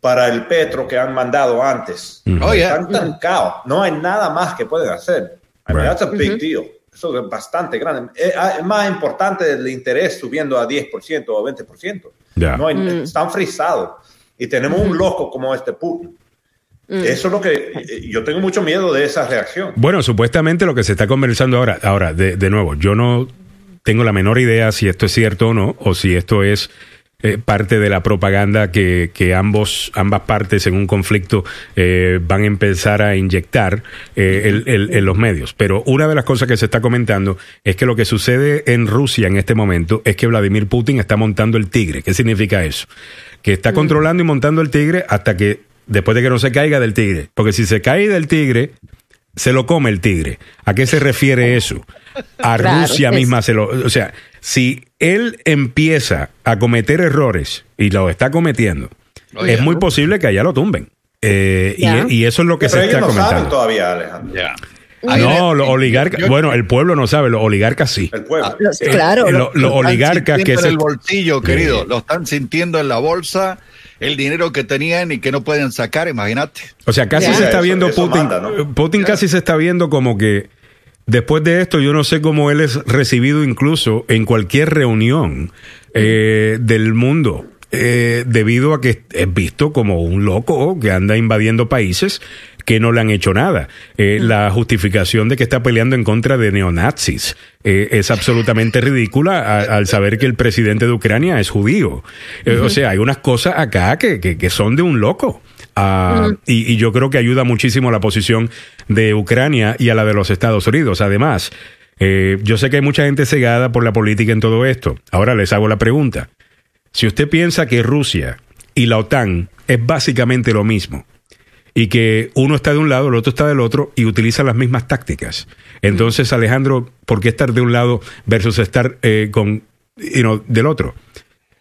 Speaker 4: para el petro que han mandado antes.
Speaker 3: Oh, yeah.
Speaker 4: Están tancados. No hay nada más que pueden hacer. I mean,
Speaker 1: Right.
Speaker 4: that's a big deal. Eso es bastante grande. Es, es más importante el interés subiendo a 10% o 20%.
Speaker 1: Ya.
Speaker 4: No hay- Están frisados. Y tenemos un loco como este Putin. Eso es lo que eh, yo tengo mucho miedo de esa reacción.
Speaker 1: Bueno, supuestamente lo que se está conversando ahora, ahora, de, de nuevo, yo no tengo la menor idea si esto es cierto o no, o si esto es eh, parte de la propaganda que, que ambos, ambas partes en un conflicto eh, van a empezar a inyectar eh, en los medios. Pero una de las cosas que se está comentando es que lo que sucede en Rusia en este momento es que Vladimir Putin está montando el tigre. ¿Qué significa eso? Que está controlando y montando el tigre hasta que, después de que no se caiga del tigre. Porque si se cae del tigre, se lo come el tigre. ¿A qué se refiere eso? A
Speaker 2: Claro,
Speaker 1: Rusia
Speaker 2: es-
Speaker 1: misma se lo... O sea, si él empieza a cometer errores y lo está cometiendo,
Speaker 3: Oye,
Speaker 1: es muy
Speaker 3: ¿no?
Speaker 1: posible que allá lo tumben. Eh, y,
Speaker 2: Ya.
Speaker 1: y eso es lo que
Speaker 4: Pero
Speaker 1: se
Speaker 4: ellos
Speaker 1: está
Speaker 4: no saben
Speaker 1: comentando.
Speaker 4: todavía, Alejandro.
Speaker 1: No, los oligarcas... Bueno, el pueblo no sabe, los oligarcas sí.
Speaker 4: El pueblo.
Speaker 2: Los-
Speaker 1: Eh,
Speaker 2: claro,
Speaker 1: eh,
Speaker 2: lo-
Speaker 1: lo- los oligarcas que es
Speaker 3: el bolsillo, querido.
Speaker 1: Sí.
Speaker 3: Lo están sintiendo en la bolsa, el dinero que tenían y que no pueden sacar, imagínate.
Speaker 1: O sea, casi se está viendo
Speaker 4: eso
Speaker 1: Putin.
Speaker 4: manda, ¿no?
Speaker 1: Putin casi se está viendo como que después de esto, yo no sé cómo él es recibido incluso en cualquier reunión eh, del mundo. eh, debido a que es visto como un loco que anda invadiendo países que no le han hecho nada. Eh, La justificación de que está peleando en contra de neonazis eh, es absolutamente ridícula a- al saber que el presidente de Ucrania es judío. Eh, O sea, hay unas cosas acá que, que- que son de un loco. Y, y yo creo que ayuda muchísimo a la posición de Ucrania y a la de los Estados Unidos. Además, eh, yo sé que hay mucha gente cegada por la política en todo esto. Ahora les hago la pregunta. Si usted piensa que Rusia y la OTAN es básicamente lo mismo y que uno está de un lado, el otro está del otro y utilizan las mismas tácticas, entonces Alejandro, ¿por qué estar de un lado versus estar eh, con, you know, del otro?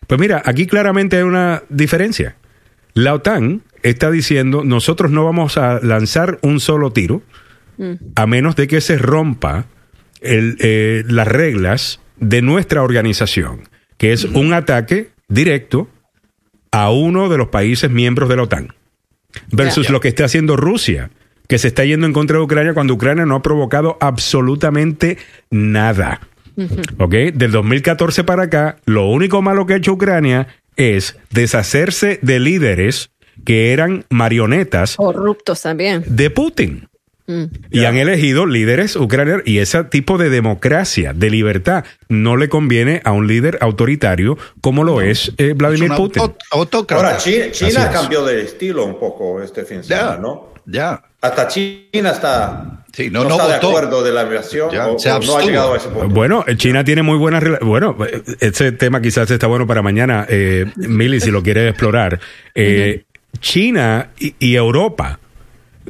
Speaker 1: Pues mira, aquí claramente hay una diferencia. La OTAN está diciendo, nosotros no vamos a lanzar un solo tiro a menos de que se rompa el, eh, las reglas de nuestra organización, que es un ataque directo a uno de los países miembros de la OTAN versus lo que está haciendo Rusia, que se está yendo en contra de Ucrania cuando Ucrania no ha provocado absolutamente nada. ¿Ok? Del 2014 para acá, lo único malo que ha hecho Ucrania es deshacerse de líderes que eran marionetas
Speaker 2: Corruptos también.
Speaker 1: de Putin.
Speaker 2: Mm.
Speaker 1: Y han elegido líderes ucranianos y ese tipo de democracia, de libertad, no le conviene a un líder autoritario como lo es eh, Vladimir
Speaker 3: Es
Speaker 1: Putin.
Speaker 3: auto-.
Speaker 4: Ahora, China, China cambió de estilo un poco este fin de semana,
Speaker 3: Ya,
Speaker 4: ¿no?
Speaker 3: ya.
Speaker 4: Hasta China está,
Speaker 3: Sí, no,
Speaker 4: no,
Speaker 3: no
Speaker 4: está de acuerdo de la migración
Speaker 3: Ya,
Speaker 4: o,
Speaker 3: se
Speaker 4: o no ha llegado a ese punto.
Speaker 1: Bueno, eh, China tiene muy buenas relaciones. Bueno, ese tema quizás está bueno para mañana, eh, Mili, si lo quieres explorar. Eh, China y, y Europa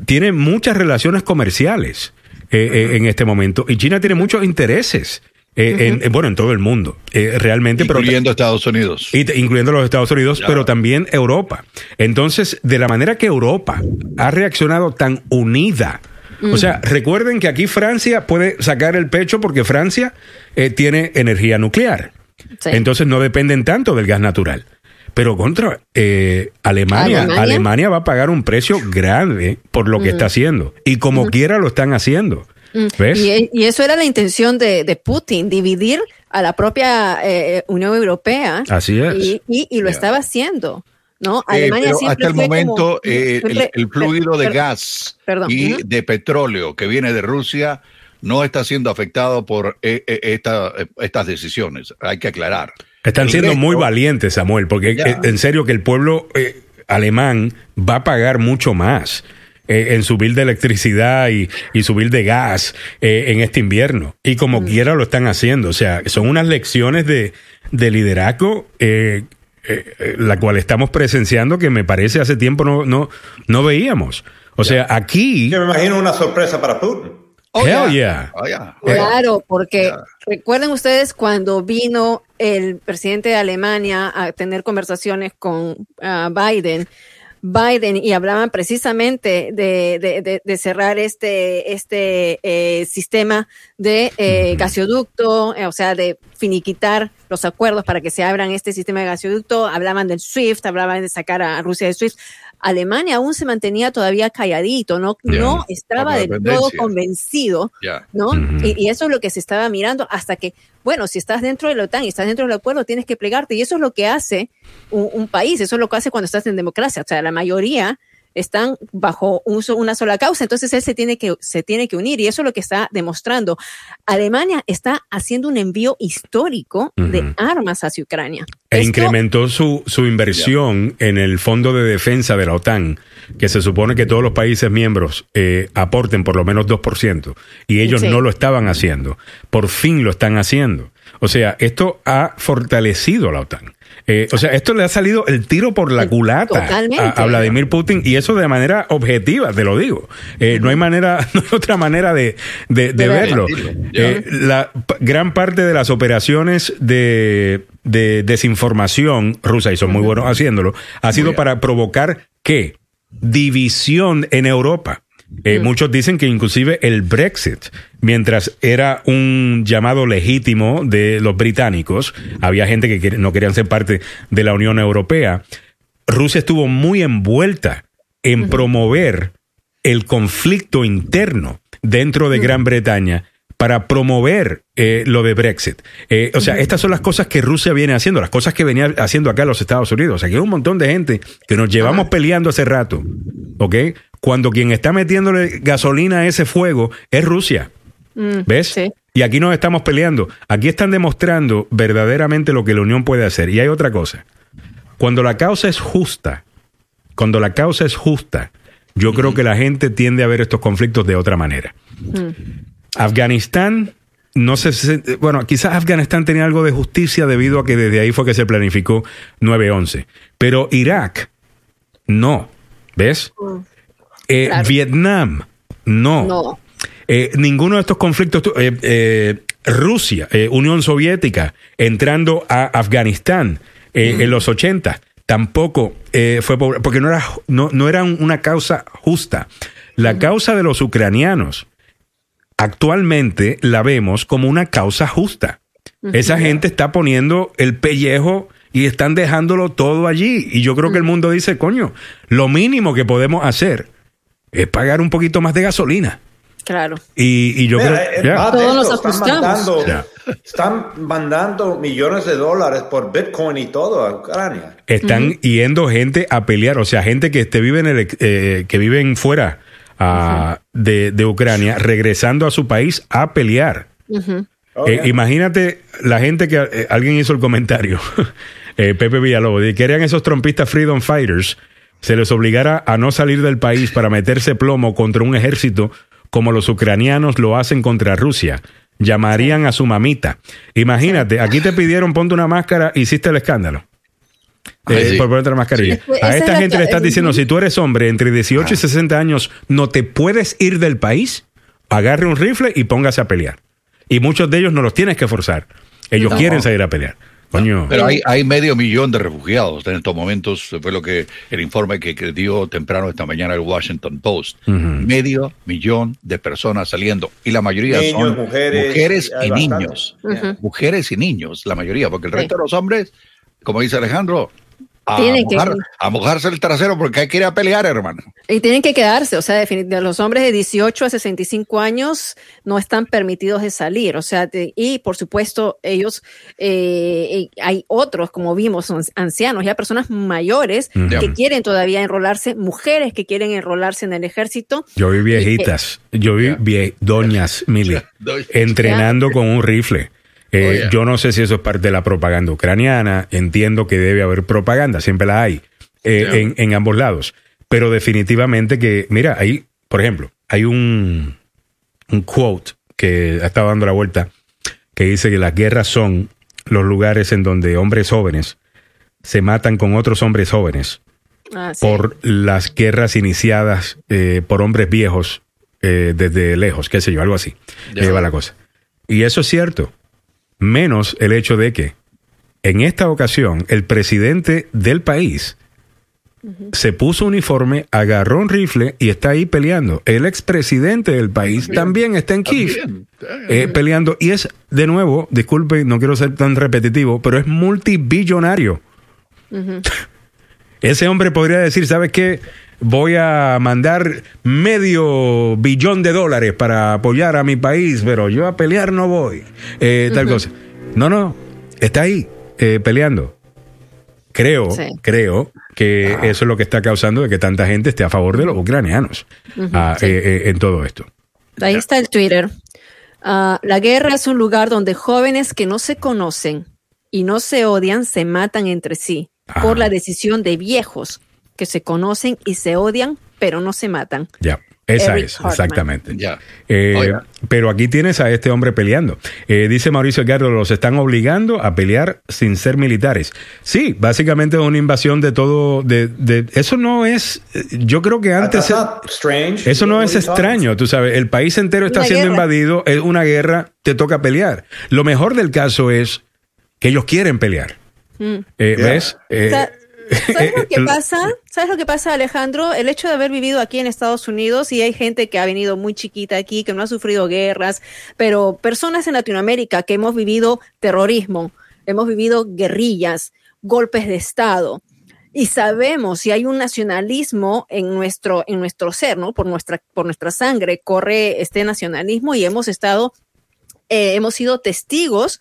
Speaker 1: tienen muchas relaciones comerciales eh, eh, en este momento y China tiene muchos intereses. eh, en- en, bueno, en todo el mundo, realmente, pero
Speaker 3: Incluyendo Estados Unidos.
Speaker 1: y incluyendo los Estados Unidos,
Speaker 3: Ya.
Speaker 1: pero también Europa. Entonces, de la manera que Europa ha reaccionado tan unida, o sea, recuerden que aquí Francia puede sacar el pecho porque Francia eh, tiene energía nuclear.
Speaker 2: Sí.
Speaker 1: Entonces no dependen tanto del gas natural. Pero contra eh, Alemania,
Speaker 2: ¿Alemania?
Speaker 1: Alemania, va a pagar un precio grande por lo que está haciendo. Y como quiera lo están haciendo. ¿Ves?
Speaker 2: Y, y eso era la intención de, de Putin, dividir a la propia eh, Unión Europea.
Speaker 1: Así es.
Speaker 2: Y, y- y lo estaba haciendo. ¿no?
Speaker 3: Eh,
Speaker 2: Alemania
Speaker 3: pero
Speaker 2: siempre
Speaker 3: hasta el
Speaker 2: fue como-
Speaker 3: momento, eh, el,
Speaker 2: siempre-
Speaker 3: el fluido de
Speaker 2: per-
Speaker 3: gas
Speaker 2: perdón,
Speaker 3: y de petróleo que viene de Rusia no está siendo afectado por eh, eh, esta- eh, estas decisiones. Hay que aclarar.
Speaker 1: Están siendo muy valientes, Samuel, porque
Speaker 3: Ya.
Speaker 1: eh, en serio que el pueblo eh, alemán va a pagar mucho más eh, en su bill de electricidad y, y su bill de gas eh, en este invierno. Y como quiera lo están haciendo. O sea, son unas lecciones de, de liderazgo. la cual estamos presenciando que me parece hace tiempo no, no, no veíamos. O sea, aquí...
Speaker 4: Yo me imagino una sorpresa para Putin.
Speaker 3: Oh,
Speaker 1: Hell
Speaker 3: yeah.
Speaker 1: yeah.
Speaker 3: Oh, yeah.
Speaker 2: Claro, porque recuerden ustedes cuando vino el presidente de Alemania a tener conversaciones con ah, Biden, Biden y hablaban precisamente de, de- de- de cerrar este, este eh, sistema de eh, gasoducto, eh, o sea, de finiquitar los acuerdos para que se abran este sistema de gasoducto, hablaban del SWIFT, hablaban de sacar a Rusia del SWIFT. Alemania aún se mantenía todavía calladito, no, no estaba del todo convencido. ¿no? Y, y eso es lo que se estaba mirando hasta que, bueno, si estás dentro de la OTAN y estás dentro del acuerdo, tienes que plegarte. Y eso es lo que hace un, un país, eso es lo que hace cuando estás en democracia. O sea, la mayoría están bajo un una sola causa, entonces él se tiene, que, se tiene que unir y eso es lo que está demostrando. Alemania está haciendo un envío histórico de armas hacia Ucrania.
Speaker 1: E
Speaker 2: Esto-
Speaker 1: incrementó su, su inversión en el Fondo de Defensa de la OTAN, que se supone que todos los países miembros eh, aporten por lo menos 2%, y ellos
Speaker 2: Sí.
Speaker 1: no lo estaban haciendo. Por fin lo están haciendo. O sea, esto ha fortalecido a la OTAN. Eh, o sea, esto le ha salido el tiro por la culata a, a Vladimir Putin, y eso de manera objetiva, te lo digo. Eh, no hay manera, [LAUGHS] no hay otra manera de, de- verlo. Eh, la gran parte de las operaciones de, de desinformación rusa, y son muy buenos haciéndolo, ha sido para provocar qué? División en Europa. Eh, Muchos dicen que inclusive el Brexit, mientras era un llamado legítimo de los británicos, había gente que no querían ser parte de la Unión Europea, Rusia estuvo muy envuelta en promover el conflicto interno dentro de Gran Bretaña para promover eh, lo de Brexit. Eh, o sea, estas son las cosas que Rusia viene haciendo, las cosas que venía haciendo acá los Estados Unidos. O sea, que hay un montón de gente que nos llevamos peleando hace rato, ¿ok? Cuando quien está metiéndole gasolina a ese fuego es Rusia.
Speaker 2: Mm,
Speaker 1: ¿Ves?
Speaker 2: sí.
Speaker 1: Y aquí nos estamos peleando. Aquí están demostrando verdaderamente lo que la Unión puede hacer. Y hay otra cosa. Cuando la causa es justa, cuando la causa es justa, yo creo que la gente tiende a ver estos conflictos de otra manera. Afganistán, no sé si, bueno, quizás Afganistán tenía algo de justicia debido a que desde ahí fue que se planificó 9-11. Pero Irak, no. ¿Ves? Eh,
Speaker 2: Claro.
Speaker 1: Vietnam, no.
Speaker 2: No.
Speaker 1: Eh, ninguno de estos conflictos, eh, Rusia, Unión Soviética, entrando a Afganistán en los 80, tampoco fue por- porque no era, no, no era un- una causa justa. La causa de los ucranianos actualmente la vemos como una causa justa. Esa gente está poniendo el pellejo y están dejándolo todo allí. Y yo creo que el mundo dice, coño, lo mínimo que podemos hacer es pagar un poquito más de gasolina.
Speaker 2: Claro.
Speaker 1: Y, y yo
Speaker 4: Mira,
Speaker 1: creo...
Speaker 4: eh, más de
Speaker 2: Todos nos
Speaker 4: están mandando, están mandando millones de dólares por Bitcoin y todo a Ucrania.
Speaker 1: Están yendo gente a pelear, o sea, gente que este, vive en el, eh, que viven fuera ah, de, de Ucrania, regresando a su país a pelear.
Speaker 4: Oh,
Speaker 1: Eh,
Speaker 4: yeah.
Speaker 1: imagínate la gente que eh, alguien hizo el comentario, [LAUGHS] eh, Pepe Villalobos, de que eran esos trompistas freedom fighters, se les obligara a no salir del país para meterse plomo contra un ejército como los ucranianos lo hacen contra Rusia. Llamarían a su mamita. Imagínate, aquí te pidieron ponte una máscara, hiciste el escándalo.
Speaker 3: Ay,
Speaker 1: Eh,
Speaker 3: sí.
Speaker 1: Por ponerte la mascarilla.
Speaker 2: Es que esa
Speaker 1: A
Speaker 2: es
Speaker 1: esta
Speaker 2: la
Speaker 1: gente le estás diciendo, si tú eres hombre entre 18 y 60 años, no te puedes ir del país, agarre un rifle y póngase a pelear. Y muchos de ellos no los tienes que forzar. Ellos
Speaker 2: No.
Speaker 1: quieren salir a pelear. Coño.
Speaker 3: Pero hay, hay medio millón de refugiados en estos momentos, fue lo que el informe que, que dio temprano esta mañana el Washington Post. Medio millón de personas saliendo y la mayoría
Speaker 4: Niños,
Speaker 3: son
Speaker 4: mujeres,
Speaker 3: y niños. Mujeres y niños, la mayoría, porque el
Speaker 2: Sí.
Speaker 3: resto de los hombres, como dice Alejandro, a,
Speaker 2: Tienen que-
Speaker 3: a mojarse el trasero porque hay que ir a pelear, hermano.
Speaker 2: Y tienen que quedarse, o sea, definitivamente los hombres de 18 a 65 años no están permitidos de salir, o sea, de- y por supuesto ellos, eh, y hay otros, como vimos, son ancianos, ya personas mayores que quieren todavía enrolarse, mujeres que quieren enrolarse en el ejército.
Speaker 1: Yo vi viejitas, yo vi vie- doñas, Mili, [LAUGHS] entrenando con un rifle. Eh,
Speaker 3: Oh, yeah.
Speaker 1: Yo no sé si eso es parte de la propaganda ucraniana, entiendo que debe haber propaganda, siempre la hay, eh,
Speaker 3: Yeah.
Speaker 1: en, en ambos lados. Pero definitivamente que, mira, ahí, por ejemplo, hay un, un quote que ha estado dando la vuelta que dice que las guerras son los lugares en donde hombres jóvenes se matan con otros hombres jóvenes
Speaker 2: Ah, sí.
Speaker 1: por las guerras iniciadas eh, por hombres viejos eh, desde lejos, qué sé yo, algo así. Lleva la cosa. Y eso es cierto. Menos el hecho de que en esta ocasión el presidente del país se puso uniforme, agarró un rifle y está ahí peleando. El expresidente del país también, está en Kiev eh, peleando. Y es, de nuevo, disculpe, no quiero ser tan repetitivo, pero es multibillonario. [LAUGHS] Ese hombre podría decir, ¿sabes qué? Voy a mandar medio billón de dólares para apoyar a mi país, pero yo a pelear no voy. Eh, tal cosa. No, no, está ahí eh, peleando. Creo,
Speaker 2: Sí.
Speaker 1: creo que eso es lo que está causando de que tanta gente esté a favor de los ucranianos ah,
Speaker 2: sí.
Speaker 1: eh, en todo esto.
Speaker 2: Ahí está el Twitter. Ah, la guerra es un lugar donde jóvenes que no se conocen y no se odian se matan entre sí por la decisión de viejos que se conocen y se odian, pero no se matan.
Speaker 1: Ya, esa
Speaker 2: Eric
Speaker 1: es,
Speaker 2: Hartman.
Speaker 1: exactamente.
Speaker 3: Ya.
Speaker 1: Eh,
Speaker 3: Oye.
Speaker 1: pero aquí tienes a este hombre peleando. Eh, dice Mauricio Edgardo, los están obligando a pelear sin ser militares. Sí, básicamente es una invasión de todo. De, de- eso no es. eh, Yo creo que antes.
Speaker 4: That's not strange.
Speaker 1: Eso no es extraño, tú sabes. El país entero está
Speaker 2: Una
Speaker 1: siendo
Speaker 2: guerra.
Speaker 1: invadido, es una guerra, te toca pelear. Lo mejor del caso es que ellos quieren pelear.
Speaker 2: Mm.
Speaker 1: Eh,
Speaker 4: Yeah.
Speaker 1: ¿Ves? Eh,
Speaker 2: Sa- ¿Sabes lo que [LAUGHS] pasa? ¿Sabes lo que pasa, Alejandro? El hecho de haber vivido aquí en Estados Unidos y hay gente que ha venido muy chiquita aquí, que no ha sufrido guerras, pero personas en Latinoamérica que hemos vivido terrorismo, hemos vivido guerrillas, golpes de Estado. Y sabemos si hay un nacionalismo en nuestro, en nuestro ser, ¿no? Por nuestra, por nuestra sangre corre este nacionalismo y hemos estado, eh, hemos sido testigos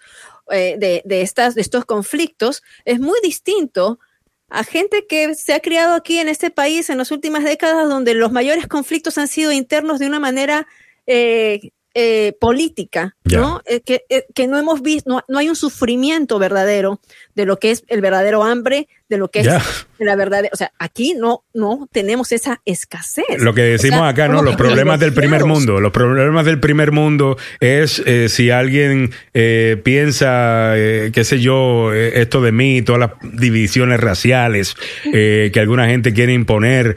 Speaker 2: eh, de, de, estas, de estos conflictos. Es muy distinto a gente que se ha criado aquí en este país en las últimas décadas, donde los mayores conflictos han sido internos de una manera eh, eh, política. ¿no? Eh, que, eh, que no hemos visto, no, no hay un sufrimiento verdadero de lo que es el verdadero hambre, de lo que es la verdad. O sea, aquí no, no tenemos esa escasez.
Speaker 1: Lo que decimos
Speaker 2: O sea,
Speaker 1: acá, ¿no? Los problemas del primer mundo. Los problemas del primer mundo es eh, si alguien eh, piensa, eh, qué sé yo, eh, esto de mí, todas las divisiones raciales eh, que alguna gente quiere imponer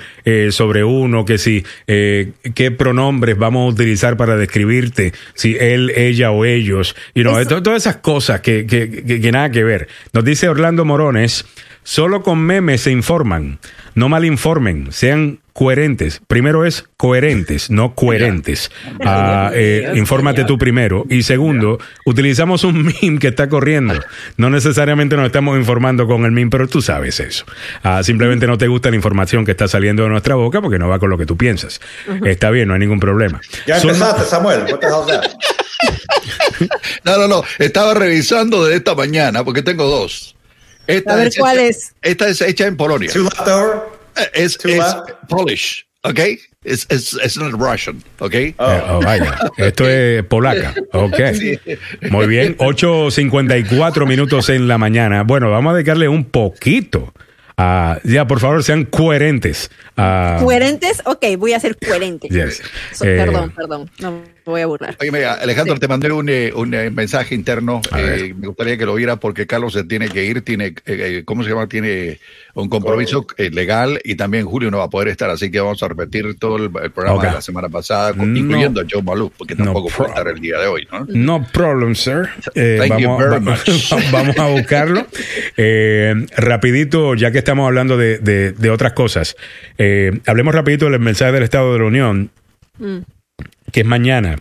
Speaker 1: sobre uno, que si, qué pronombres vamos a utilizar para describirte, si él, ella o ellos, y no,
Speaker 2: Eso-
Speaker 1: todas esas cosas que, que, que- que nada que ver. Nos dice Orlando Morones, solo con memes se informan, no malinformen, sean coherentes. Primero es coherentes, no coherentes. [LAUGHS] Ah, eh, infórmate tú primero. Y segundo, utilizamos un [LAUGHS] meme que está corriendo. No necesariamente nos estamos informando con el meme, pero tú sabes eso. Ah, simplemente no te gusta la información que está saliendo de nuestra boca porque no va con lo que tú piensas. Está bien, no hay ningún problema.
Speaker 4: Ya empezaste, Samuel. [LAUGHS]
Speaker 3: No, no, no. Estaba revisando de esta mañana porque tengo dos. Esta
Speaker 2: A ver,
Speaker 3: hecha-
Speaker 2: ¿cuál es?
Speaker 3: Esta es hecha en Polonia.
Speaker 4: Two left over?
Speaker 3: Es,
Speaker 4: Two
Speaker 3: es
Speaker 4: left?
Speaker 3: Polish, ¿ok? Es es es not Russian, ¿ok?
Speaker 1: Eh, oh, vaya, esto es polaca. Ok. [LAUGHS] Muy bien, 8.54 minutos en la mañana. Bueno, vamos a dedicarle un poquito a... Ya, por favor, sean coherentes. a-
Speaker 2: ¿Coherentes? Ok, voy a ser coherente.
Speaker 1: Yes.
Speaker 2: So-
Speaker 1: Eh,
Speaker 2: perdón, perdón. No me voy a burlar.
Speaker 3: Oye, mira, Alejandro,
Speaker 2: Sí.
Speaker 3: te mandé un, eh, un, eh, mensaje interno. Eh, me gustaría que lo viera porque Carlos se tiene que ir. Tiene, eh, eh, ¿cómo se llama? Tiene un compromiso eh, legal y también Julio no va a poder estar. Así que vamos a repetir todo el, el programa
Speaker 1: Ok.
Speaker 3: de la semana pasada,
Speaker 1: No.
Speaker 3: incluyendo a Joe Malou, porque
Speaker 1: No
Speaker 3: tampoco puede
Speaker 1: problem.
Speaker 3: estar el día de hoy, ¿no?
Speaker 1: No problem, sir. Eh,
Speaker 3: Thank you
Speaker 1: vamos,
Speaker 3: very [LAUGHS]
Speaker 1: va-
Speaker 3: much.
Speaker 1: vamos a buscarlo. [LAUGHS] Eh, rapidito, ya que estamos hablando de, de- de otras cosas, eh, hablemos rapidito del mensaje del Estado de la Unión,
Speaker 2: Mm,
Speaker 1: que es mañana.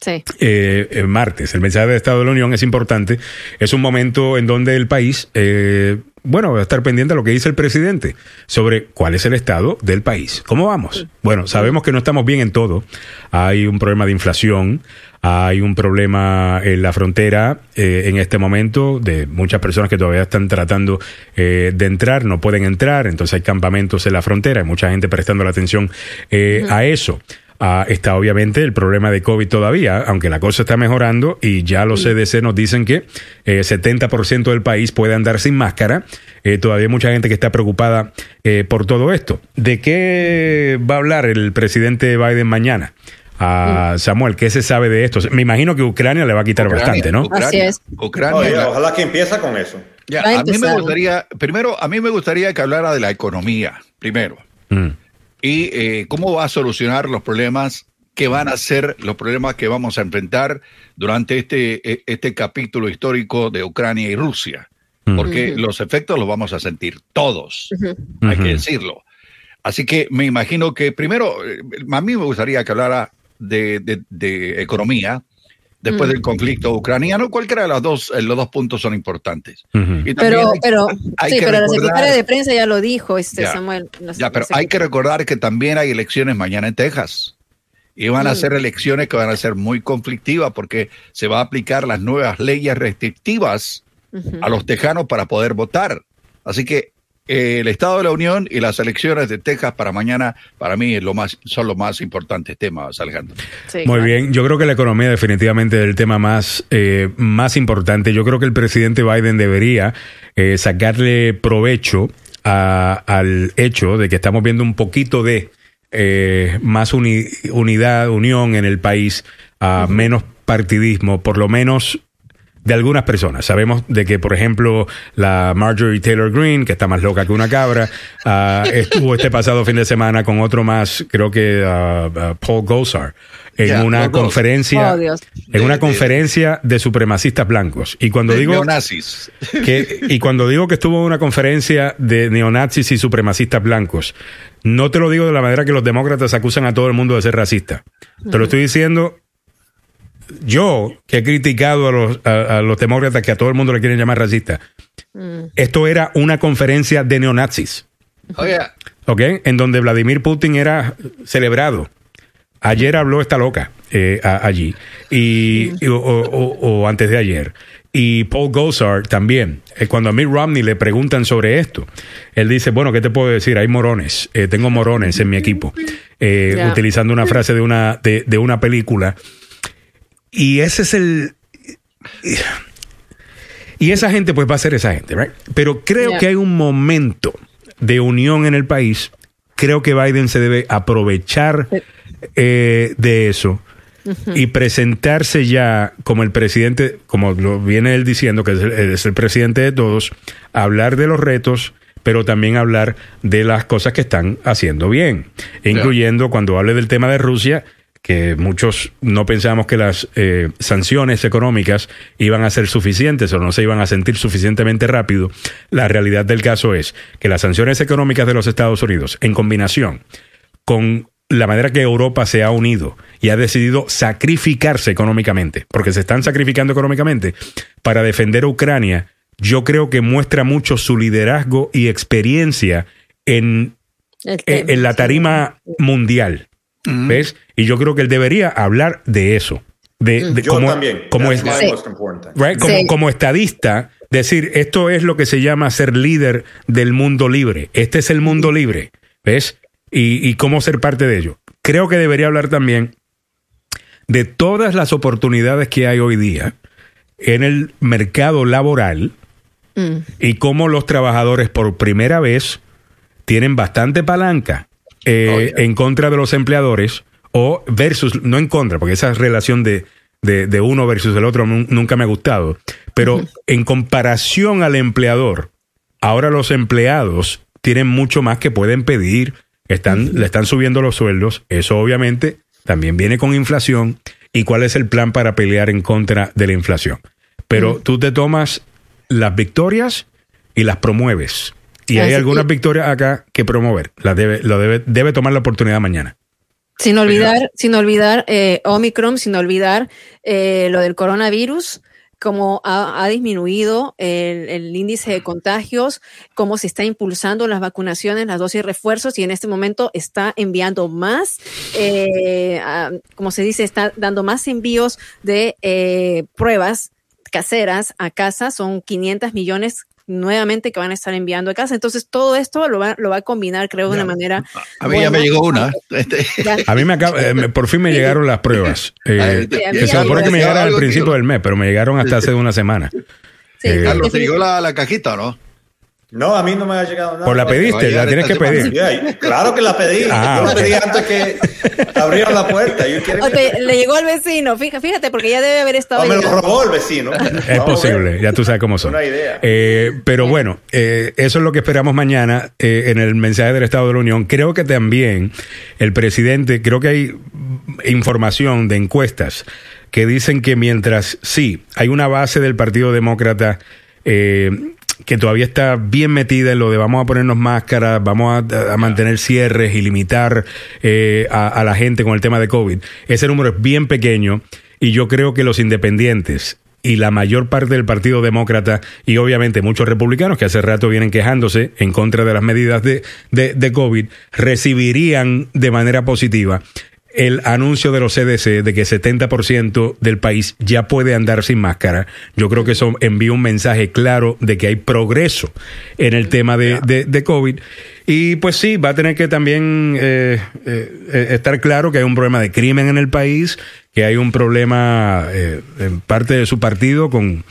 Speaker 2: sí.
Speaker 1: eh, eh, martes. El mensaje del Estado de la Unión es importante. Es un momento en donde el país, eh, bueno, va a estar pendiente de lo que dice el presidente sobre cuál es el estado del país. ¿Cómo vamos? Bueno, sabemos que no estamos bien en todo. Hay un problema de inflación. Hay un problema en la frontera eh, en este momento de muchas personas que todavía están tratando eh, de entrar, no pueden entrar, entonces hay campamentos en la frontera, hay mucha gente prestando la atención eh, a eso. Ah, está obviamente el problema de COVID todavía, aunque la cosa está mejorando y ya los CDC nos dicen que eh, 70% del país puede andar sin máscara. Eh, todavía hay mucha gente que está preocupada eh, por todo esto. ¿De qué va a hablar el presidente Biden mañana? A Samuel, ¿qué se sabe de esto? Me imagino que Ucrania le va a quitar
Speaker 3: Ucrania,
Speaker 1: bastante, ¿no?
Speaker 3: Ucrania,
Speaker 2: Así es.
Speaker 3: Ucrania.
Speaker 4: Oye,
Speaker 3: la-
Speaker 4: ojalá que empieza con eso.
Speaker 3: ya,
Speaker 2: a
Speaker 3: mí me gustaría, primero, a mí me gustaría que hablara de la economía, primero.
Speaker 1: Mm.
Speaker 3: Y eh, cómo va a solucionar los problemas que van a ser los problemas que vamos a enfrentar durante este, e- este capítulo histórico de Ucrania y Rusia. Porque los efectos los vamos a sentir todos, hay que decirlo. Así que me imagino que primero, eh, a mí me gustaría que hablara de, de- de economía después del conflicto ucraniano. Cualquiera de los dos, eh, los dos puntos son importantes. Y
Speaker 2: Pero,
Speaker 3: hay-
Speaker 2: pero,
Speaker 3: hay
Speaker 2: sí,
Speaker 3: que
Speaker 2: pero la secretaria de prensa ya lo dijo, este
Speaker 3: Ya.
Speaker 2: Samuel. No
Speaker 3: Ya, pero
Speaker 2: no sé
Speaker 3: hay
Speaker 2: qué-
Speaker 3: que recordar que también hay elecciones mañana en Texas. Y van a
Speaker 2: Mm.
Speaker 3: ser elecciones que van a ser muy conflictivas porque se va a aplicar las nuevas leyes restrictivas a los tejanos para poder votar. Así que el Estado de la Unión y las elecciones de Texas para mañana, para mí, es lo más, son los más importantes temas, Alejandro.
Speaker 2: Sí,
Speaker 1: Muy
Speaker 2: claro.
Speaker 1: bien, yo creo que la economía definitivamente es el tema más, eh, más importante. Yo creo que el presidente Biden debería eh, sacarle provecho a- al hecho de que estamos viendo un poquito de eh, más uni- unidad, unión en el país, a menos partidismo, por lo menos de algunas personas. Sabemos de que, por ejemplo, la Marjorie Taylor Greene, que está más loca que una cabra, ah, [LAUGHS] estuvo este pasado fin de semana con otro más, creo que ah, Paul Gosar, en
Speaker 3: Ya,
Speaker 1: una conferencia,
Speaker 2: Oh,
Speaker 1: en una
Speaker 3: De- de-
Speaker 1: conferencia de supremacistas blancos. Y cuando
Speaker 3: De
Speaker 1: digo
Speaker 3: neonazis.
Speaker 1: que, y cuando digo que estuvo en una conferencia de neonazis y supremacistas blancos, no te lo digo de la manera que los demócratas acusan a todo el mundo de ser racista. Te lo estoy diciendo yo, que he criticado a los, a, a los demócratas que a todo el mundo le quieren llamar racista. Esto era una conferencia de neonazis,
Speaker 3: Oye,
Speaker 1: ¿ok? En donde Vladimir Putin era celebrado. Ayer habló esta loca eh, a- allí, y, y- o, o- o antes de ayer. Y Paul Gosar también. Eh, cuando a Mitt Romney le preguntan sobre esto, él dice, bueno, ¿qué te puedo decir? Hay morones, eh, tengo morones en mi equipo. Eh. Utilizando una frase de una, de, de una película. Y ese es el... Y esa gente pues va a ser esa gente, ¿right? Pero creo que hay un momento de unión en el país. Creo que Biden se debe aprovechar eh, de eso y presentarse ya como el presidente, como lo viene él diciendo, que es el, es el presidente de todos, hablar de los retos, pero también hablar de las cosas que están haciendo bien, incluyendo cuando hable del tema de Rusia, que muchos no pensábamos que las eh, sanciones económicas iban a ser suficientes o no se iban a sentir suficientemente rápido. La realidad del caso es que las sanciones económicas de los Estados Unidos, en combinación con la manera que Europa se ha unido y ha decidido sacrificarse económicamente, porque se están sacrificando económicamente para defender a Ucrania, yo creo que muestra mucho su liderazgo y experiencia en,
Speaker 2: El
Speaker 1: en, la tarima mundial. ¿Ves? Y yo creo que él debería hablar de eso. De, de
Speaker 4: Yo
Speaker 1: como,
Speaker 4: también.
Speaker 1: como
Speaker 4: That's
Speaker 1: es-
Speaker 4: my
Speaker 2: Sí.
Speaker 4: most important.
Speaker 1: right? Como,
Speaker 2: Sí.
Speaker 1: como estadista, decir, esto es lo que se llama ser líder del mundo libre. Este es el mundo libre, ¿ves? Y, y cómo ser parte de ello. Creo que debería hablar también de todas las oportunidades que hay hoy día en el mercado laboral
Speaker 2: Mm.
Speaker 1: y cómo los trabajadores por primera vez tienen bastante palanca eh,
Speaker 3: Oh,
Speaker 1: en contra de los empleadores o versus, no en contra, porque esa relación de, de, de uno versus el otro nun- nunca me ha gustado, pero en comparación al empleador, ahora los empleados tienen mucho más que pueden pedir, están, le están subiendo los sueldos, eso obviamente también viene con inflación y cuál es el plan para pelear en contra de la inflación. Pero tú te tomas las victorias y las promueves. Y hay algunas
Speaker 2: que-
Speaker 1: victorias acá que promover. Las debe, lo debe, debe tomar la oportunidad mañana.
Speaker 2: Sin olvidar, sin olvidar eh, Omicron, sin olvidar eh, lo del coronavirus, cómo ha, ha disminuido el, el índice de contagios, cómo se está impulsando las vacunaciones, las dosis refuerzos y en este momento está enviando más, eh, a- como se dice, está dando más envíos de eh, pruebas caseras a casa, son 500 millones nuevamente que van a estar enviando a casa. Entonces, todo esto lo va, lo va a combinar, creo, de una manera.
Speaker 3: A mí ya me llegó una. Este,
Speaker 2: Ya.
Speaker 1: A mí me acaba, eh, me- por fin me llegaron las pruebas. [LAUGHS] eh,
Speaker 3: Sí,
Speaker 1: que se supone que me
Speaker 3: llegó
Speaker 1: llegaran al principio
Speaker 3: tío.
Speaker 1: del mes, pero me llegaron hasta hace una semana.
Speaker 2: Sí,
Speaker 1: Eh,
Speaker 3: Carlos, ¿te llegó la, la cajita o no?
Speaker 4: No, a mí no me ha llegado nada.
Speaker 1: Pues la pediste, la tienes que pedir.
Speaker 4: Yeah, claro que la pedí.
Speaker 1: Ah,
Speaker 4: Yo la pedí antes que abrieran la puerta.
Speaker 2: Le llegó al vecino, fíjate, fíjate, porque ya debe haber estado.
Speaker 4: Ah, me lo robó el vecino.
Speaker 1: Es
Speaker 4: Vamos
Speaker 1: posible, ya tú sabes cómo son.
Speaker 4: Una idea.
Speaker 1: Eh, pero bueno, eh, eso es lo que esperamos mañana eh, en el mensaje del Estado de la Unión. Creo que también el presidente, creo que hay información de encuestas que dicen que mientras sí, hay una base del Partido Demócrata eh, que todavía está bien metida en lo de vamos a ponernos máscaras, vamos a, a mantener cierres y limitar eh, a, a la gente con el tema de COVID. Ese número es bien pequeño y yo creo que los independientes y la mayor parte del Partido Demócrata y obviamente muchos republicanos que hace rato vienen quejándose en contra de las medidas de, de, de COVID, recibirían de manera positiva el anuncio de los CDC de que 70% del país ya puede andar sin máscara. Yo creo que eso envía un mensaje claro de que hay progreso en el tema de, de, de COVID. Y pues sí, va a tener que también eh, eh, estar claro que hay un problema de crimen en el país, que hay un problema eh, en parte de su partido con...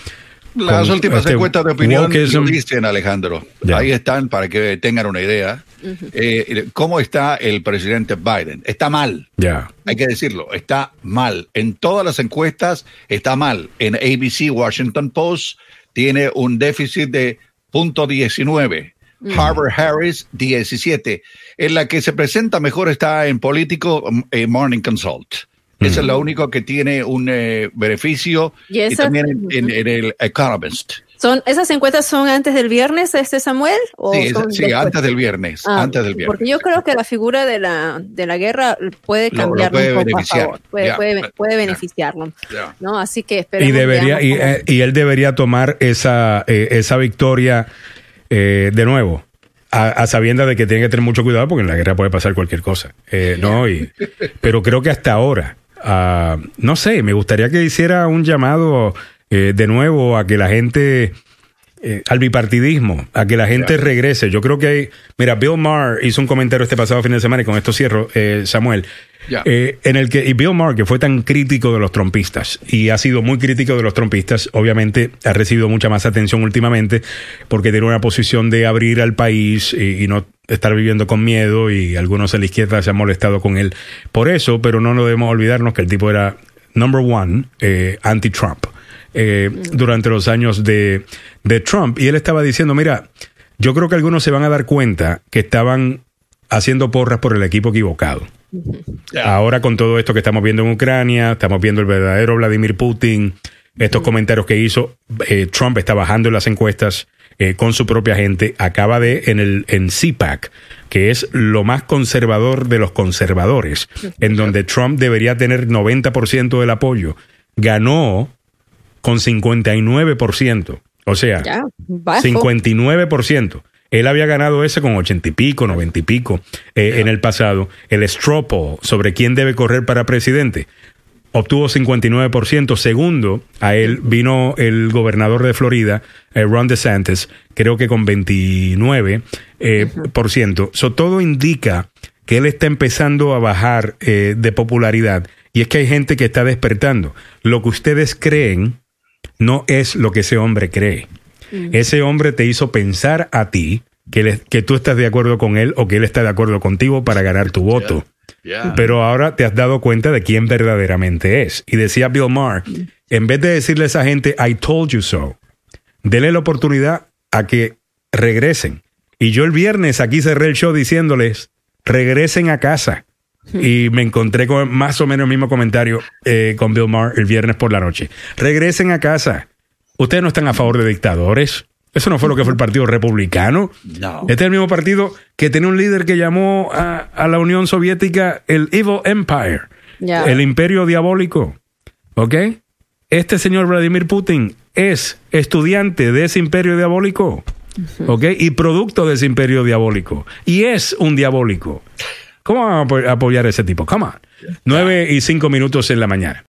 Speaker 3: Las últimas
Speaker 1: este
Speaker 3: encuestas de opinión lo dicen, Alejandro. Ahí están para que tengan una idea. Eh, ¿Cómo está el presidente Biden? Está mal.
Speaker 1: Ya.
Speaker 3: Hay que decirlo, está mal. En todas las encuestas está mal. En ABC, Washington Post, tiene un déficit de punto 19. Harvard Harris, 17. En la que se presenta mejor está en político eh, Morning Consult. Esa es la única que tiene un eh, beneficio.
Speaker 2: Y
Speaker 3: también en, en- en el Economist.
Speaker 2: Son, ¿Esas encuestas son antes del viernes, este Samuel? ¿O
Speaker 3: Sí,
Speaker 2: son
Speaker 3: sí,
Speaker 2: después?
Speaker 3: antes del viernes.
Speaker 2: Ah,
Speaker 3: antes del viernes.
Speaker 2: Porque yo creo que la figura de la, de la guerra puede
Speaker 3: Lo- lo
Speaker 2: cambiar
Speaker 3: puede
Speaker 2: un poco
Speaker 3: beneficiar.
Speaker 2: a favor. Puede, beneficiarlo. ¿no? Así que esperemos.
Speaker 1: Y debería, eh, y él debería tomar esa, eh, esa victoria eh, de nuevo. A, a sabiendas de que tiene que tener mucho cuidado porque en la guerra puede pasar cualquier cosa. Eh, no, y, pero creo que hasta ahora, ah, no sé, me gustaría que hiciera un llamado eh, de nuevo a que la gente, eh, al bipartidismo, a que la gente regrese. Yo creo que hay, mira, Bill Maher hizo un comentario este pasado fin de semana y con esto cierro, eh, Samuel. Eh, en el que y Bill Maher, que fue tan crítico de los trompistas y ha sido muy crítico de los trompistas, obviamente ha recibido mucha más atención últimamente porque tiene una posición de abrir al país y, y no estar viviendo con miedo y algunos en la izquierda se han molestado con él por eso, pero no nos debemos olvidarnos que el tipo era number one eh, anti-Trump eh, durante los años de, de Trump y él estaba diciendo, mira, yo creo que algunos se van a dar cuenta que estaban haciendo porras por el equipo equivocado. Ahora con todo esto que estamos viendo en Ucrania, estamos viendo el verdadero Vladimir Putin, estos comentarios que hizo, eh, Trump está bajando en las encuestas eh, con su propia gente. Acaba de, en el en CPAC, que es lo más conservador de los conservadores, en donde Trump debería tener 90% del apoyo, ganó con 59%. O sea,
Speaker 2: Ya, bajo.
Speaker 1: 59%. Él había ganado ese con 80 y pico, 90 y pico eh, en el pasado. El straw poll sobre quién debe correr para presidente obtuvo 59%. Segundo, a él vino el gobernador de Florida, eh, Ron DeSantis, creo que con 29%. eh, por ciento. So, todo indica que él está empezando a bajar eh, de popularidad. Y es que hay gente que está despertando. Lo que ustedes creen no es lo que ese hombre cree. Ese hombre te hizo pensar a ti que, le- que tú estás de acuerdo con él o que él está de acuerdo contigo para ganar tu voto.
Speaker 3: Yeah.
Speaker 1: Pero ahora te has dado cuenta de quién verdaderamente es. Y decía Bill Maher, en vez de decirle a esa gente, I told you so, dele la oportunidad a que regresen. Y yo el viernes aquí cerré el show diciéndoles, regresen a casa. Y me encontré con más o menos el mismo comentario eh, con Bill Maher el viernes por la noche. Regresen a casa. Ustedes no están a favor de dictadores. Eso no fue lo que fue el Partido Republicano.
Speaker 3: No.
Speaker 1: Este es el mismo partido que tiene un líder que llamó a, a la Unión Soviética el Evil Empire, el imperio diabólico. ¿Ok? Este señor Vladimir Putin es estudiante de ese imperio diabólico. ¿Ok? Y producto de ese imperio diabólico. Y es un diabólico. ¿Cómo van a apo- apoyar a ese tipo? Come on. Nueve y cinco minutos en la mañana.